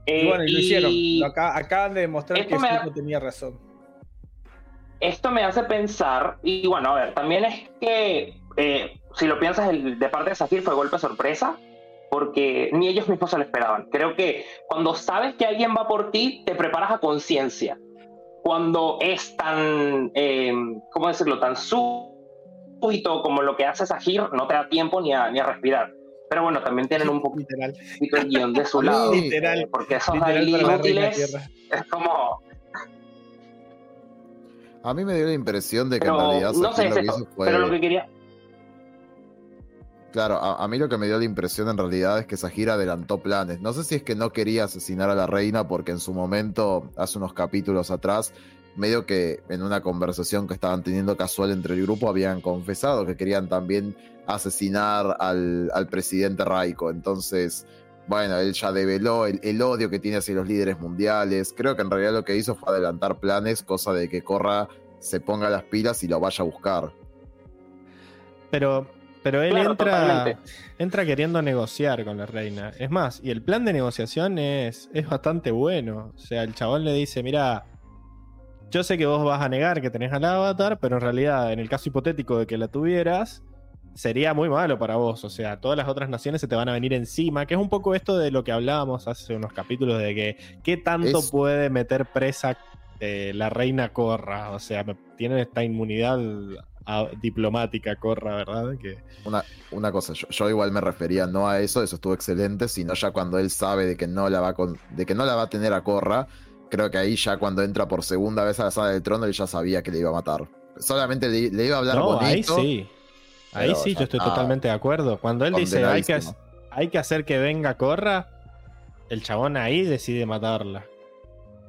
Speaker 3: y bueno, y lo hicieron. acaban de demostrar que Zuko tenía razón.
Speaker 6: Esto me hace pensar, y bueno, a ver, también es que eh, si lo piensas, el, de parte de Zafir fue golpe sorpresa, porque ni ellos mismos se lo esperaban. Creo que cuando sabes que alguien va por ti, te preparas a conciencia. Cuando es tan, eh, ¿cómo decirlo?, tan súbito como lo que hace Sahir, no te da tiempo ni a, ni a respirar. Pero bueno, también tienen un poquito, literal. el guion de su lado.
Speaker 3: Literal.
Speaker 6: porque esos ahí inútiles es como...
Speaker 5: A mí me dio la impresión de que en realidad
Speaker 6: no sé, lo que Pero lo que quería...
Speaker 5: Claro, a, mí lo que me dio la impresión en realidad es que Sahir adelantó planes. No sé si es que no quería asesinar a la reina porque en su momento, hace unos capítulos atrás, medio que en una conversación que estaban teniendo casual entre el grupo habían confesado que querían también asesinar al, presidente Raiko. Entonces, bueno, él ya develó el, el, odio que tiene hacia los líderes mundiales. Creo que en realidad lo que hizo fue adelantar planes, cosa de que Corra se ponga las pilas y lo vaya a buscar.
Speaker 1: Pero pero él entra, entra queriendo negociar con la reina. Es más, y el plan de negociación es, es bastante bueno. O sea, el chabón le dice, mira, yo sé que vos vas a negar que tenés al avatar, pero en realidad, en el caso hipotético de que la tuvieras, sería muy malo para vos. O sea, todas las otras naciones se te van a venir encima, que es un poco esto de lo que hablábamos hace unos capítulos, de que qué tanto puede meter presa eh, la reina Corra. O sea, tiene esta inmunidad diplomática corra, ¿verdad? Que...
Speaker 5: Una, una cosa, yo, igual me refería no a eso, eso estuvo excelente, sino ya cuando él sabe de que no la va, con, de que no la va a tener a corra, creo que ahí ya cuando entra por segunda vez a la sala del trono, él ya sabía que le iba a matar. Solamente le, iba a hablar no, bonito.
Speaker 1: Ahí sí. Ahí sí, yo estoy totalmente de acuerdo. Cuando él dice hay que, hay que hacer que venga Corra, el chabón ahí decide matarla.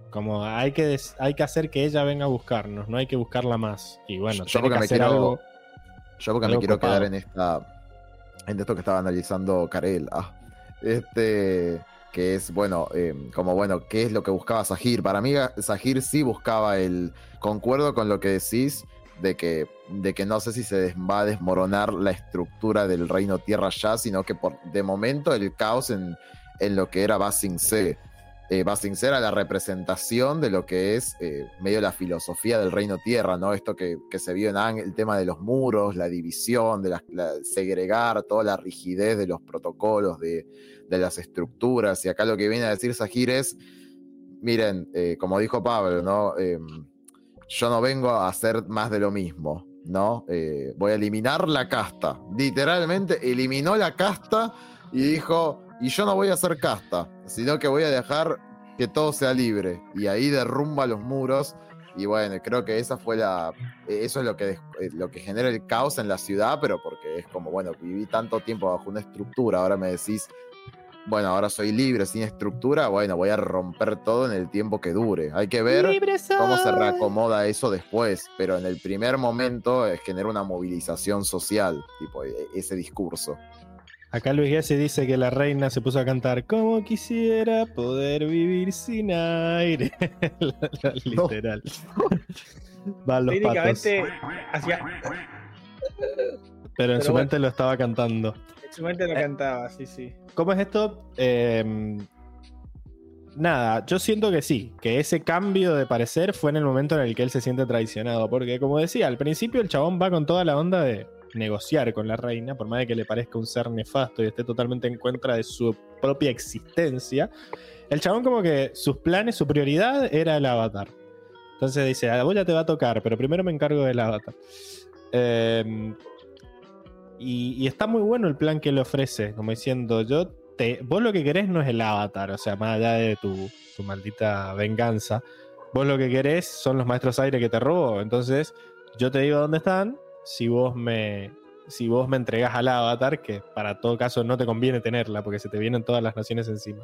Speaker 1: Como hay que, hay que hacer que ella venga a buscarnos, no hay que buscarla más. Y bueno,
Speaker 5: yo porque me quiero, algo, yo porque me quiero quedar en esta en esto que estaba analizando Karel. Ah, este que es bueno, eh, como bueno, ¿qué es lo que buscaba Sahir? Para mí, Sahir sí buscaba el. Concuerdo con lo que decís de que, de que no sé si se va a desmoronar la estructura del reino tierra ya, sino que por de momento el caos en, en lo que era Basing C eh, va sincera la representación de lo que es eh, medio la filosofía del reino tierra, ¿no? Esto que, se vio en Ang, el tema de los muros, la división, de la, segregar, toda la rigidez de los protocolos, de, las estructuras. Y acá lo que viene a decir Sahir es, miren, eh, como dijo Pablo, ¿no? Em, yo no vengo a hacer más de lo mismo, ¿no? Eh, voy a eliminar la casta. Literalmente eliminó la casta y dijo, y yo no voy a hacer casta, sino que voy a dejar que todo sea libre. Y ahí derrumba los muros. Y bueno, creo que esa fue la. Eso es lo que, eh, lo que genera el caos en la ciudad, pero porque es como, bueno, viví tanto tiempo bajo una estructura, ahora me decís, bueno, ahora soy libre, sin estructura, bueno, voy a romper todo en el tiempo que dure. Hay que ver cómo se reacomoda eso después, pero en el primer momento es generar una movilización social, tipo, e, ese discurso.
Speaker 1: Acá Luis Gessi dice que la reina se puso a cantar como quisiera poder vivir sin aire. Literal. Van los patos. Hacia... Pero en su mente lo estaba cantando.
Speaker 3: En su mente lo eh, cantaba, sí, sí.
Speaker 1: ¿Cómo es esto? Em, nada, yo siento que sí, que ese cambio de parecer fue en el momento en el que él se siente traicionado. Porque, como decía, al principio el chabón va con toda la onda de negociar con la reina, por más de que le parezca un ser nefasto y esté totalmente en contra de su propia existencia, el chabón como que sus planes, su prioridad era el avatar. Entonces dice, a vos ya te va a tocar, pero primero me encargo del avatar. Em, y, está muy bueno el plan que le ofrece, como diciendo, yo te, vos lo que querés no es el avatar, o sea, más allá de tu, tu maldita venganza, vos lo que querés son los maestros aire que te robó, entonces yo te digo dónde están, si vos me si vos me entregas al avatar, que para todo caso no te conviene tenerla porque se te vienen todas las naciones encima.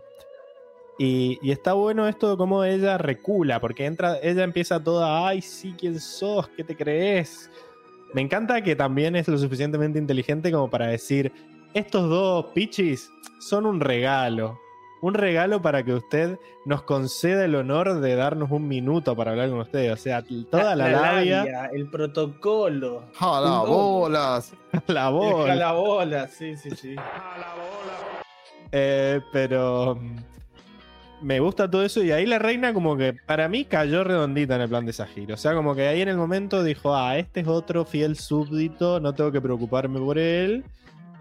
Speaker 1: Y, está bueno esto de cómo ella recula, porque entra, ella empieza toda, ay, sí, ¿quién sos? ¿Qué te crees? Me encanta que también es lo suficientemente inteligente como para decir, estos dos pichis son un regalo. Un regalo para que usted nos conceda el honor de darnos un minuto para hablar con usted. O sea, toda la, labia,
Speaker 3: el protocolo,
Speaker 5: ¡Ja, la
Speaker 3: No.
Speaker 5: bolas!
Speaker 1: la
Speaker 3: el
Speaker 1: voz.
Speaker 3: jalabola, sí, sí, sí.
Speaker 1: Eh, pero mm, me gusta todo eso y ahí la reina como que para mí cayó redondita en el plan de Sahir. O sea, como que ahí en el momento dijo, ah, este es otro fiel súbdito, no tengo que preocuparme por él.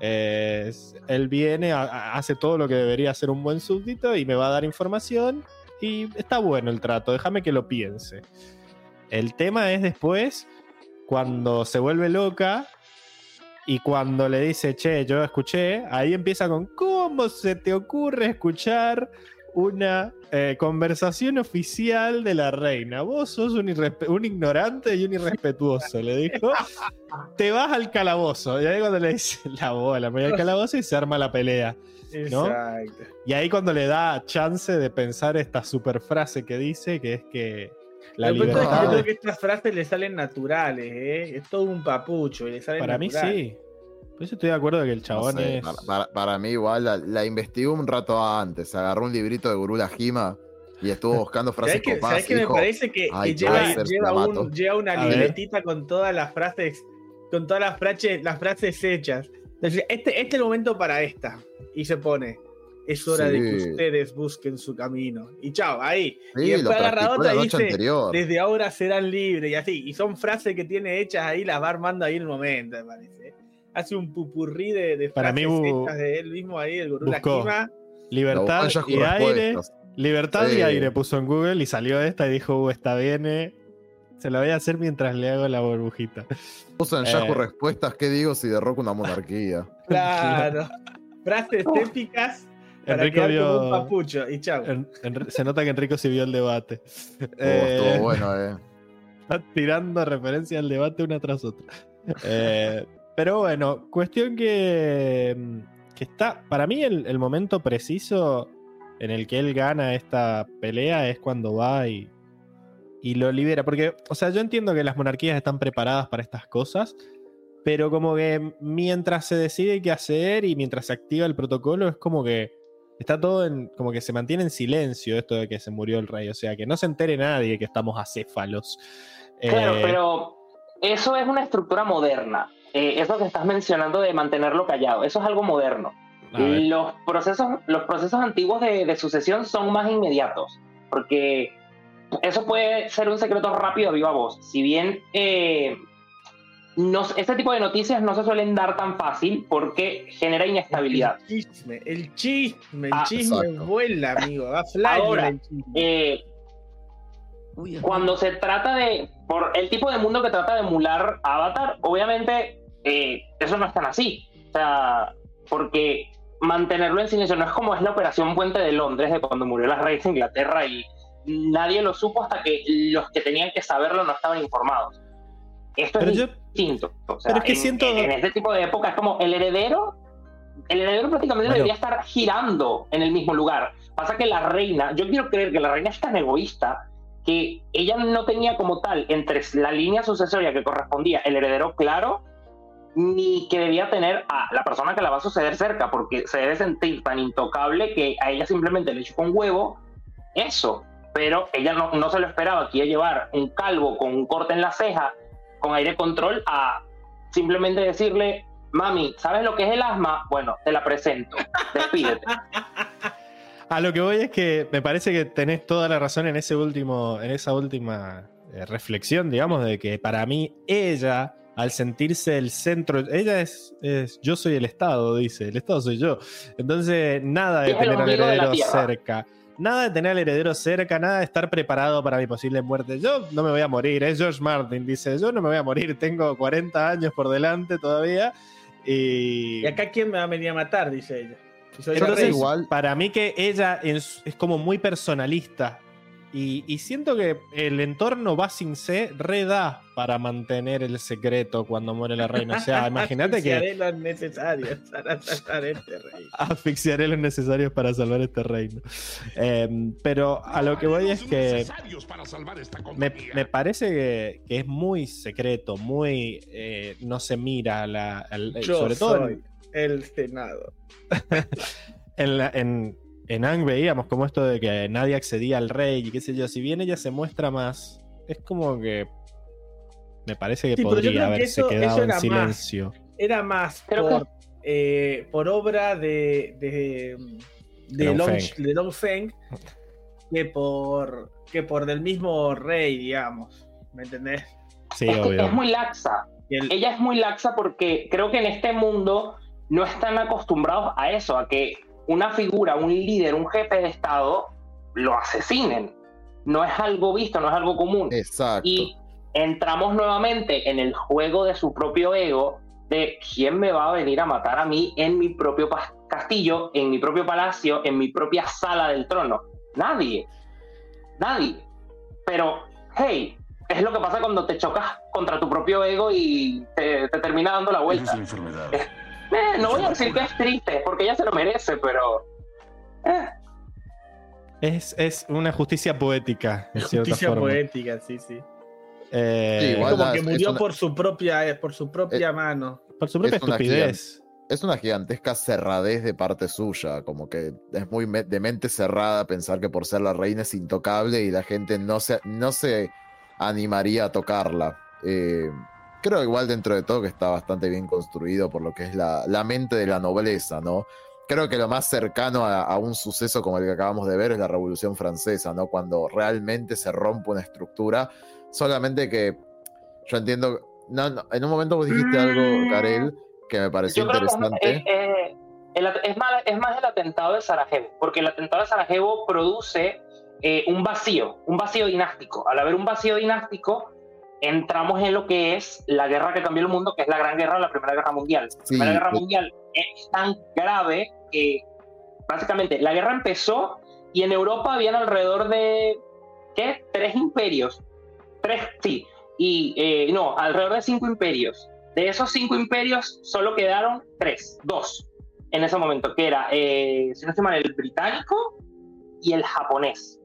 Speaker 1: Él viene, hace todo lo que debería hacer un buen súbdito y me va a dar información y está bueno el trato, déjame que lo piense. El tema es después, cuando se vuelve loca y cuando le dice, che, yo escuché, ahí empieza con, ¿cómo se te ocurre escuchar una eh, conversación oficial de la reina? Vos sos un, ignorante y un irrespetuoso, le dijo. Te vas al calabozo. Y ahí cuando le dice la bola, me voy al calabozo y se arma la pelea. ¿No?
Speaker 3: Exacto.
Speaker 1: Y ahí cuando le da chance de pensar esta super frase que dice, que es que la
Speaker 3: es que yo creo que estas frases le salen naturales, ¿eh? Es todo un papucho y le salen
Speaker 1: Para mí sí. Por eso estoy de acuerdo que el
Speaker 5: No
Speaker 1: chabón
Speaker 5: sé,
Speaker 1: es...
Speaker 5: para, para- para mí igual la, la investigó un rato antes, agarró un librito de Gurú Jima y estuvo buscando frases
Speaker 3: ¿Sabes
Speaker 5: copadas
Speaker 3: ¿sabes qué
Speaker 5: y
Speaker 3: me parece que,
Speaker 5: "Ay,
Speaker 3: que lleva, lleva,
Speaker 5: la mato"?
Speaker 3: un- lleva una
Speaker 1: A ver.
Speaker 3: libretita con todas las frases, con todas las frases, las frases hechas? Entonces, este, este es el momento para esta. Y se pone. Es hora de que ustedes busquen su camino. Y chao, ahí.
Speaker 5: Sí,
Speaker 3: y después agarra otra y dice,
Speaker 5: anterior.
Speaker 3: desde ahora serán libres y así. Y son frases que tiene hechas ahí, las va armando ahí en el momento, me parece. Hace un pupurrí de, de
Speaker 1: Para mí
Speaker 3: frases hechas de él mismo ahí, el gurú.
Speaker 5: Lo
Speaker 1: Libertad y aire. Libertad
Speaker 5: Sí.
Speaker 1: y aire puso en Google y salió esta y dijo, uh, esta viene. Se la voy a hacer mientras le hago la burbujita.
Speaker 5: Puso en
Speaker 1: Eh.
Speaker 5: Yahoo Respuestas, ¿qué digo si derroco una monarquía?
Speaker 3: Claro. frases épicas para
Speaker 1: Enrico
Speaker 3: como un
Speaker 1: vio.
Speaker 3: papucho. Y chao.
Speaker 1: En- en- se nota que Enrico sí vio el debate.
Speaker 5: Oh,
Speaker 1: Eh,
Speaker 5: estuvo bueno, eh.
Speaker 1: está tirando referencia al debate una tras otra. Eh, pero bueno, cuestión que, mm, que está. Para mí, el, el momento preciso en el que él gana esta pelea es cuando va y, y lo libera. Porque, o sea, yo entiendo que las monarquías están preparadas para estas cosas. Pero como que mientras se decide qué hacer y mientras se activa el protocolo, es como que está todo en. como que se mantiene en silencio esto de que se murió el rey. O sea, que no se entere nadie que estamos acéfalos.
Speaker 6: Claro,
Speaker 1: Eh,
Speaker 6: pero eso es una estructura moderna. Eh, eso que estás mencionando de mantenerlo callado, eso es algo moderno. Los procesos, los procesos antiguos de, de sucesión son más inmediatos, porque eso puede ser un secreto rápido a viva voz. Si bien eh, no, este tipo de noticias no se suelen dar tan fácil porque genera inestabilidad.
Speaker 3: El chisme, el chisme, el
Speaker 6: Ah,
Speaker 3: chisme
Speaker 5: exacto.
Speaker 3: vuela, amigo. Va fly
Speaker 6: Ahora,
Speaker 3: el chisme.
Speaker 6: Eh,
Speaker 2: Uy,
Speaker 6: cuando se trata de, por el tipo de mundo que trata de emular Avatar, obviamente eh, eso no es tan así. O sea, porque mantenerlo en silencio no es como es la operación Puente de Londres de cuando murió la reina de Inglaterra y nadie lo supo hasta que los que tenían que saberlo no estaban informados. Esto
Speaker 1: Pero
Speaker 6: es
Speaker 1: yo-
Speaker 6: distinto. O sea,
Speaker 1: pero es que
Speaker 6: en,
Speaker 1: siento-
Speaker 6: en este tipo de época es como el heredero, el heredero prácticamente
Speaker 1: Bueno.
Speaker 6: debería estar girando en el mismo lugar. Pasa que la reina, yo quiero creer que la reina es tan egoísta que ella no tenía como tal entre la línea sucesoria que correspondía el heredero claro, ni que debía tener a la persona que la va a suceder cerca, porque se debe sentir tan intocable que a ella simplemente le chupó un huevo eso. Pero ella no, no se lo esperaba, que iba llevar un calvo con un corte en la ceja, con aire control, a simplemente decirle, mami, ¿sabes lo que es el asma? Bueno, te la presento, despídete.
Speaker 1: A lo que voy es que me parece que tenés toda la razón en ese último, en esa última eh, reflexión, digamos, de que para mí ella, al sentirse el centro, ella es, es yo soy el Estado, dice, el Estado soy yo. Entonces, nada de tener al heredero cerca. Nada de tener al heredero cerca, nada de estar preparado para mi posible muerte. Yo no me voy a morir, es George Martin, dice, yo no me voy a morir, tengo 40 años por delante todavía. Y,
Speaker 3: Y acá, ¿quién me va a venir a matar? Dice ella.
Speaker 1: Entonces,
Speaker 5: igual-
Speaker 1: para mí que ella es, es como muy personalista. Y, y siento que el entorno Basing-C reda para mantener el secreto cuando muere la reina. O sea, imagínate que
Speaker 3: Asfixiaré los necesarios para salvar este rey.
Speaker 1: asfixiaré los necesarios para salvar este reino. Eh, pero a lo que voy es que me, me parece que, que es muy secreto, muy... eh, no se mira, la, al-
Speaker 3: Yo
Speaker 1: sobre todo en-
Speaker 3: soy el Senado.
Speaker 1: en, la- en- en Ang veíamos como esto de que nadie accedía al rey y qué sé yo. Si bien ella se muestra más, es como que me parece que
Speaker 3: Sí,
Speaker 1: podría
Speaker 3: que
Speaker 1: haberse
Speaker 3: eso-
Speaker 1: quedado
Speaker 3: eso
Speaker 1: en
Speaker 3: era más.
Speaker 1: silencio.
Speaker 3: Era más por, eh, por obra de, de, de,
Speaker 1: Long
Speaker 3: Long,
Speaker 1: Feng.
Speaker 3: de Long Feng que por, que por del mismo rey, digamos. ¿Me entendés?
Speaker 1: Sí,
Speaker 6: es,
Speaker 1: obvio.
Speaker 6: es muy laxa.
Speaker 3: El-
Speaker 6: Ella es muy laxa porque creo que en este mundo no están acostumbrados a eso, a que una figura, un líder, un jefe de Estado lo asesinen. No es algo visto, no es algo común.
Speaker 5: Exacto.
Speaker 6: Y entramos nuevamente en el juego de su propio ego, de quién me va a venir a matar a mí en mi propio castillo, en mi propio palacio, en mi propia sala del trono. Nadie. Nadie. Pero, hey, es lo que pasa cuando te chocas contra tu propio ego y te, te termina dando la
Speaker 7: es
Speaker 6: vuelta.
Speaker 7: la enfermedad.
Speaker 6: Eh, no voy a decir que es triste, porque ella se lo merece, pero... eh,
Speaker 1: Es, es una justicia poética, en cierta
Speaker 3: Justicia
Speaker 1: forma.
Speaker 3: poética, sí, sí.
Speaker 1: Eh,
Speaker 5: Sí, igual
Speaker 3: Como
Speaker 5: la-
Speaker 3: que murió
Speaker 5: una-
Speaker 3: por su propia, eh, por su propia mano.
Speaker 1: por su propia
Speaker 5: es una
Speaker 1: estupidez.
Speaker 5: es una gigantesca cerradez de parte suya, como que es muy me- de mente cerrada pensar que por ser la reina es intocable y la gente no se, no se animaría a tocarla. Eh, creo igual dentro de todo que está bastante bien construido por lo que es la, la mente de la nobleza, ¿no? Creo que lo más cercano a, a un suceso como el que acabamos de ver es la Revolución Francesa, ¿no? Cuando realmente se rompe una estructura, solamente que yo entiendo... No, no, en un momento vos dijiste algo, Karel, que me pareció
Speaker 6: Yo creo que es,
Speaker 5: interesante.
Speaker 6: es- es- el at- es más, es más el atentado de Sarajevo, porque el atentado de Sarajevo produce eh, un vacío, un vacío dinástico. Al haber un vacío dinástico, entramos en lo que es la guerra que cambió el mundo, que es la Gran Guerra, la Primera Guerra Mundial. La
Speaker 5: Sí,
Speaker 6: Primera Guerra
Speaker 5: pues-
Speaker 6: Mundial es tan grave que básicamente la guerra empezó y en Europa habían alrededor de, ¿qué? Tres imperios. Tres, sí. Y eh, no, alrededor de cinco imperios. De esos cinco imperios solo quedaron tres, dos en ese momento, que era, eh, si no el británico y el japonés.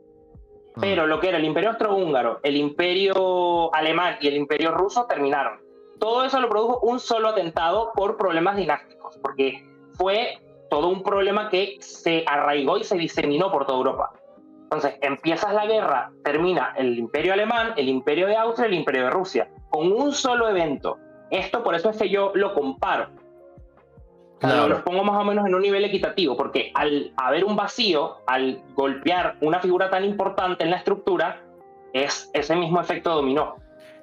Speaker 6: Pero lo que era el imperio austrohúngaro, el imperio alemán y el imperio ruso terminaron. Todo eso lo produjo un solo atentado por problemas dinásticos, porque fue todo un problema que se arraigó y se diseminó por toda Europa. Entonces, empiezas la guerra, termina el imperio alemán, el imperio de Austria, el imperio de Rusia, con un solo evento. Esto por eso es que yo lo comparo.
Speaker 5: Claro.
Speaker 6: Los pongo más o menos en un nivel equitativo, porque al haber un vacío, al golpear una figura tan importante en la estructura, es ese mismo efecto dominó.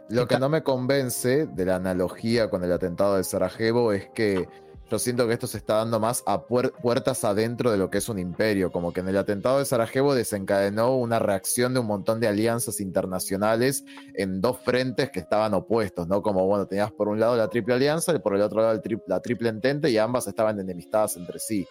Speaker 5: Lo que no me convence de la analogía con el atentado de Sarajevo es que yo siento que esto se está dando más a puer- puertas adentro de lo que es un imperio, como que en el atentado de Sarajevo desencadenó una reacción de un montón de alianzas internacionales en dos frentes que estaban opuestos, ¿no? Como, bueno, tenías por un lado la Triple Alianza y por el otro lado la Triple Entente y ambas estaban enemistadas entre sí.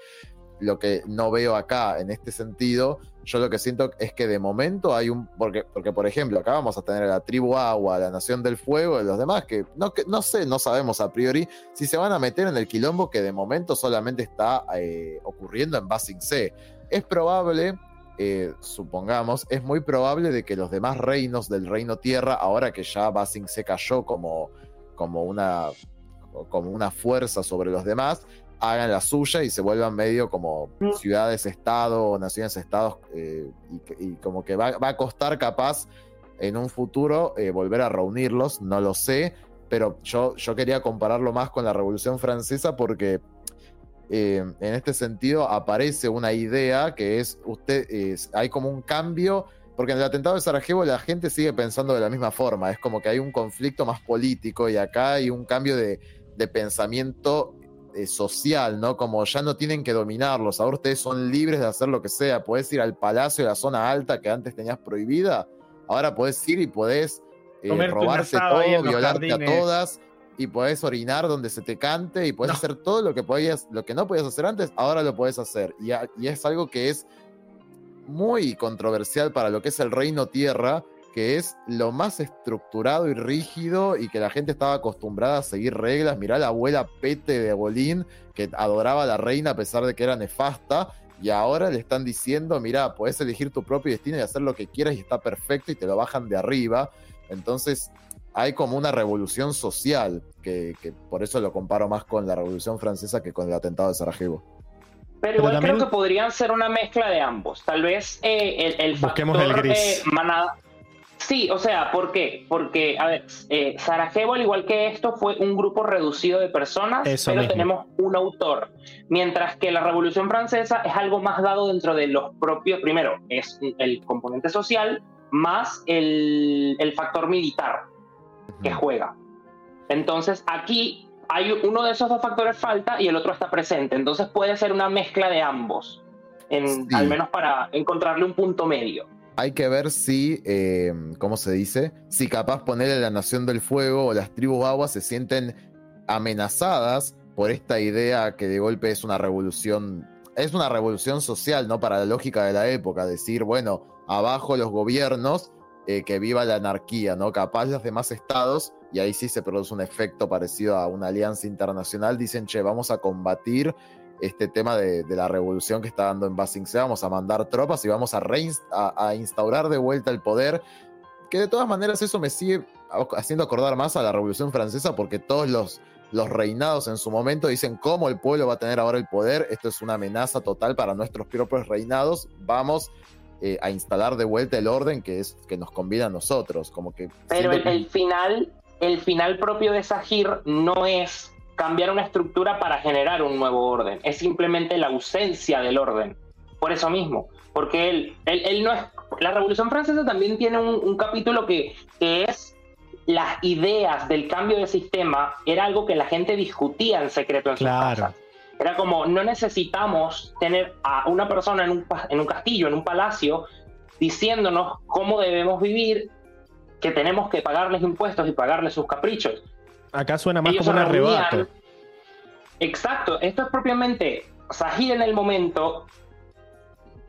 Speaker 5: Lo que no veo acá en este sentido, yo lo que siento es que de momento hay un. Porque, porque por ejemplo, acá vamos a tener a la tribu Agua, a la Nación del Fuego y los demás, que no, que no sé, no sabemos a priori si se van a meter en el quilombo que de momento solamente está eh, ocurriendo en Basing C. Es probable, eh, supongamos, es muy probable de que los demás reinos del Reino Tierra, ahora que ya Basing C cayó como, como, una, como una fuerza sobre los demás, hagan la suya y se vuelvan medio como
Speaker 6: Mm.
Speaker 5: ciudades-estado o naciones-estados eh, y, y como que va, va a costar capaz en un futuro eh, volver a reunirlos, no lo sé, pero yo, yo quería compararlo más con la Revolución Francesa porque eh, en este sentido aparece una idea que es, usted, hay como un cambio, porque en el atentado de Sarajevo la gente sigue pensando de la misma forma, es como que hay un conflicto más político y acá hay un cambio de, de pensamiento eh, social, ¿no? Como ya no tienen que dominarlos, ahora ustedes son libres de hacer lo que sea, puedes ir al palacio de la zona alta que antes tenías prohibida, ahora puedes ir y podés eh, robarte todo, violarte a todas y podés orinar donde se te cante y podés
Speaker 3: No.
Speaker 5: hacer todo lo que podías, lo que no podías hacer antes, ahora lo podés hacer. Y, a- y es algo que es muy controversial para lo que es el reino tierra, que es lo más estructurado y rígido y que la gente estaba acostumbrada a seguir reglas. Mirá la abuela Pete de Bolín, que adoraba a la reina a pesar de que era nefasta. Y ahora le están diciendo, mirá, podés elegir tu propio destino y hacer lo que quieras y está perfecto y te lo bajan de arriba. Entonces hay como una revolución social, que, que por eso lo comparo más con la Revolución Francesa que con el atentado de Sarajevo.
Speaker 6: Pero igual
Speaker 1: también-
Speaker 6: creo que podrían ser una mezcla de ambos. Tal vez eh, el, el
Speaker 1: Busquemos
Speaker 6: factor
Speaker 1: el gris.
Speaker 6: eh, manada. Sí, o sea, ¿por qué? Porque, a ver, eh, Sarajevo, al igual que esto, fue un grupo reducido de personas,
Speaker 1: Eso
Speaker 6: pero
Speaker 1: mismo.
Speaker 6: tenemos un autor. Mientras que la Revolución Francesa es algo más dado dentro de los propios. Primero, es el componente social más el, el factor militar que juega. Entonces aquí hay uno de esos dos factores falta y el otro está presente. Entonces puede ser una mezcla de ambos, en,
Speaker 5: Sí.
Speaker 6: al menos para encontrarle un punto medio.
Speaker 5: Hay que ver si, eh, ¿cómo se dice? Si capaz ponerle la Nación del Fuego o las tribus aguas se sienten amenazadas por esta idea que de golpe es una revolución, es una revolución social, ¿no? Para la lógica de la época, decir, bueno, abajo los gobiernos, eh, que viva la anarquía, ¿no? Capaz los demás estados, y ahí sí se produce un efecto parecido a una alianza internacional, dicen, che, vamos a combatir este tema de, de la revolución que está dando en Basing. Se, vamos a mandar tropas y vamos a, a, a instaurar de vuelta el poder, que de todas maneras eso me sigue haciendo acordar más a la Revolución Francesa porque todos los, los reinados en su momento dicen cómo el pueblo va a tener ahora el poder, esto es una amenaza total para nuestros propios reinados, vamos eh, a instalar de vuelta el orden que es que nos conviene a nosotros, como que
Speaker 6: Pero
Speaker 5: siento
Speaker 6: el,
Speaker 5: que-
Speaker 6: el final, el final propio de Sahir no es cambiar una estructura para generar un nuevo orden, es simplemente la ausencia del orden. Por eso mismo, porque él, él, él no es. La Revolución Francesa también tiene un, un capítulo que, que es las ideas del cambio de sistema, era algo que la gente discutía en secreto en sus
Speaker 1: Claro.
Speaker 6: casas. Era como, no necesitamos tener a una persona en un, en un castillo, en un palacio, diciéndonos cómo debemos vivir, que tenemos que pagarles impuestos y pagarles sus caprichos.
Speaker 1: Acá suena más
Speaker 6: Ellos
Speaker 1: como un
Speaker 6: reunían-
Speaker 1: arrebato.
Speaker 6: Exacto, esto es propiamente Sahir en el momento,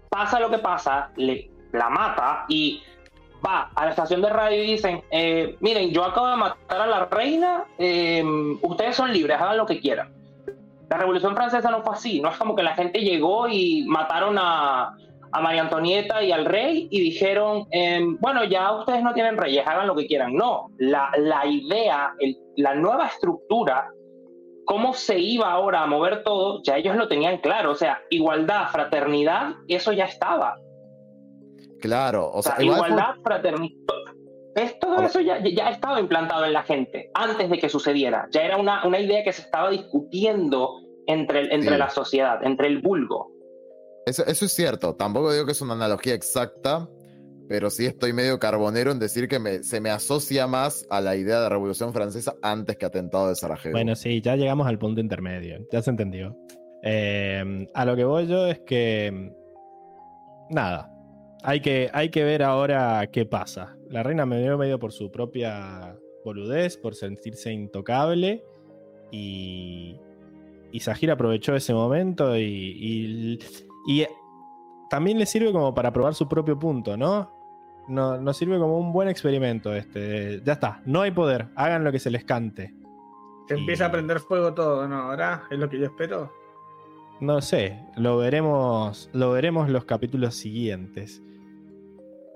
Speaker 6: pasa lo que pasa, le, la mata y va a la estación de radio y dicen, eh, miren, yo acabo de matar a la reina, eh, ustedes son libres, hagan lo que quieran. La Revolución Francesa no fue así, no es como que la gente llegó y mataron a, a María Antonieta y al rey y dijeron, eh, bueno, ya ustedes no tienen reyes, hagan lo que quieran. No, la, la idea, el- la nueva estructura, cómo se iba ahora a mover todo, ya ellos lo tenían claro. O sea, igualdad, fraternidad, eso ya estaba.
Speaker 5: claro, o
Speaker 6: O
Speaker 5: sea,
Speaker 6: sea,
Speaker 5: igual fue-
Speaker 6: igualdad, fraternidad. Es, todo eso ya, ya estaba implantado en la gente antes de que sucediera. Ya era una, una idea que se estaba discutiendo entre, el- entre
Speaker 5: Sí.
Speaker 6: la sociedad, entre el vulgo.
Speaker 5: Eso, eso es cierto. Tampoco digo que es una analogía exacta, pero sí estoy medio carbonero en decir que se me asocia más a la idea de Revolución Francesa antes que atentado de Sarajevo.
Speaker 1: Bueno, sí, ya llegamos al punto intermedio. Ya se entendió. Eh, a lo que voy yo es que. Nada. Hay que, hay que ver ahora qué pasa. La reina me dio medio por su propia boludez, por sentirse intocable. Y. Y Sahir aprovechó ese momento y, y también le sirve como para probar su propio punto, ¿no? No, nos sirve como un buen experimento este. Ya está, no hay poder, hagan lo que se les cante.
Speaker 3: Se empieza a prender fuego todo, ¿no? Ahora es lo que yo espero.
Speaker 1: No sé, lo veremos, lo veremos los capítulos siguientes.